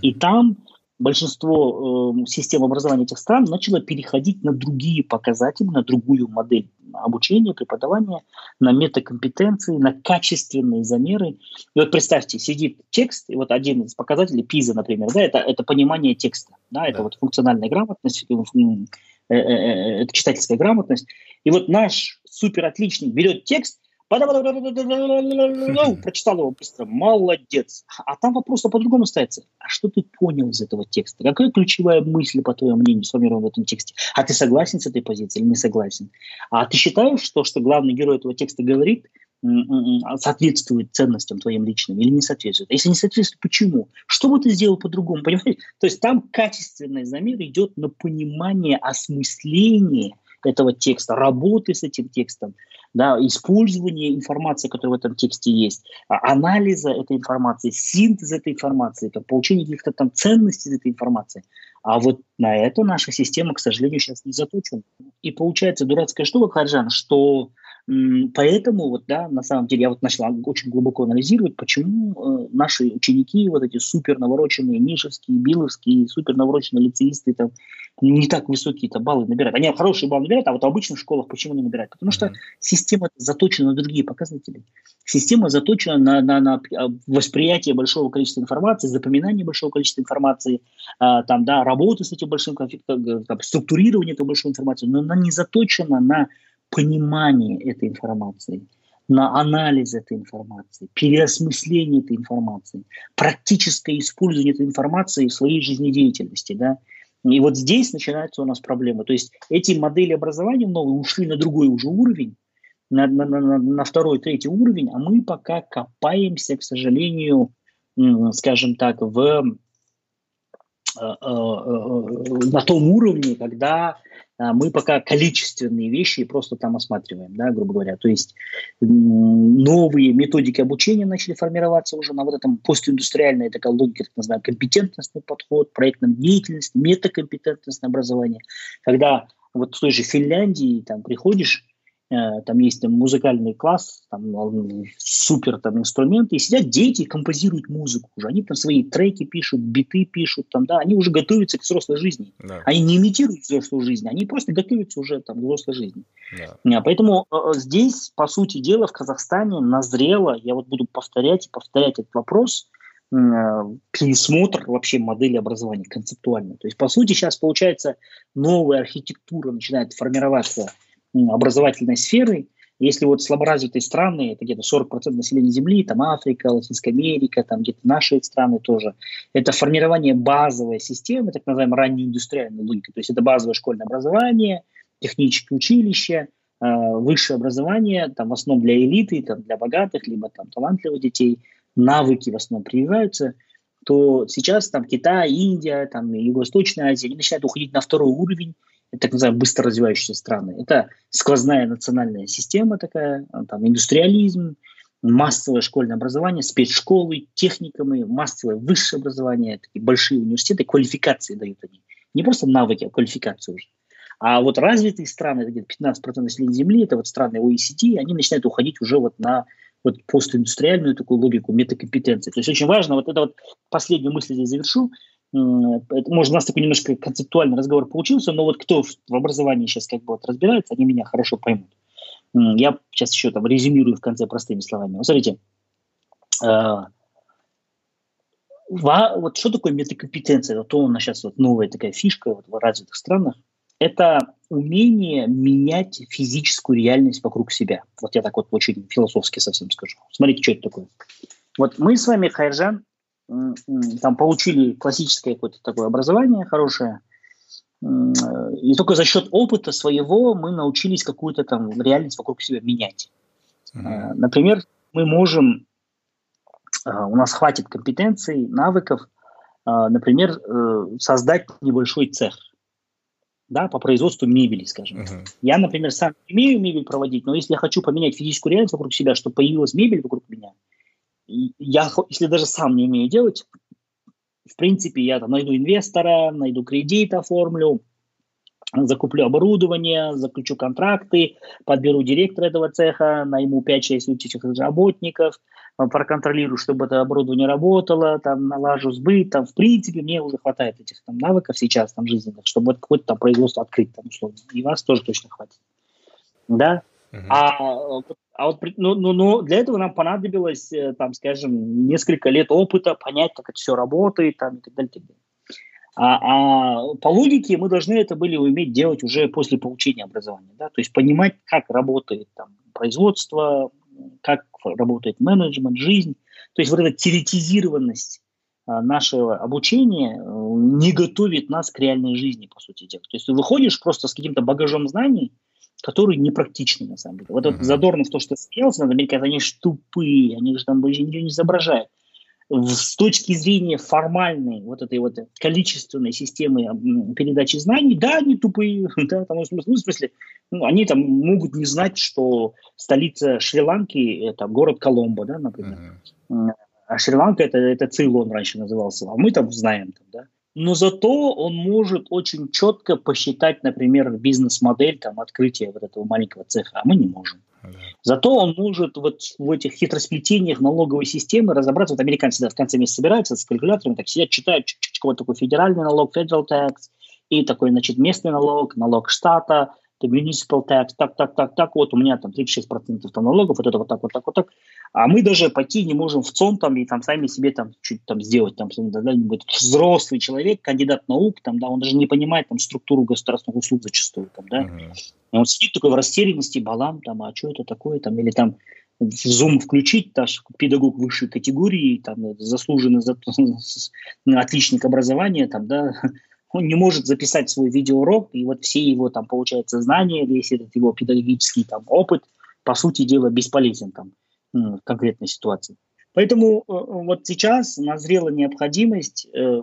и там большинство э, систем образования этих стран начало переходить на другие показатели, на другую модель обучения, преподавания, на метакомпетенции, на качественные замеры. И вот представьте, сидит текст, и вот один из показателей ПИЗа, например, да, это, это понимание текста, да, это да. вот функциональная грамотность, э, э, э, это читательская грамотность. И вот наш супер отличник берет текст Прочитал его быстро. Молодец. А там вопрос по-другому ставится. А что ты понял из этого текста? Какая ключевая мысль, по твоему мнению, сформирована в этом тексте? А ты согласен с этой позицией или не согласен? А ты считаешь, что, что главный герой этого текста говорит, соответствует ценностям твоим личным или не соответствует. А если не соответствует, почему? Что бы ты сделал по-другому? Понимаете? То есть там качественный замер идет на понимание, осмысление этого текста, работы с этим текстом, да, использование информации, которая в этом тексте есть, а, анализа этой информации, синтез этой информации, это получение каких-то там ценностей этой информации. А вот на это наша система, к сожалению, сейчас не заточена. И получается дурацкая штука, Хаджан, что Поэтому вот, да, на самом деле я вот начала очень глубоко анализировать, почему э, наши ученики, вот эти супер навороченные нишевские, биловские, супер навороченные лицеисты, там, не так высокие-то баллы набирают. Они хорошие баллы набирают, а вот в обычных школах почему не набирают? Потому что система заточена на другие показатели. Система заточена на, на, на а, восприятие большого количества информации, запоминание большого количества информации, а, там, да, работу с этим большим конфликтом, структурирование этой большой информации, но она не заточена на понимание этой информации, на анализ этой информации, переосмысление этой информации, практическое использование этой информации в своей жизнедеятельности. Да? И вот здесь начинается у нас проблема. То есть эти модели образования новые ушли на другой уже уровень, на, на, на, на второй, третий уровень, а мы пока копаемся, к сожалению, скажем так, в, на том уровне, когда мы пока количественные вещи просто там осматриваем, да, грубо говоря. То есть новые методики обучения начали формироваться уже на вот этом постиндустриальной такой логике, так называемый компетентностный подход, проектная деятельность, метакомпетентностное образование. Когда вот в той же Финляндии там приходишь, Э, там есть там, музыкальный класс, там супер там инструменты, и сидят дети и композируют музыку уже. Они там свои треки пишут, биты пишут, там, да, они уже готовятся к взрослой жизни. Да. Они не имитируют взрослую жизнь, они просто готовятся уже там, к взрослой жизни. Да. А, поэтому э, э, здесь, по сути дела, в Казахстане назрело, я вот буду повторять и повторять этот вопрос, пересмотр вообще модели образования концептуально. То есть, по сути, сейчас получается новая архитектура начинает формироваться образовательной сферы. Если вот слаборазвитые страны, это где-то 40% населения Земли, там Африка, Латинская Америка, там где-то наши страны тоже, это формирование базовой системы, так называемой ранней индустриальной логики. То есть это базовое школьное образование, технические училища, э, высшее образование, там в основном для элиты, там, для богатых, либо там талантливых детей, навыки в основном прививаются, то сейчас там Китай, Индия, там Юго-Восточная Азия, они начинают уходить на второй уровень, так называемые быстро развивающиеся страны. Это сквозная национальная система такая, там индустриализм, массовое школьное образование, спецшколы, техникумы, массовое высшее образование, такие большие университеты, квалификации дают они. Не просто навыки, а квалификацию уже. А вот развитые страны, где-то 15% населения Земли, это вот страны OECD, они начинают уходить уже вот на вот постиндустриальную такую логику метакомпетенции. То есть очень важно, вот это вот последнюю мысль здесь завершу, может, у нас такой немножко концептуальный разговор получился, но вот кто в образовании сейчас как бы вот разбирается, они меня хорошо поймут. Я сейчас еще там резюмирую в конце простыми словами. Вот смотрите, а, вот что такое метакомпетенция? Вот у нас сейчас вот новая такая фишка вот в развитых странах. Это умение менять физическую реальность вокруг себя. Вот я так вот очень философски совсем скажу. Смотрите, что это такое. Вот мы с вами, Хайржан, там получили классическое какое-то такое образование хорошее, и только за счет опыта своего мы научились какую-то там реальность вокруг себя менять. Mm-hmm. Например, мы можем, а, у нас хватит компетенций, навыков, например, э, создать небольшой цех да, по производству мебели, скажем. Uh-huh. Я, например, сам умею мебель проводить, но если я хочу поменять физическую реальность вокруг себя, чтобы появилась мебель вокруг меня, я, если даже сам не умею делать, в принципе, я там найду инвестора, найду кредит, оформлю, закуплю оборудование, заключу контракты, подберу директора этого цеха, найму 5-6 этих работников, проконтролирую, чтобы это оборудование работало, там, налажу сбыт, там, в принципе, мне уже хватает этих там навыков сейчас, там, жизненных, чтобы вот какое-то там производство открыть, там, условно, и вас тоже точно хватит. Да? А а вот ну, ну, ну, для этого нам понадобилось, э, там, скажем, несколько лет опыта, понять, как это все работает, там, и так далее. так далее. А, а по логике мы должны это были уметь делать уже после получения образования. Да? То есть понимать, как работает там, производство, как работает менеджмент, жизнь. То есть вот эта теоретизированность а, нашего обучения э, не готовит нас к реальной жизни, по сути дела. То есть ты выходишь просто с каким-то багажом знаний, которые непрактичны на самом деле. Вот этот Задорнов, то, что смеялся над американцами, они же тупые, они же там больше ничего не изображают. С точки зрения формальной вот этой вот количественной системы передачи знаний, да, они тупые, (laughs) да, там, ну, в смысле, ну, они там могут не знать, что столица Шри-Ланки – это город Коломбо, да, например. Mm-hmm. А Шри-Ланка это, – это Цейлон раньше назывался, а мы там знаем, там, да но зато он может очень четко посчитать, например, бизнес-модель там, открытия вот этого маленького цеха, а мы не можем. Зато он может вот в этих хитросплетениях налоговой системы разобраться. Вот американцы да, в конце месяца собираются с калькулятором, так сидят, читают, вот такой федеральный налог, federal tax, и такой, значит, местный налог, налог штата, the municipal tax, так, так, так, так, вот у меня там 36% там налогов, вот это вот так, вот так, вот так. А мы даже пойти не можем в ЦОН там и там сами себе там чуть там сделать там когда-нибудь взрослый человек, кандидат наук, там, да, он даже не понимает там структуру государственных услуг зачастую, там, да. Uh-huh. Он сидит такой в растерянности, балам, там, а что это такое, там, или там в Zoom включить, даже педагог высшей категории, там, заслуженный за, (laughs) отличник образования, там, да, он не может записать свой видеоурок, и вот все его там, получается, знания, весь этот его педагогический там опыт, по сути дела, бесполезен там в конкретной ситуации. Поэтому э, вот сейчас назрела необходимость э,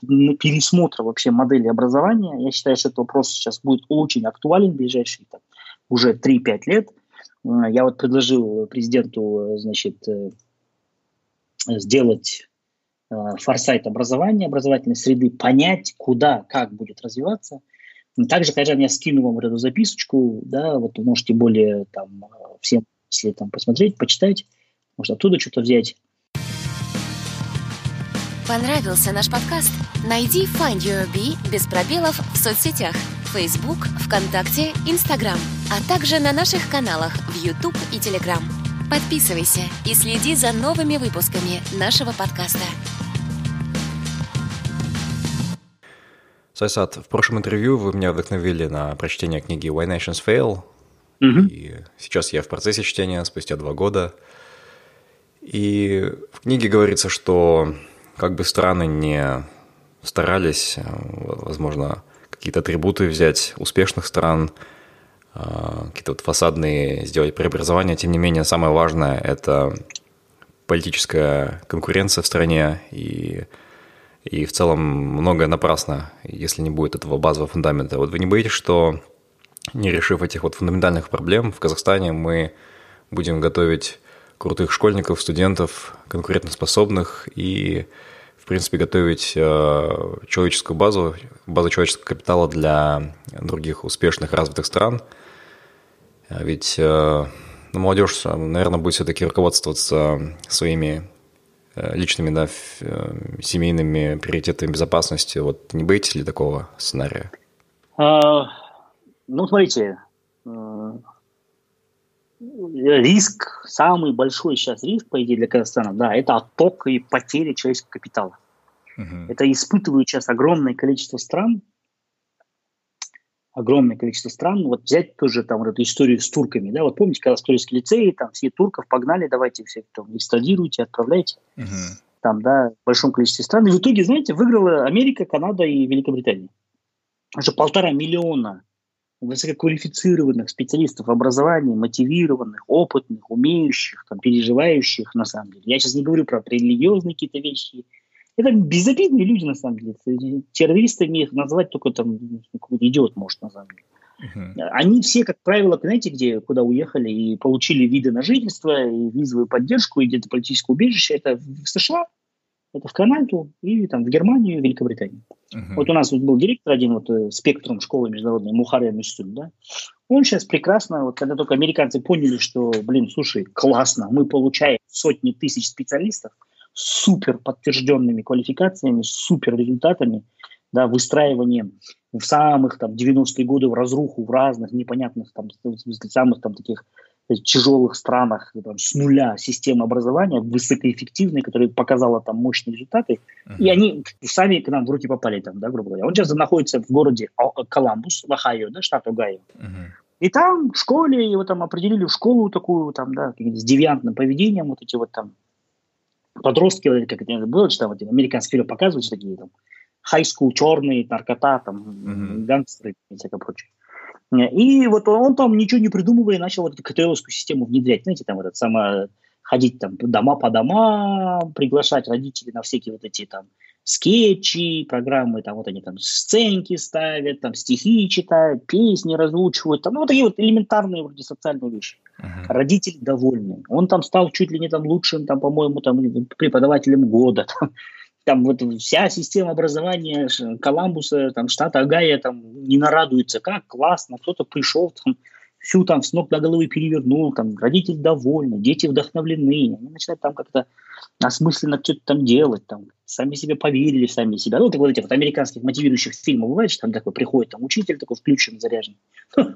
пересмотра вообще модели образования. Я считаю, что этот вопрос сейчас будет очень актуален в ближайшие там, уже 3-5 лет. Э, я вот предложил президенту значит, сделать форсайт образования, образовательной среды, понять, куда, как будет развиваться. Также, конечно, я скину вам эту записочку, да, вот вы можете более там всем если там посмотреть, почитать, может оттуда что-то взять.
Понравился наш подкаст? Найди Find Your Bee без пробелов в соцсетях Facebook, ВКонтакте, Instagram, а также на наших каналах в YouTube и Telegram. Подписывайся и следи за новыми выпусками нашего подкаста.
Сайсад, в прошлом интервью вы меня вдохновили на прочтение книги Why Nations Fail Угу. И сейчас я в процессе чтения, спустя два года. И в книге говорится, что как бы страны не старались, возможно, какие-то атрибуты взять успешных стран, какие-то вот фасадные сделать преобразования, тем не менее, самое важное – это политическая конкуренция в стране, и, и в целом многое напрасно, если не будет этого базового фундамента. Вот вы не боитесь, что не решив этих вот фундаментальных проблем, в Казахстане мы будем готовить крутых школьников, студентов, конкурентоспособных и, в принципе, готовить э, человеческую базу, базу человеческого капитала для других успешных развитых стран. А ведь э, ну, молодежь, наверное, будет все-таки руководствоваться своими э, личными, да, э, семейными приоритетами безопасности. Вот не боитесь ли такого сценария?
А, ну, смотрите, риск, самый большой сейчас риск, по идее, для Казахстана, да, это отток и потеря человеческого капитала. Uh-huh. Это испытывают сейчас огромное количество стран, огромное количество стран. Вот взять тоже там вот эту историю с турками, да, вот помните, когда строительский лицей, там все турков погнали, давайте всех там экстрадируйте, отправляйте. Uh-huh. Там, да, в большом количестве стран. И в итоге, знаете, выиграла Америка, Канада и Великобритания. Уже полтора миллиона высококвалифицированных специалистов образования, мотивированных, опытных, умеющих, там, переживающих, на самом деле. Я сейчас не говорю про религиозные какие-то вещи. Это безобидные люди, на самом деле. Террористами их назвать только там какой-то идиот может, на самом деле. Uh-huh. Они все, как правило, знаете, где, куда уехали и получили виды на жительство, и визовую поддержку, и где-то политическое убежище. Это в США, это в Канаду, и там в Германию, и Великобританию. Uh-huh. Вот у нас вот был директор один, вот э, спектром школы международной, Мухария Мюстюн, да, он сейчас прекрасно, вот когда только американцы поняли, что, блин, слушай, классно, мы получаем сотни тысяч специалистов супер подтвержденными квалификациями, супер результатами, да, выстраиванием в самых там 90-е годы в разруху, в разных непонятных там, самых там таких тяжелых странах там, с нуля системы образования, высокоэффективной, которая показала там мощные результаты, uh-huh. и они сами к нам в руки попали там, да, грубо говоря. Он сейчас находится в городе Коламбус, в Ohio, да, штат Огайо. Uh-huh. И там в школе его там определили в школу такую там, да, с девиантным поведением, вот эти вот там подростки, как это было, что там вот, американские фильмы показывают, такие там school, черные, наркота, там, uh-huh. гангстеры и всякое прочее. И вот он, там ничего не придумывая начал вот эту КТЛовскую систему внедрять. Знаете, там вот это самое, ходить там дома по домам, приглашать родителей на всякие вот эти там скетчи, программы, там вот они там сценки ставят, там стихи читают, песни разучивают, там ну, вот такие вот элементарные вроде социальные вещи. Uh-huh. Родители довольны. Он там стал чуть ли не там лучшим, там, по-моему, там преподавателем года. (laughs) Там, там вот вся система образования Коламбуса, там, штата Агая, там, не нарадуется, как классно, кто-то пришел, там, всю там с ног до головы перевернул, там, родители довольны, дети вдохновлены, они начинают там как-то осмысленно что-то там делать, там, сами себе поверили, сами себя. Ну, так вот этих вот американских мотивирующих фильмов бывает, что там такой приходит, там, учитель такой включен, заряжен.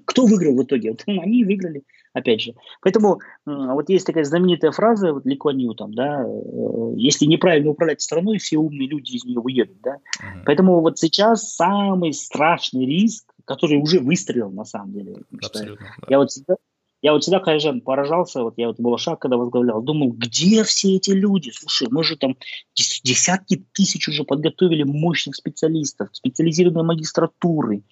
Кто выиграл в итоге? (laughs) Вот, они выиграли, опять же. Поэтому вот есть такая знаменитая фраза, вот Ли Куан там, да, э, если неправильно управлять страной, все умные люди из нее уедут, да. Uh-huh. Поэтому вот сейчас самый страшный риск, который уже выстрелил на самом деле. Абсолютно, да. Я вот всегда, я вот всегда, конечно, поражался, вот я вот Балашак, когда возглавлял, думал, где все эти люди? Слушай, мы же там десятки тысяч уже подготовили мощных специалистов, специализированной магистратуры,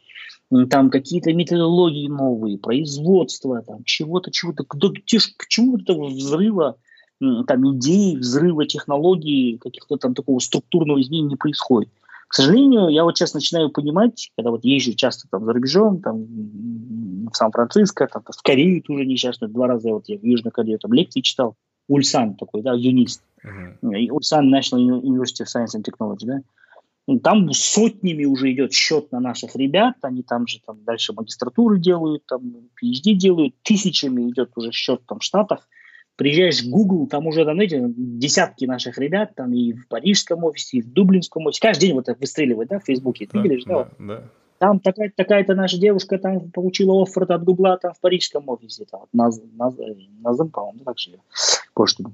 там какие-то методологии новые, производство, там чего-то, чего-то, где, к чему этого взрыва там идей, взрыва технологий, каких-то там такого структурного изменения не происходит. К сожалению, я вот сейчас начинаю понимать, когда вот езжу часто там за рубежом, там в Сан-Франциско, там, в Корею тоже несчастно, два раза вот я в Южной Корее там лекции читал, Ульсан такой, да, юнист, uh-huh. Ульсан National University of Science and Technology, да, там сотнями уже идет счет на наших ребят, они там же там дальше магистратуры делают, там PhD делают, тысячами идет уже счет там в Штатах, приезжаешь в Google, там уже, там, знаете, десятки наших ребят, там и в парижском офисе, и в дублинском офисе, каждый день вот это выстреливает, да, в Фейсбуке, ты да, видишь, да? да, вот. да. Там такая, такая-то наша девушка там получила оффер от Гугла там в парижском офисе, там, вот, Наз, Наз, Назым, по-моему, так же, кое-что,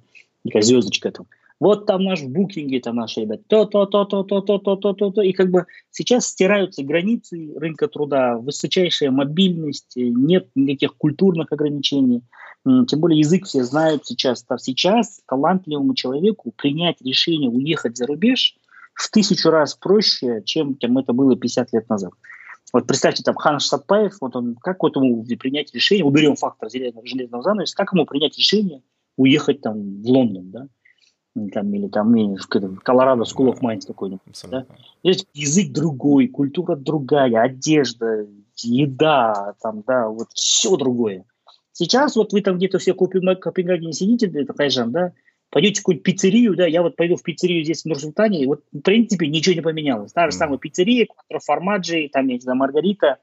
такая звездочка там. Вот там наш в букинге, там наши ребята, то-то, то-то, то-то, то-то, то-то. И как бы сейчас стираются границы рынка труда, высочайшая мобильность, нет никаких культурных ограничений. Тем более язык все знают сейчас. А сейчас талантливому человеку принять решение уехать за рубеж в тысячу раз проще, чем, чем это было 50 лет назад. Вот представьте, там Хан Сатпаев, вот он, как вот ему принять решение, уберем фактор железного, железного занавеса, как ему принять решение уехать там в Лондон, да? Там, или там в Колорадо School of Mines какой-нибудь. Да? Здесь язык другой, культура другая, одежда, еда, там, да, вот все другое. Сейчас вот вы там где-то все в Копенгагене сидите, это Тайжан, да, пойдете в какую-нибудь пиццерию, да, я вот пойду в пиццерию здесь в Нур-Султане, и вот в принципе ничего не поменялось. Та же mm. самая пиццерия, формаджи, там, я не знаю, Маргарита,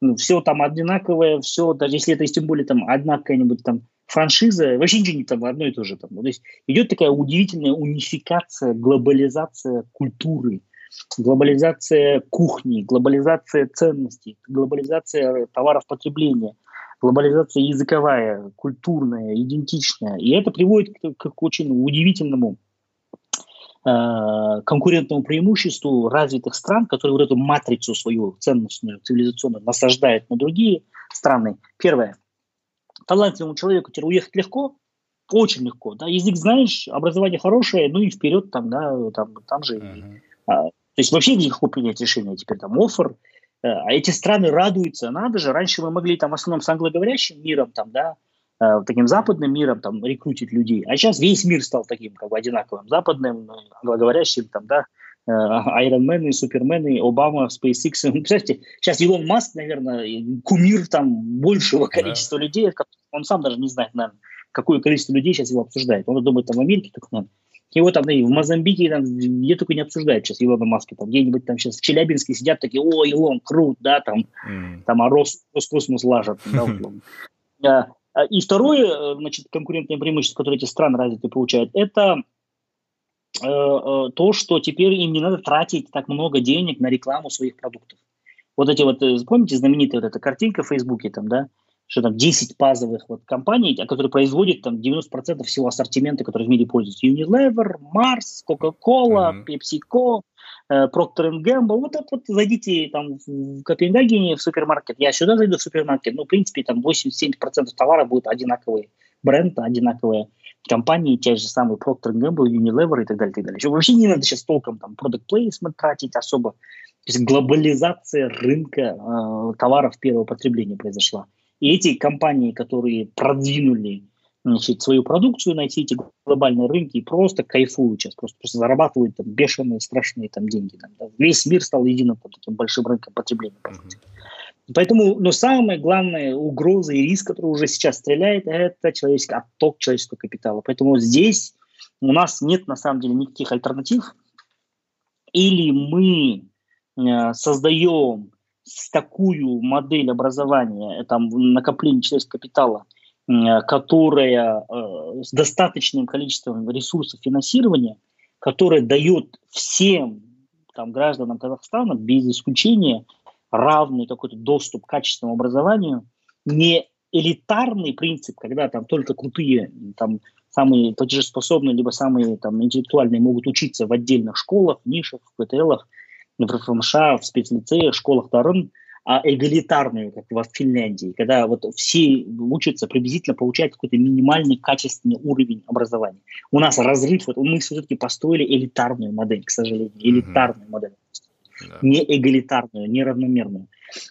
ну, все там одинаковое, все, даже если это тем более там одна какая-нибудь там франшиза, вообще ничего не там одно и то же. Там. То есть идет такая удивительная унификация, глобализация культуры, глобализация кухни, глобализация ценностей, глобализация товаров потребления, глобализация языковая, культурная, идентичная. И это приводит к, к очень удивительному э, конкурентному преимуществу развитых стран, которые вот эту матрицу свою ценностную, цивилизационную насаждают на другие страны. Первое. Талантливому человеку теперь уехать легко, очень легко. Да? Язык знаешь, образование хорошее, ну и вперед там, да, там, там же. Uh-huh. А, то есть вообще легко принять решение. Теперь там офер, а эти страны радуются, надо же, раньше мы могли там в основном с англоговорящим миром, там, да, э, таким западным миром там рекрутить людей, а сейчас весь мир стал таким как бы одинаковым, западным, англоговорящим, там, да, Айронмены, Супермены, Обама, SpaceX. (laughs) Представьте, сейчас Илон Маск, наверное, кумир там большего количества да. людей, он сам даже не знает, наверное, какое количество людей сейчас его обсуждает. Он думает, там в Америке только, наверное, его там и в Мозамбике, там, где только не обсуждают сейчас Илона Маска. Там где-нибудь там сейчас в Челябинске сидят такие, о, Илон, крут, да, там, mm. там а Рос, Роскосмос лажат. (laughs) Да, а, и второе, значит, конкурентное преимущество, которое эти страны развитые получают, это э, э, то, что теперь им не надо тратить так много денег на рекламу своих продуктов. Вот эти вот, э, помните, знаменитая вот эта картинка в Фейсбуке там, да, что там 10 базовых вот компаний, которые производят там 90% всего ассортимента, который в мире пользуется. Unilever, Mars, Coca-Cola, mm-hmm. PepsiCo, э, Procter Gamble. Вот, вот, вот зайдите там в Копенгагене в супермаркет. Я сюда зайду в супермаркет. Ну, в принципе, там 87% товара будет одинаковые. Бренд одинаковые компании, те же самые Procter Gamble, Unilever и так далее, и так далее. Еще вообще не надо сейчас толком там product placement тратить особо. То есть глобализация рынка э, товаров первого потребления произошла. И эти компании, которые продвинули значит, свою продукцию на эти глобальные рынки, просто кайфуют сейчас, просто, просто зарабатывают там, бешеные, страшные там, деньги. Там, да. Весь мир стал единым там, таким большим рынком потребления. Mm-hmm. Поэтому, но самая главная угроза и риск, который уже сейчас стреляет, это человеческий отток человеческого капитала. Поэтому здесь у нас нет на самом деле никаких альтернатив. Или мы э, создаем такую модель образования, там, накопление человеческого капитала, которая э, с достаточным количеством ресурсов финансирования, которая дает всем там, гражданам Казахстана без исключения равный какой-то доступ к качественному образованию, не элитарный принцип, когда там только крутые, там самые платежеспособные, либо самые там интеллектуальные могут учиться в отдельных школах, нишах, в ПТЛах, в РФМШ, в спецлицеях, школах Тарын, а эгалитарную, как в Финляндии, когда вот все учатся приблизительно получать какой-то минимальный качественный уровень образования. У нас разрыв, вот мы все-таки построили элитарную модель, к сожалению, элитарную mm-hmm. модель, да. не эгалитарную, не равномерную.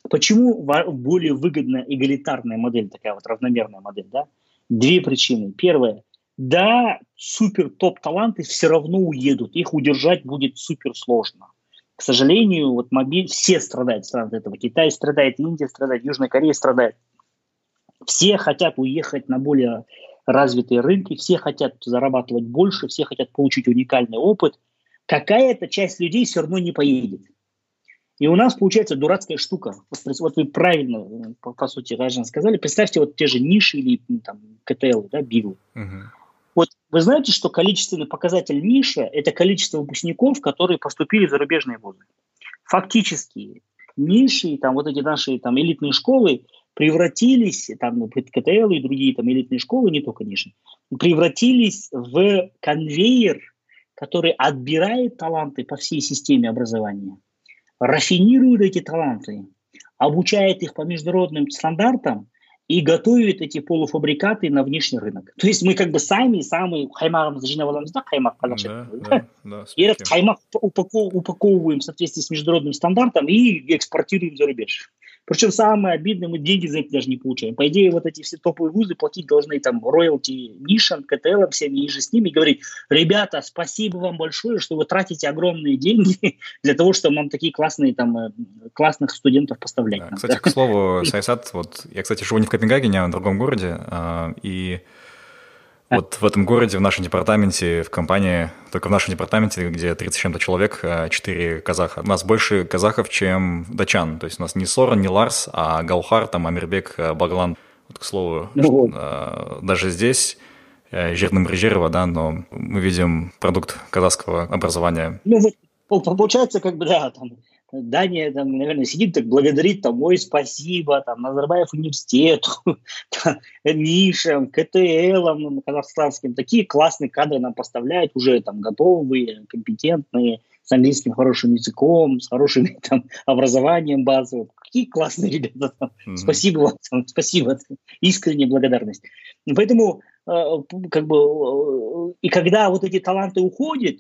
Почему более выгодная эгалитарная модель, такая вот равномерная модель, да? Две причины. Первое, да, супер топ-таланты все равно уедут, их удержать будет супер сложно к сожалению, вот мобиль, все страдают от этого. Китай страдает, Индия страдает, Южная Корея страдает. Все хотят уехать на более развитые рынки, все хотят зарабатывать больше, все хотят получить уникальный опыт. Какая-то часть людей все равно не поедет. И у нас получается дурацкая штука. Вот вы правильно, по, по сути, Рajан сказали. Представьте вот те же ниши или там, КТЛ, да, Биглы. Uh-huh. Вот вы знаете, что количественный показатель ниша – это количество выпускников, которые поступили в зарубежные вузы. Фактически ниши, там вот эти наши там элитные школы превратились, там ну, КТЛ и другие там элитные школы, не только ниши, превратились в конвейер, который отбирает таланты по всей системе образования, рафинирует эти таланты, обучает их по международным стандартам – и готовит эти полуфабрикаты на внешний рынок. То есть мы как бы сами самые хаймагымызды жинап аламыз да қаймақ қазақша да, да, и этот хаймак упаковываем в соответствии с международным стандартом и экспортируем за рубеж. Причем самое обидное, мы деньги за это даже не получаем. По идее, вот эти все топовые вузы платить должны там роялти Нишан, КТЛ, всеми и же с ними, говорить, ребята, спасибо вам большое, что вы тратите огромные деньги (laughs) для того, чтобы нам такие классные там э, классных студентов поставлять. Да,
кстати, да? к слову, Сайсат, вот я, кстати, живу не в Копенгагене, а в другом городе, а, и вот в этом городе, в нашем департаменте, в компании, только в нашем департаменте, где 30 чем-то человек, 4 а, казаха. У нас больше казахов, чем дачан. То есть у нас не Соран, не Ларс, а Галхар, там Амирбек, а, Баглан. Вот, к слову,
Ну вот.
э, даже здесь э, жирным резерва, да, но мы видим продукт казахского образования.
Ну, пол- получается, как бы, да, там, Дания, там, наверное, сидит так, благодарит, там, ой, спасибо, там, Назарбаев университету, (laughs) там, Мишам, КТЛам казахстанским, такие классные кадры нам поставляют, уже там готовые, компетентные, с английским хорошим языком, с хорошим (laughs) там, образованием базовым. Какие классные ребята там.
Мгм.
Спасибо вам, там, спасибо, искренняя благодарность. Поэтому, э, как бы, э, и когда вот эти таланты уходят,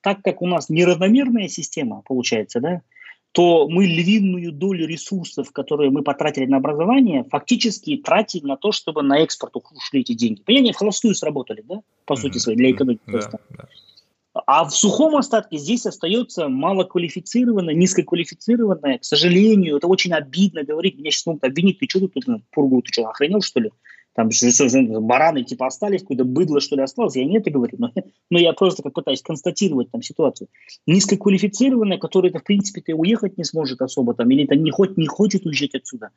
так как у нас неравномерная система получается, да, то мы львиную долю ресурсов, которые мы потратили на образование, фактически тратим на то, чтобы на экспорт ушли эти деньги. Понимаете, в холостую сработали, да, по
Мгм.
сути своей, для экономики.
Да,
просто.
да.
А в сухом остатке здесь остается малоквалифицированное, низкоквалифицированное. К сожалению, это очень обидно говорить. Меня сейчас могут обвинить, ты что тут, тут пургу, ты что, охренел, что ли? Там бараны типа остались, какое-то быдло, что ли, осталось. Я не это говорю, но, (laughs) но я просто как пытаюсь констатировать там ситуацию. Низкоквалифицированное, которое, в принципе, уехать не сможет особо там, или там не, хоть, не хочет уезжать отсюда.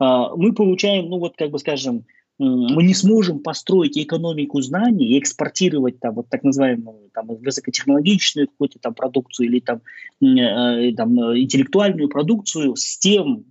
А, мы получаем, ну вот как бы скажем, мы не сможем построить экономику знаний и экспортировать там вот так называемую там высокотехнологичную какую-то там продукцию или там, м, э, там э, интеллектуальную продукцию с тем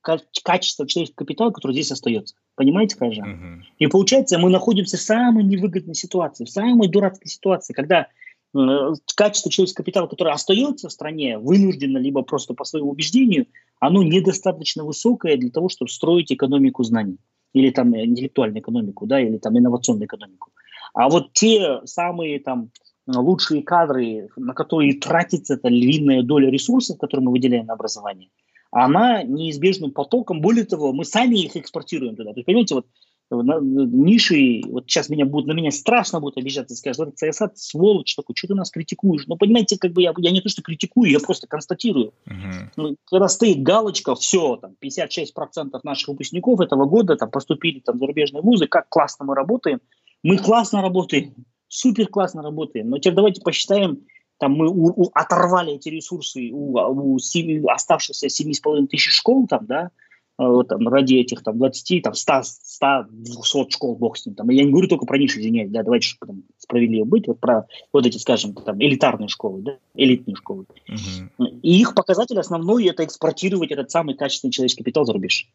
ка- качеством человеческого капитала, который здесь остается. Понимаете, Кайжан?
Мгм.
И получается, мы находимся в самой невыгодной ситуации, в самой дурацкой ситуации, когда э, качество человеческого капитала, которое остается в стране, вынуждено либо просто по своему убеждению, оно недостаточно высокое для того, чтобы строить экономику знаний или там э, интеллектуальную экономику, да, или там инновационную экономику. А вот те самые там лучшие кадры, на которые тратится эта львиная доля ресурсов, которые мы выделяем на образование, она неизбежным потоком, более того, мы сами их экспортируем туда. То есть, понимаете, вот ниши, вот сейчас меня будут, на меня страшно будут обижаться, скажут, вот CSA, сволочь такой, что ты нас критикуешь? Ну, понимаете, как бы я, я не то, что критикую, я просто констатирую.
Мгм.
Ну, когда стоит галочка, все, там, 56% наших выпускников этого года там, поступили там, в зарубежные вузы, как классно мы работаем. Мы классно работаем, супер классно работаем. Но теперь давайте посчитаем, там мы у- у- оторвали эти ресурсы у, у семи- оставшихся 7,5 тысяч школ, там, да, э, вот, там, ради этих там, 20, там, 100, 100, 200 школ, бог с ним. Там. Я не говорю только про ниши, извиняюсь, да, давайте чтобы там, справедливо быть, вот про вот эти, скажем, там, элитарные школы, да, элитные школы.
Мгм.
И их показатель основной – это экспортировать этот самый качественный человеческий капитал за рубеж.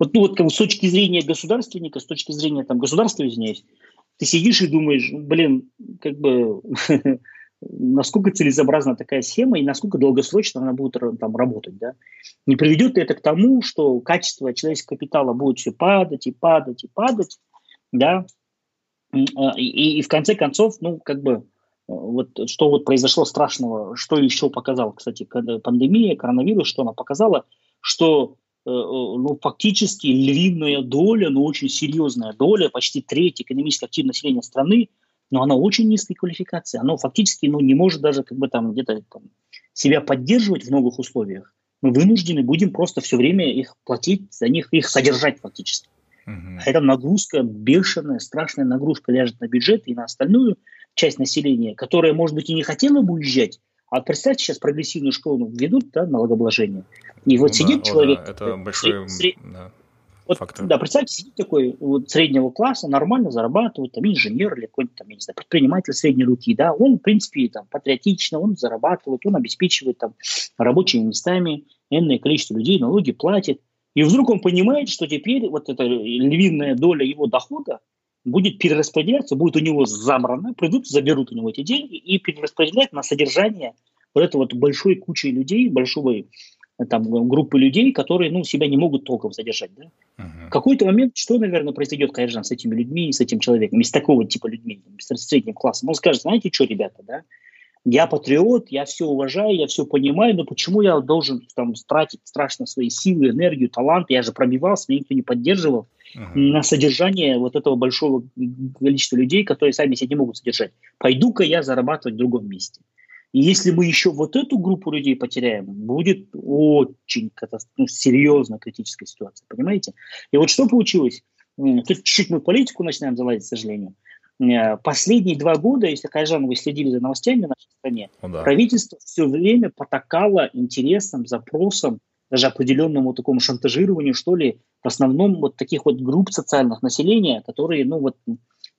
Вот, ну, вот как с точки зрения государственника, с точки зрения там, государства, извиняюсь, ты сидишь и думаешь, блин, как бы насколько целесообразна такая схема и насколько долгосрочно она будет там работать, да? Не приведет ли это к тому, что качество человеческого капитала будет все падать и падать и падать, да? А, И, и в конце концов, ну, как бы, э, вот что вот произошло страшного, что еще показал, кстати, пандемия, коронавирус, что она показала, что э, э, ну, фактически львиная доля, но очень серьезная доля, почти треть экономически активного населения страны, но она очень низкой квалификации. Оно фактически ну, не может даже как бы там где-то там, себя поддерживать в новых условиях. Мы вынуждены будем просто все время их платить, за них их содержать фактически. А эта нагрузка бешеная, страшная нагрузка ляжет на бюджет и на остальную часть населения, которая, может быть, и не хотела бы уезжать. А представьте, сейчас прогрессивную школу ведут, да, налогообложение. И вот
Ну
сидит
да, о,
человек...
да, это большой...
сре- сре-
да,
вот,
фактор.
да, представьте, сидит такой вот среднего класса, нормально зарабатывает, там, инженер или какой-нибудь там, я не знаю, предприниматель средней руки, да, он, в принципе, там, патриотично, он зарабатывает, он обеспечивает там рабочими местами, энное количество людей, налоги платит, и вдруг он понимает, что теперь вот эта львиная доля его дохода будет перераспределяться, будет у него забрана, придут, заберут у него эти деньги и перераспределять на содержание вот этой вот большой кучи людей, большого там, группы людей, которые ну, себя не могут толком содержать. Да?
Мгм.
В какой-то момент, что, наверное, произойдет, конечно, с этими людьми, с этим человеком, из такого типа людьми, с средним классом? Он скажет, знаете что, ребята, да, я патриот, я все уважаю, я все понимаю, но почему я должен там тратить страшно свои силы, энергию, талант? Я же пробивался, меня никто не поддерживал
Мгм.
на содержание вот этого большого количества людей, которые сами себя не могут содержать. Пойду-ка я зарабатывать в другом месте. И если мы еще вот эту группу людей потеряем, будет очень катастроф- ну, серьезная критическая ситуация, понимаете? И вот что получилось? Тут чуть-чуть мы политику начинаем залазить, к сожалению. Э, Последние два года, если, Кайжан, вы следили за новостями в нашей стране,
О, да.
правительство все время потакало интересам, запросам даже определенному такому шантажированию, что ли, в основном вот таких вот групп социальных населения, которые, ну вот,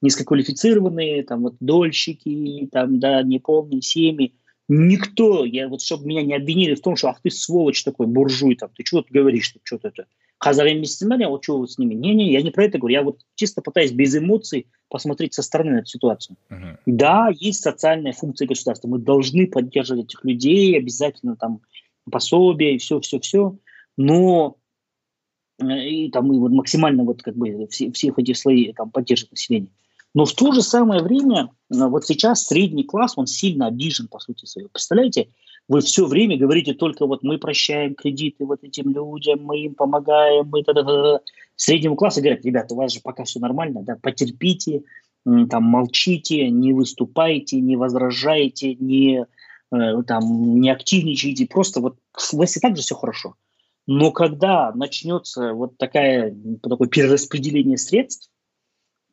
низкоквалифицированные, там вот дольщики, там, да, неполные семьи, никто, я вот, чтобы меня не обвинили в том, что, ах ты сволочь такой, буржуй, там, ты что тут говоришь, ты что-то это, Хазар а вот что вот с ними, не-не, я не про это говорю, я вот чисто пытаюсь без эмоций посмотреть со стороны на эту ситуацию. Uh-huh. Да, есть социальная функция государства, мы должны поддерживать этих людей, обязательно там пособие и все-все-все, но э, и там и вот максимально вот как бы все, всех этих слои там поддерживать население. Но в то же самое время, э, вот сейчас средний класс, он сильно обижен, по сути своей. Представляете, вы все время говорите только вот мы прощаем кредиты вот этим людям, мы им помогаем, мы. Среднему классу говорят, ребята, у вас же пока все нормально, да, потерпите, там, молчите, не выступайте, не возражайте, не, э, там, не активничайте, просто вот у вас и так же все хорошо. Но когда начнется вот такая, такое перераспределение средств,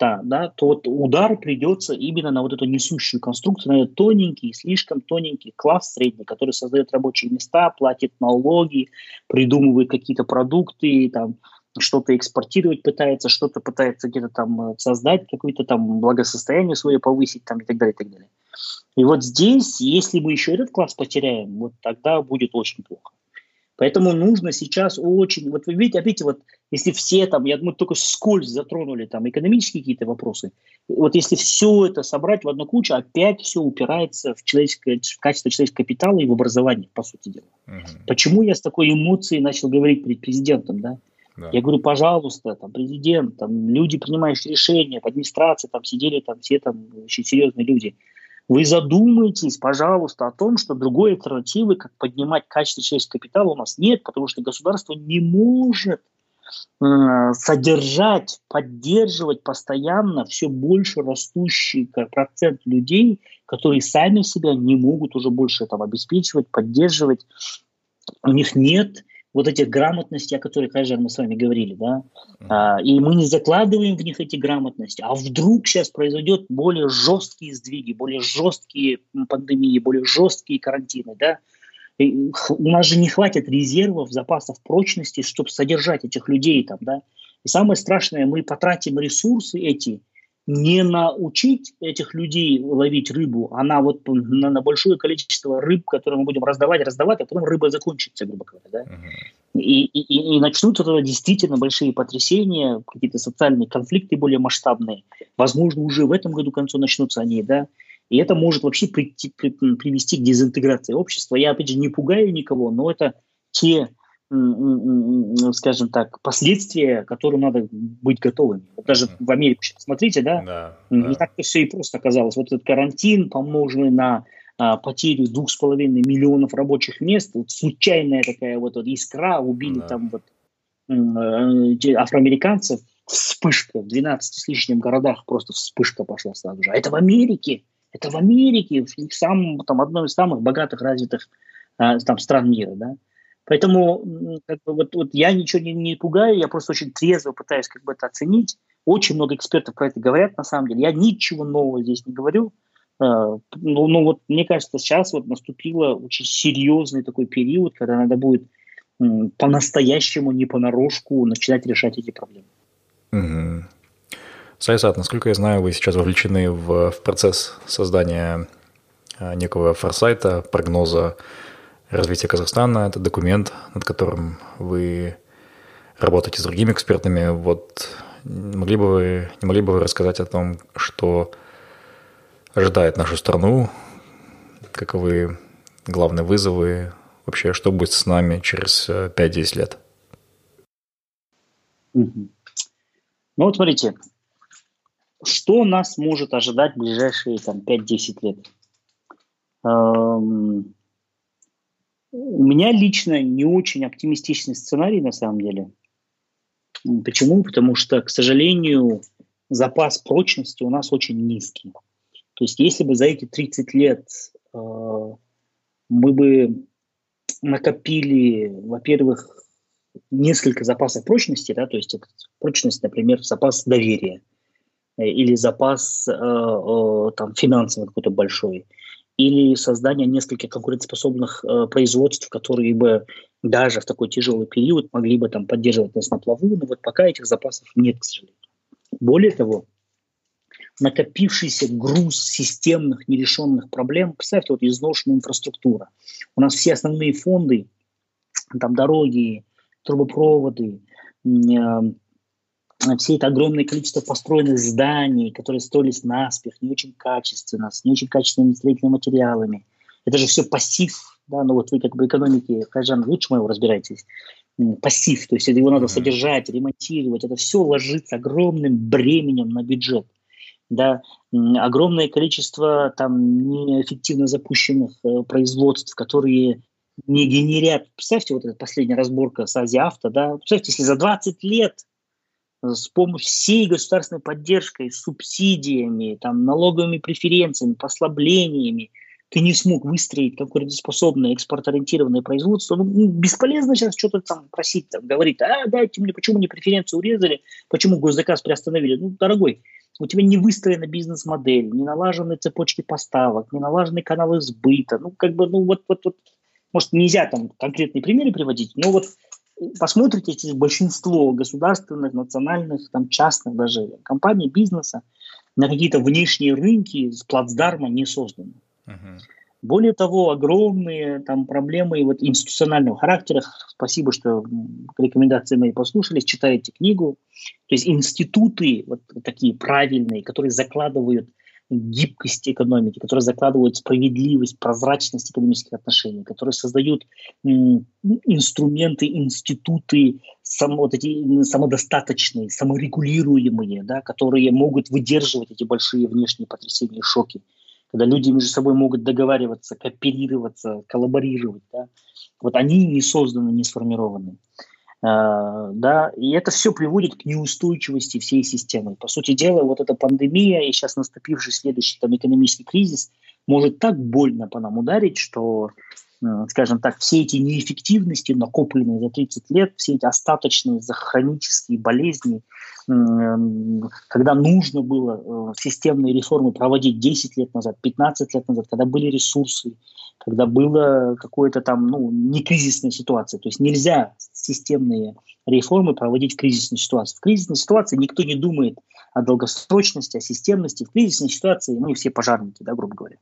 да, да, то вот удар придется именно на вот эту несущую конструкцию, на этот тоненький, слишком тоненький класс средний, который создает рабочие места, платит налоги, придумывает какие-то продукты, там, что-то экспортировать пытается, что-то пытается где-то там э, создать, какое-то там благосостояние свое повысить там, и так далее, и так далее. И вот здесь, если мы еще этот класс потеряем, вот тогда будет очень плохо. Поэтому нужно сейчас очень, вот вы видите, опять вот если все там, я думаю, только скользь затронули там экономические какие-то вопросы, вот если все это собрать в одну кучу, опять все упирается в, человеческое, в качество человеческого капитала и в образование, по сути дела. Угу. Почему я с такой эмоцией начал говорить перед президентом, да? Да. Я говорю, пожалуйста, там, президент, там, люди, принимающие решения, в администрации, там, сидели там все там очень серьезные люди – вы задумайтесь, пожалуйста, о том, что другой альтернативы, как поднимать качество человеческого капитала, у нас нет, потому что государство не может э, содержать, поддерживать постоянно все больше растущий процент людей, которые сами себя не могут уже больше этого обеспечивать, поддерживать. У них нет вот этих грамотностей, о которых, конечно, мы с вами говорили, да, а, и мы не закладываем в них эти грамотности, а вдруг сейчас произойдет более жесткие сдвиги, более жесткие пандемии, более жесткие карантины, да, и у нас же не хватит резервов, запасов прочности, чтобы содержать этих людей там, да, и самое страшное, мы потратим ресурсы эти не научить этих людей ловить рыбу, а на, вот, на, на большое количество рыб, которые мы будем раздавать, раздавать, а потом рыба закончится, грубо говоря. Да? Uh-huh. И, и, и начнутся тогда действительно большие потрясения, какие-то социальные конфликты более масштабные. Возможно, уже в этом году к концу начнутся они, да. И это может вообще прийти, при, привести к дезинтеграции общества. Я, опять же, не пугаю никого, но это те скажем так, последствия, которым надо быть готовыми. Вот даже в Америку сейчас смотрите, да, да не да. так-то все и просто оказалось. Вот этот карантин, помноженный на а, потерю двух с половиной миллионов рабочих мест, вот случайная такая вот, вот искра, убили да. там вот э, афроамериканцев, вспышка, в 12 с лишним городах просто вспышка пошла сразу же. А это в Америке, это в Америке, в самом, там, одном из самых богатых, развитых а, там, стран мира, да. Поэтому как бы, вот, вот я ничего не, не пугаю, я просто очень трезво пытаюсь как бы это оценить. Очень много экспертов про это говорят, на самом деле. Я ничего нового здесь не говорю. Uh, ну, ну вот мне кажется, сейчас вот наступило очень серьезный такой период, когда надо будет по-настоящему, не понарошку начинать решать эти проблемы.
Угу. Сайсат, насколько я знаю, вы сейчас вовлечены в, в процесс создания а, некого форсайта, прогноза развития Казахстана. Это документ, над которым вы работаете с другими экспертами. Вот могли бы вы, не могли бы вы рассказать о том, что ожидает нашу страну, каковы главные вызовы, вообще, что будет с нами через 5-10 э, лет?
Ну вот смотрите, что нас может ожидать в ближайшие там, 5-10 лет? Эм, у меня лично не очень оптимистичный сценарий на самом деле. Почему? Потому что, к сожалению, запас прочности у нас очень низкий. То есть если бы за эти 30 лет э, мы бы накопили, во-первых, несколько запасов прочности, да, то есть прочность, например, запас доверия э, или запас э, э, там, финансовый какой-то большой, или создание нескольких конкурентоспособных э, производств, которые бы даже в такой тяжелый период могли бы там поддерживать нас на плаву, но вот пока этих запасов нет, к сожалению. Более того, накопившийся груз системных нерешенных проблем, представьте, вот изношенная инфраструктура. У нас все основные фонды, там дороги, трубопроводы, э, все это огромное количество построенных зданий, которые строились наспех, не очень качественно, с не очень качественными строительными материалами. Это же все пассив, да, ну вот вы как бы экономики, Хайжан, лучше моего разбираетесь. Пассив, то есть его надо содержать, ремонтировать, это все ложится огромным бременем на бюджет. Да, огромное количество там неэффективно запущенных э, производств, которые не генерят. Представьте, вот эта последняя разборка с Азиавто, да, представьте, если за 20 лет с помощью всей государственной поддержкой, субсидиями, там, налоговыми преференциями, послаблениями, ты не смог выстроить конкурентоспособное экспортоориентированное производство, ну, ну, бесполезно сейчас что-то там просить, там, говорить, а, дайте мне, почему мне преференцию урезали, почему госзаказ приостановили. Ну, дорогой, у тебя не выстроена бизнес-модель, не налажены цепочки поставок, не налажены каналы сбыта. Ну, как бы, ну, вот, вот, вот, может, нельзя там конкретные примеры приводить, но вот посмотрите здесь большинство государственных, национальных, там, частных даже компаний, бизнеса на какие-то внешние рынки с плацдарма не созданы. Uh-huh. Более того, огромные там проблемы вот, институционального характера. Спасибо, что рекомендации мои послушались, читаете книгу. То есть институты вот такие правильные, которые закладывают гибкость экономики, которые закладывают справедливость, прозрачность экономических отношений, которые создают инструменты, институты сам, вот эти самодостаточные, саморегулируемые, да, которые могут выдерживать эти большие внешние потрясения и шоки, когда люди между собой могут договариваться, кооперироваться, коллаборировать. Да, вот они не созданы, не сформированы. А, да, и это все приводит к неустойчивости всей системы. По сути дела, вот эта пандемия и сейчас наступивший следующий там экономический кризис может так больно по нам ударить, что, скажем так, все эти неэффективности, накопленные за 30 лет, все эти остаточные хронические болезни, когда нужно было э, системные реформы проводить 10 лет назад, 15 лет назад, когда были ресурсы, когда было какое-то там, ну, не кризисная ситуация. То есть нельзя системные реформы проводить в кризисной ситуации. В кризисной ситуации никто не думает о долгосрочности, о системности. В кризисной ситуации мы все пожарники, да, грубо говоря.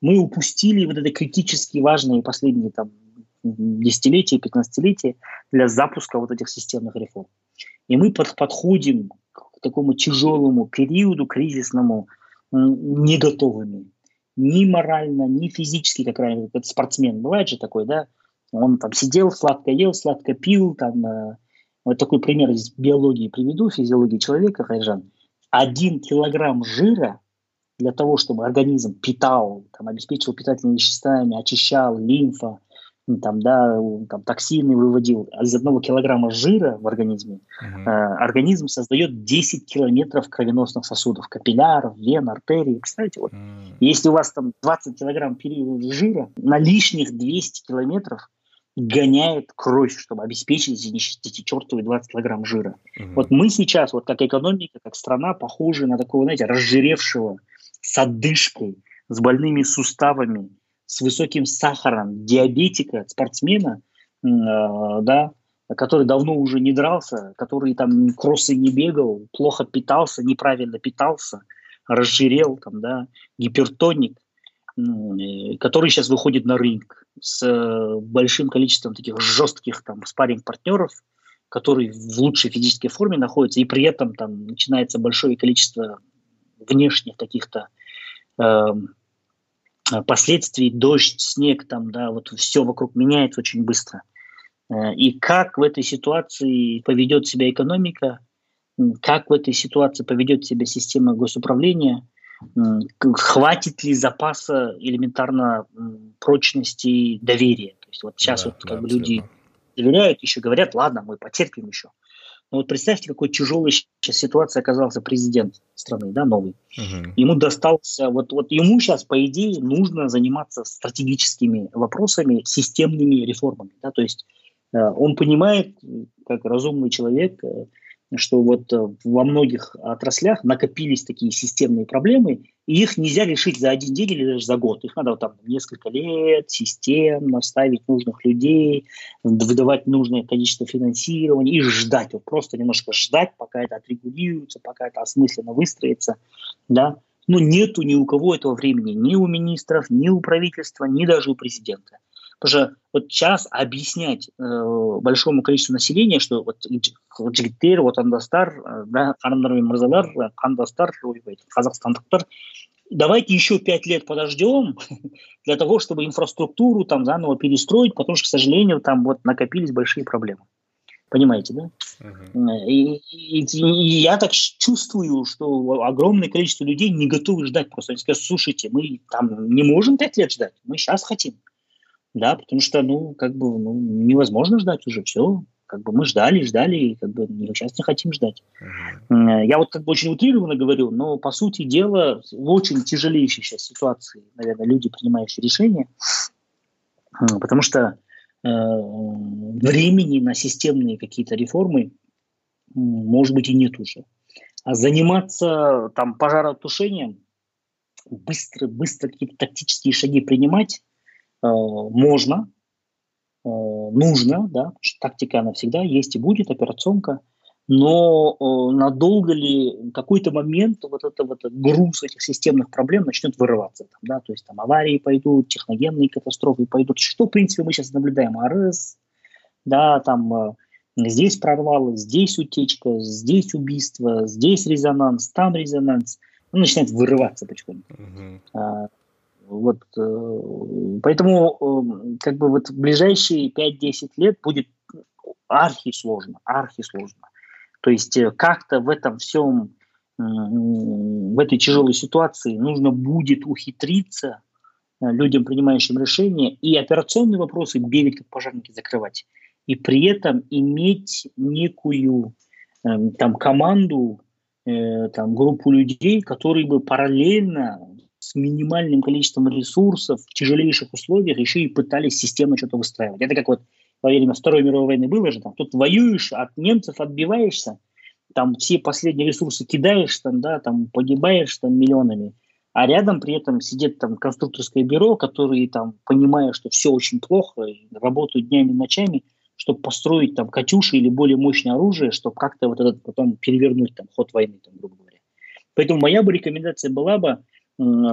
Мы упустили вот это критически важные последние там десятилетия, пятнадцатилетия для запуска вот этих системных реформ. И мы под, подходим к такому тяжелому периоду кризисному не готовыми ни морально, ни физически, как ранее, как спортсмен. Бывает же такой, да? Он там сидел, сладко ел, сладко пил. Там, э, вот такой пример из биологии приведу, физиологии человека, Хайжан. Один килограмм жира для того, чтобы организм питал, там, обеспечивал питательными веществами, очищал лимфа, там, да, там, токсины выводил, из одного килограмма жира в организме uh-huh. э, организм создает 10 километров кровеносных сосудов, капилляров, вен, артерий. Кстати, вот, uh-huh. если у вас там 20 килограмм жира, на лишних 200 километров гоняет кровь, чтобы обеспечить эти, чертовые 20 килограмм жира. Uh-huh. Вот мы сейчас, вот как экономика, как страна, похожи на такого, знаете, разжиревшего, с одышкой, с больными суставами, с высоким сахаром диабетика, спортсмена, э, да, который давно уже не дрался, который там кроссы не бегал, плохо питался, неправильно питался, разжирел, там, да, гипертоник, э, который сейчас выходит на рынок с э, большим количеством таких жестких там спарринг-партнеров, который в лучшей физической форме находится, и при этом там начинается большое количество внешних каких-то Э, последствий, дождь, снег, там, да, вот все вокруг меняется очень быстро. Э, и как в этой ситуации поведет себя экономика, как в этой ситуации поведет себя система госуправления, хватит ли запаса элементарно прочности доверия. То есть вот сейчас да, вот как да, бы люди доверяют, еще говорят, ладно, мы потерпим еще. Но вот представьте, какой тяжелой сейчас ситуация оказался президент страны, да, новый. Угу. Ему достался, вот, вот ему сейчас, по идее, нужно заниматься стратегическими вопросами, системными реформами. Да, то есть э, он понимает, как разумный человек, э, что вот э, во многих отраслях накопились такие системные проблемы, и их нельзя решить за один день или даже за год. Их надо вот там несколько лет, системно ставить нужных людей, выдавать нужное количество финансирования и ждать. Вот просто немножко ждать, пока это отрегулируется, пока это осмысленно выстроится. Да? Но нету ни у кого этого времени, ни у министров, ни у правительства, ни даже у президента. Потому что вот сейчас объяснять э, большому количеству населения, что вот жігіттер отандастар э, да ханымдар мен мырзалар қандастар казахстандықтар давайте еще пять лет подождем (laughs) для того, чтобы инфраструктуру там заново перестроить, потому что, к сожалению, там вот накопились большие проблемы. Понимаете, да? Uh-huh. И, и, и я так чувствую, что огромное количество людей не готовы ждать просто. Они скажут, слушайте, мы там не можем пять лет ждать, мы сейчас хотим да, потому что, ну, как бы, ну, невозможно ждать уже, все, как бы мы ждали, ждали, и как бы сейчас не хотим ждать. Uh-huh. Я вот как бы очень утрированно говорю, но по сути дела в очень тяжелейшей сейчас ситуации, наверное, люди, принимающие решения, потому что э, времени на системные какие-то реформы, может быть, и нет уже. А заниматься там пожаротушением, быстро, быстро какие-то тактические шаги принимать, Э, можно, э, нужно, да, что тактика она всегда есть и будет, операционка, но э, надолго ли какой-то момент вот это вот груз этих системных проблем начнет вырываться, там, да, то есть там аварии пойдут, техногенные катастрофы пойдут, что в принципе мы сейчас наблюдаем, АРС, да, там здесь прорвало, здесь утечка, здесь убийство, здесь резонанс, там резонанс, ну, начинает вырываться потихоньку. Uh-huh. Вот, э, поэтому э, как бы вот в ближайшие 5-10 лет будет архи сложно, архи сложно. То есть э, как-то в этом всем, в этой тяжелой ситуации нужно будет ухитриться людям, принимающим решения, и операционные вопросы бегать как пожарники закрывать. И при этом иметь некую там команду, там группу людей, которые бы параллельно с минимальным количеством ресурсов в тяжелейших условиях еще и пытались системно что-то выстраивать. Это как вот во время Второй мировой войны было же, там, тут воюешь, от немцев отбиваешься, там все последние ресурсы кидаешь, там, да, там погибаешь там миллионами, а рядом при этом сидит там конструкторское бюро, которые там, понимая, что все очень плохо, работают днями и ночами, чтобы построить там «Катюши» или более мощное оружие, чтобы как-то вот этот потом перевернуть там ход войны, там, грубо говоря. Поэтому моя бы рекомендация была бы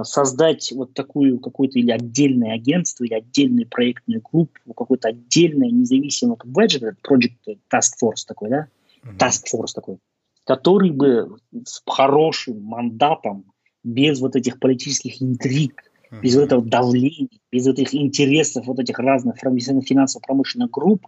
создать вот такую какое-то или отдельное агентство, или отдельную проектную группу, какой-то отдельное независимое, как этот Project Task Force такой, да? Mm-hmm. Task Force такой, который бы с хорошим мандатом, без вот этих политических интриг, mm-hmm. без вот этого давления, без вот этих интересов вот этих разных финансово-промышленных групп,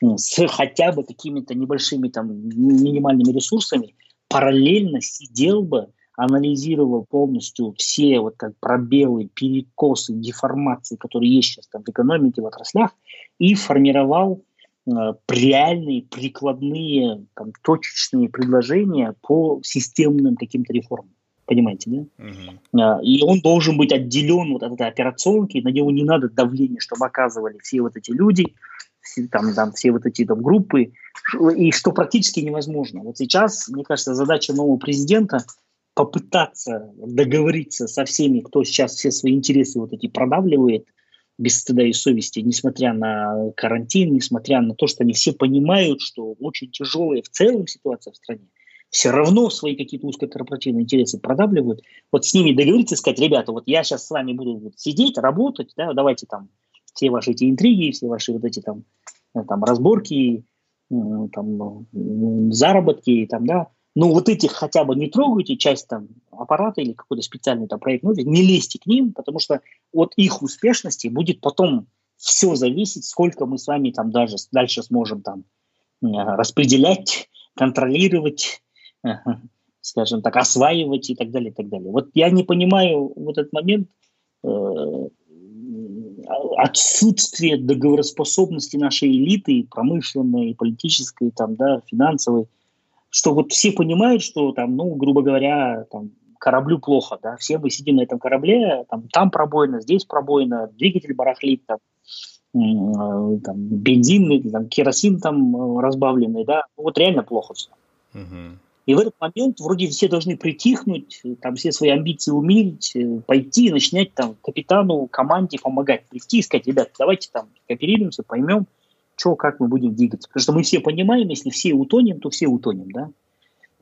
ну, с хотя бы какими-то небольшими там минимальными ресурсами, параллельно сидел бы анализировал полностью все вот как пробелы, перекосы, деформации, которые есть сейчас там в экономике, в отраслях, и формировал э, реальные прикладные там, точечные предложения по системным каким-то реформам. Понимаете, да? Uh-huh. И он должен быть отделен вот от этой операционки, на него не надо давления, чтобы оказывали все вот эти люди, все, там, там, все вот эти там, группы, и что практически невозможно. Вот сейчас, мне кажется, задача нового президента – попытаться договориться со всеми, кто сейчас все свои интересы вот эти продавливает без стыда и совести, несмотря на карантин, несмотря на то, что они все понимают, что очень тяжелая в целом ситуация в стране, все равно свои какие-то узкокорпоративные интересы продавливают. Вот с ними договориться, сказать, ребята, вот я сейчас с вами буду вот сидеть, работать, да, давайте там все ваши эти интриги, все ваши вот эти там, э, там разборки, там, заработки, там, да, ну вот этих хотя бы не трогайте, часть там аппарата или какой-то специальный там проект, ну, не лезьте к ним, потому что от их успешности будет потом все зависеть, сколько мы с вами там даже дальше сможем там э, распределять, контролировать, э, скажем так, осваивать и так далее, и так далее. Вот я не понимаю вот этот момент э, отсутствие договороспособности нашей элиты, промышленной, политической, там, да, финансовой, что вот все понимают, что там, ну, грубо говоря, там, кораблю плохо, да, все мы сидим на этом корабле, там, там пробоина, здесь пробоина, двигатель барахлит, там, там бензин, там, керосин там э, разбавленный, да, вот реально плохо все.
Угу.
И в этот момент вроде все должны притихнуть, там все свои амбиции умерить, э, пойти и начинать там капитану, команде помогать. Прийти и сказать, ребят, давайте там кооперируемся, поймем, что, как мы будем двигаться. Потому что мы все понимаем, если все утонем, то все утонем, да.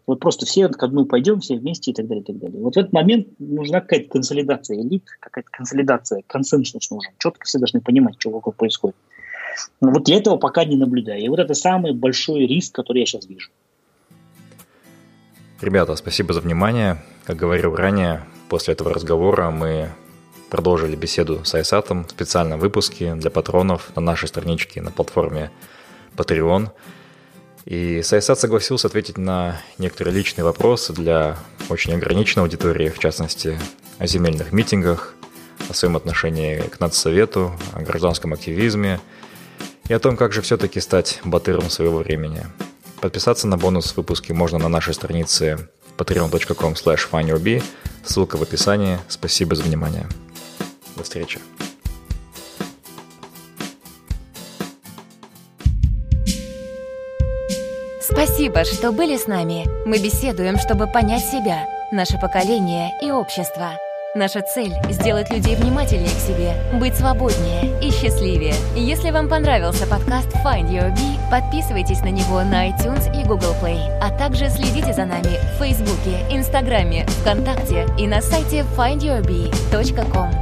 Вот просто все к одну пойдем, все вместе и так далее, и так далее. Вот в этот момент нужна какая-то консолидация элит, какая-то консолидация, консенсус нужен. Четко все должны понимать, что вокруг происходит. Но вот я этого пока не наблюдаю. И вот это самый большой риск, который я сейчас вижу.
Ребята, спасибо за внимание. Как говорил ранее, после этого разговора мы продолжили беседу с Айсатом в специальном выпуске для патронов на нашей страничке на платформе Patreon. И Сайсат согласился ответить на некоторые личные вопросы для очень ограниченной аудитории, в частности, о земельных митингах, о своем отношении к нацсовету, о гражданском активизме и о том, как же все-таки стать батыром своего времени – Подписаться на бонус выпуски можно на нашей странице patreon.com slash Ссылка в описании. Спасибо за внимание. До встречи.
Спасибо, что были с нами. Мы беседуем, чтобы понять себя, наше поколение и общество. Наша цель — сделать людей внимательнее к себе, быть свободнее и счастливее. Если вам понравился подкаст Find Your Bee, подписывайтесь на него на iTunes и Google Play, а также следите за нами в Фейсбуке, Инстаграме, ВКонтакте и на сайте findyourbee.com.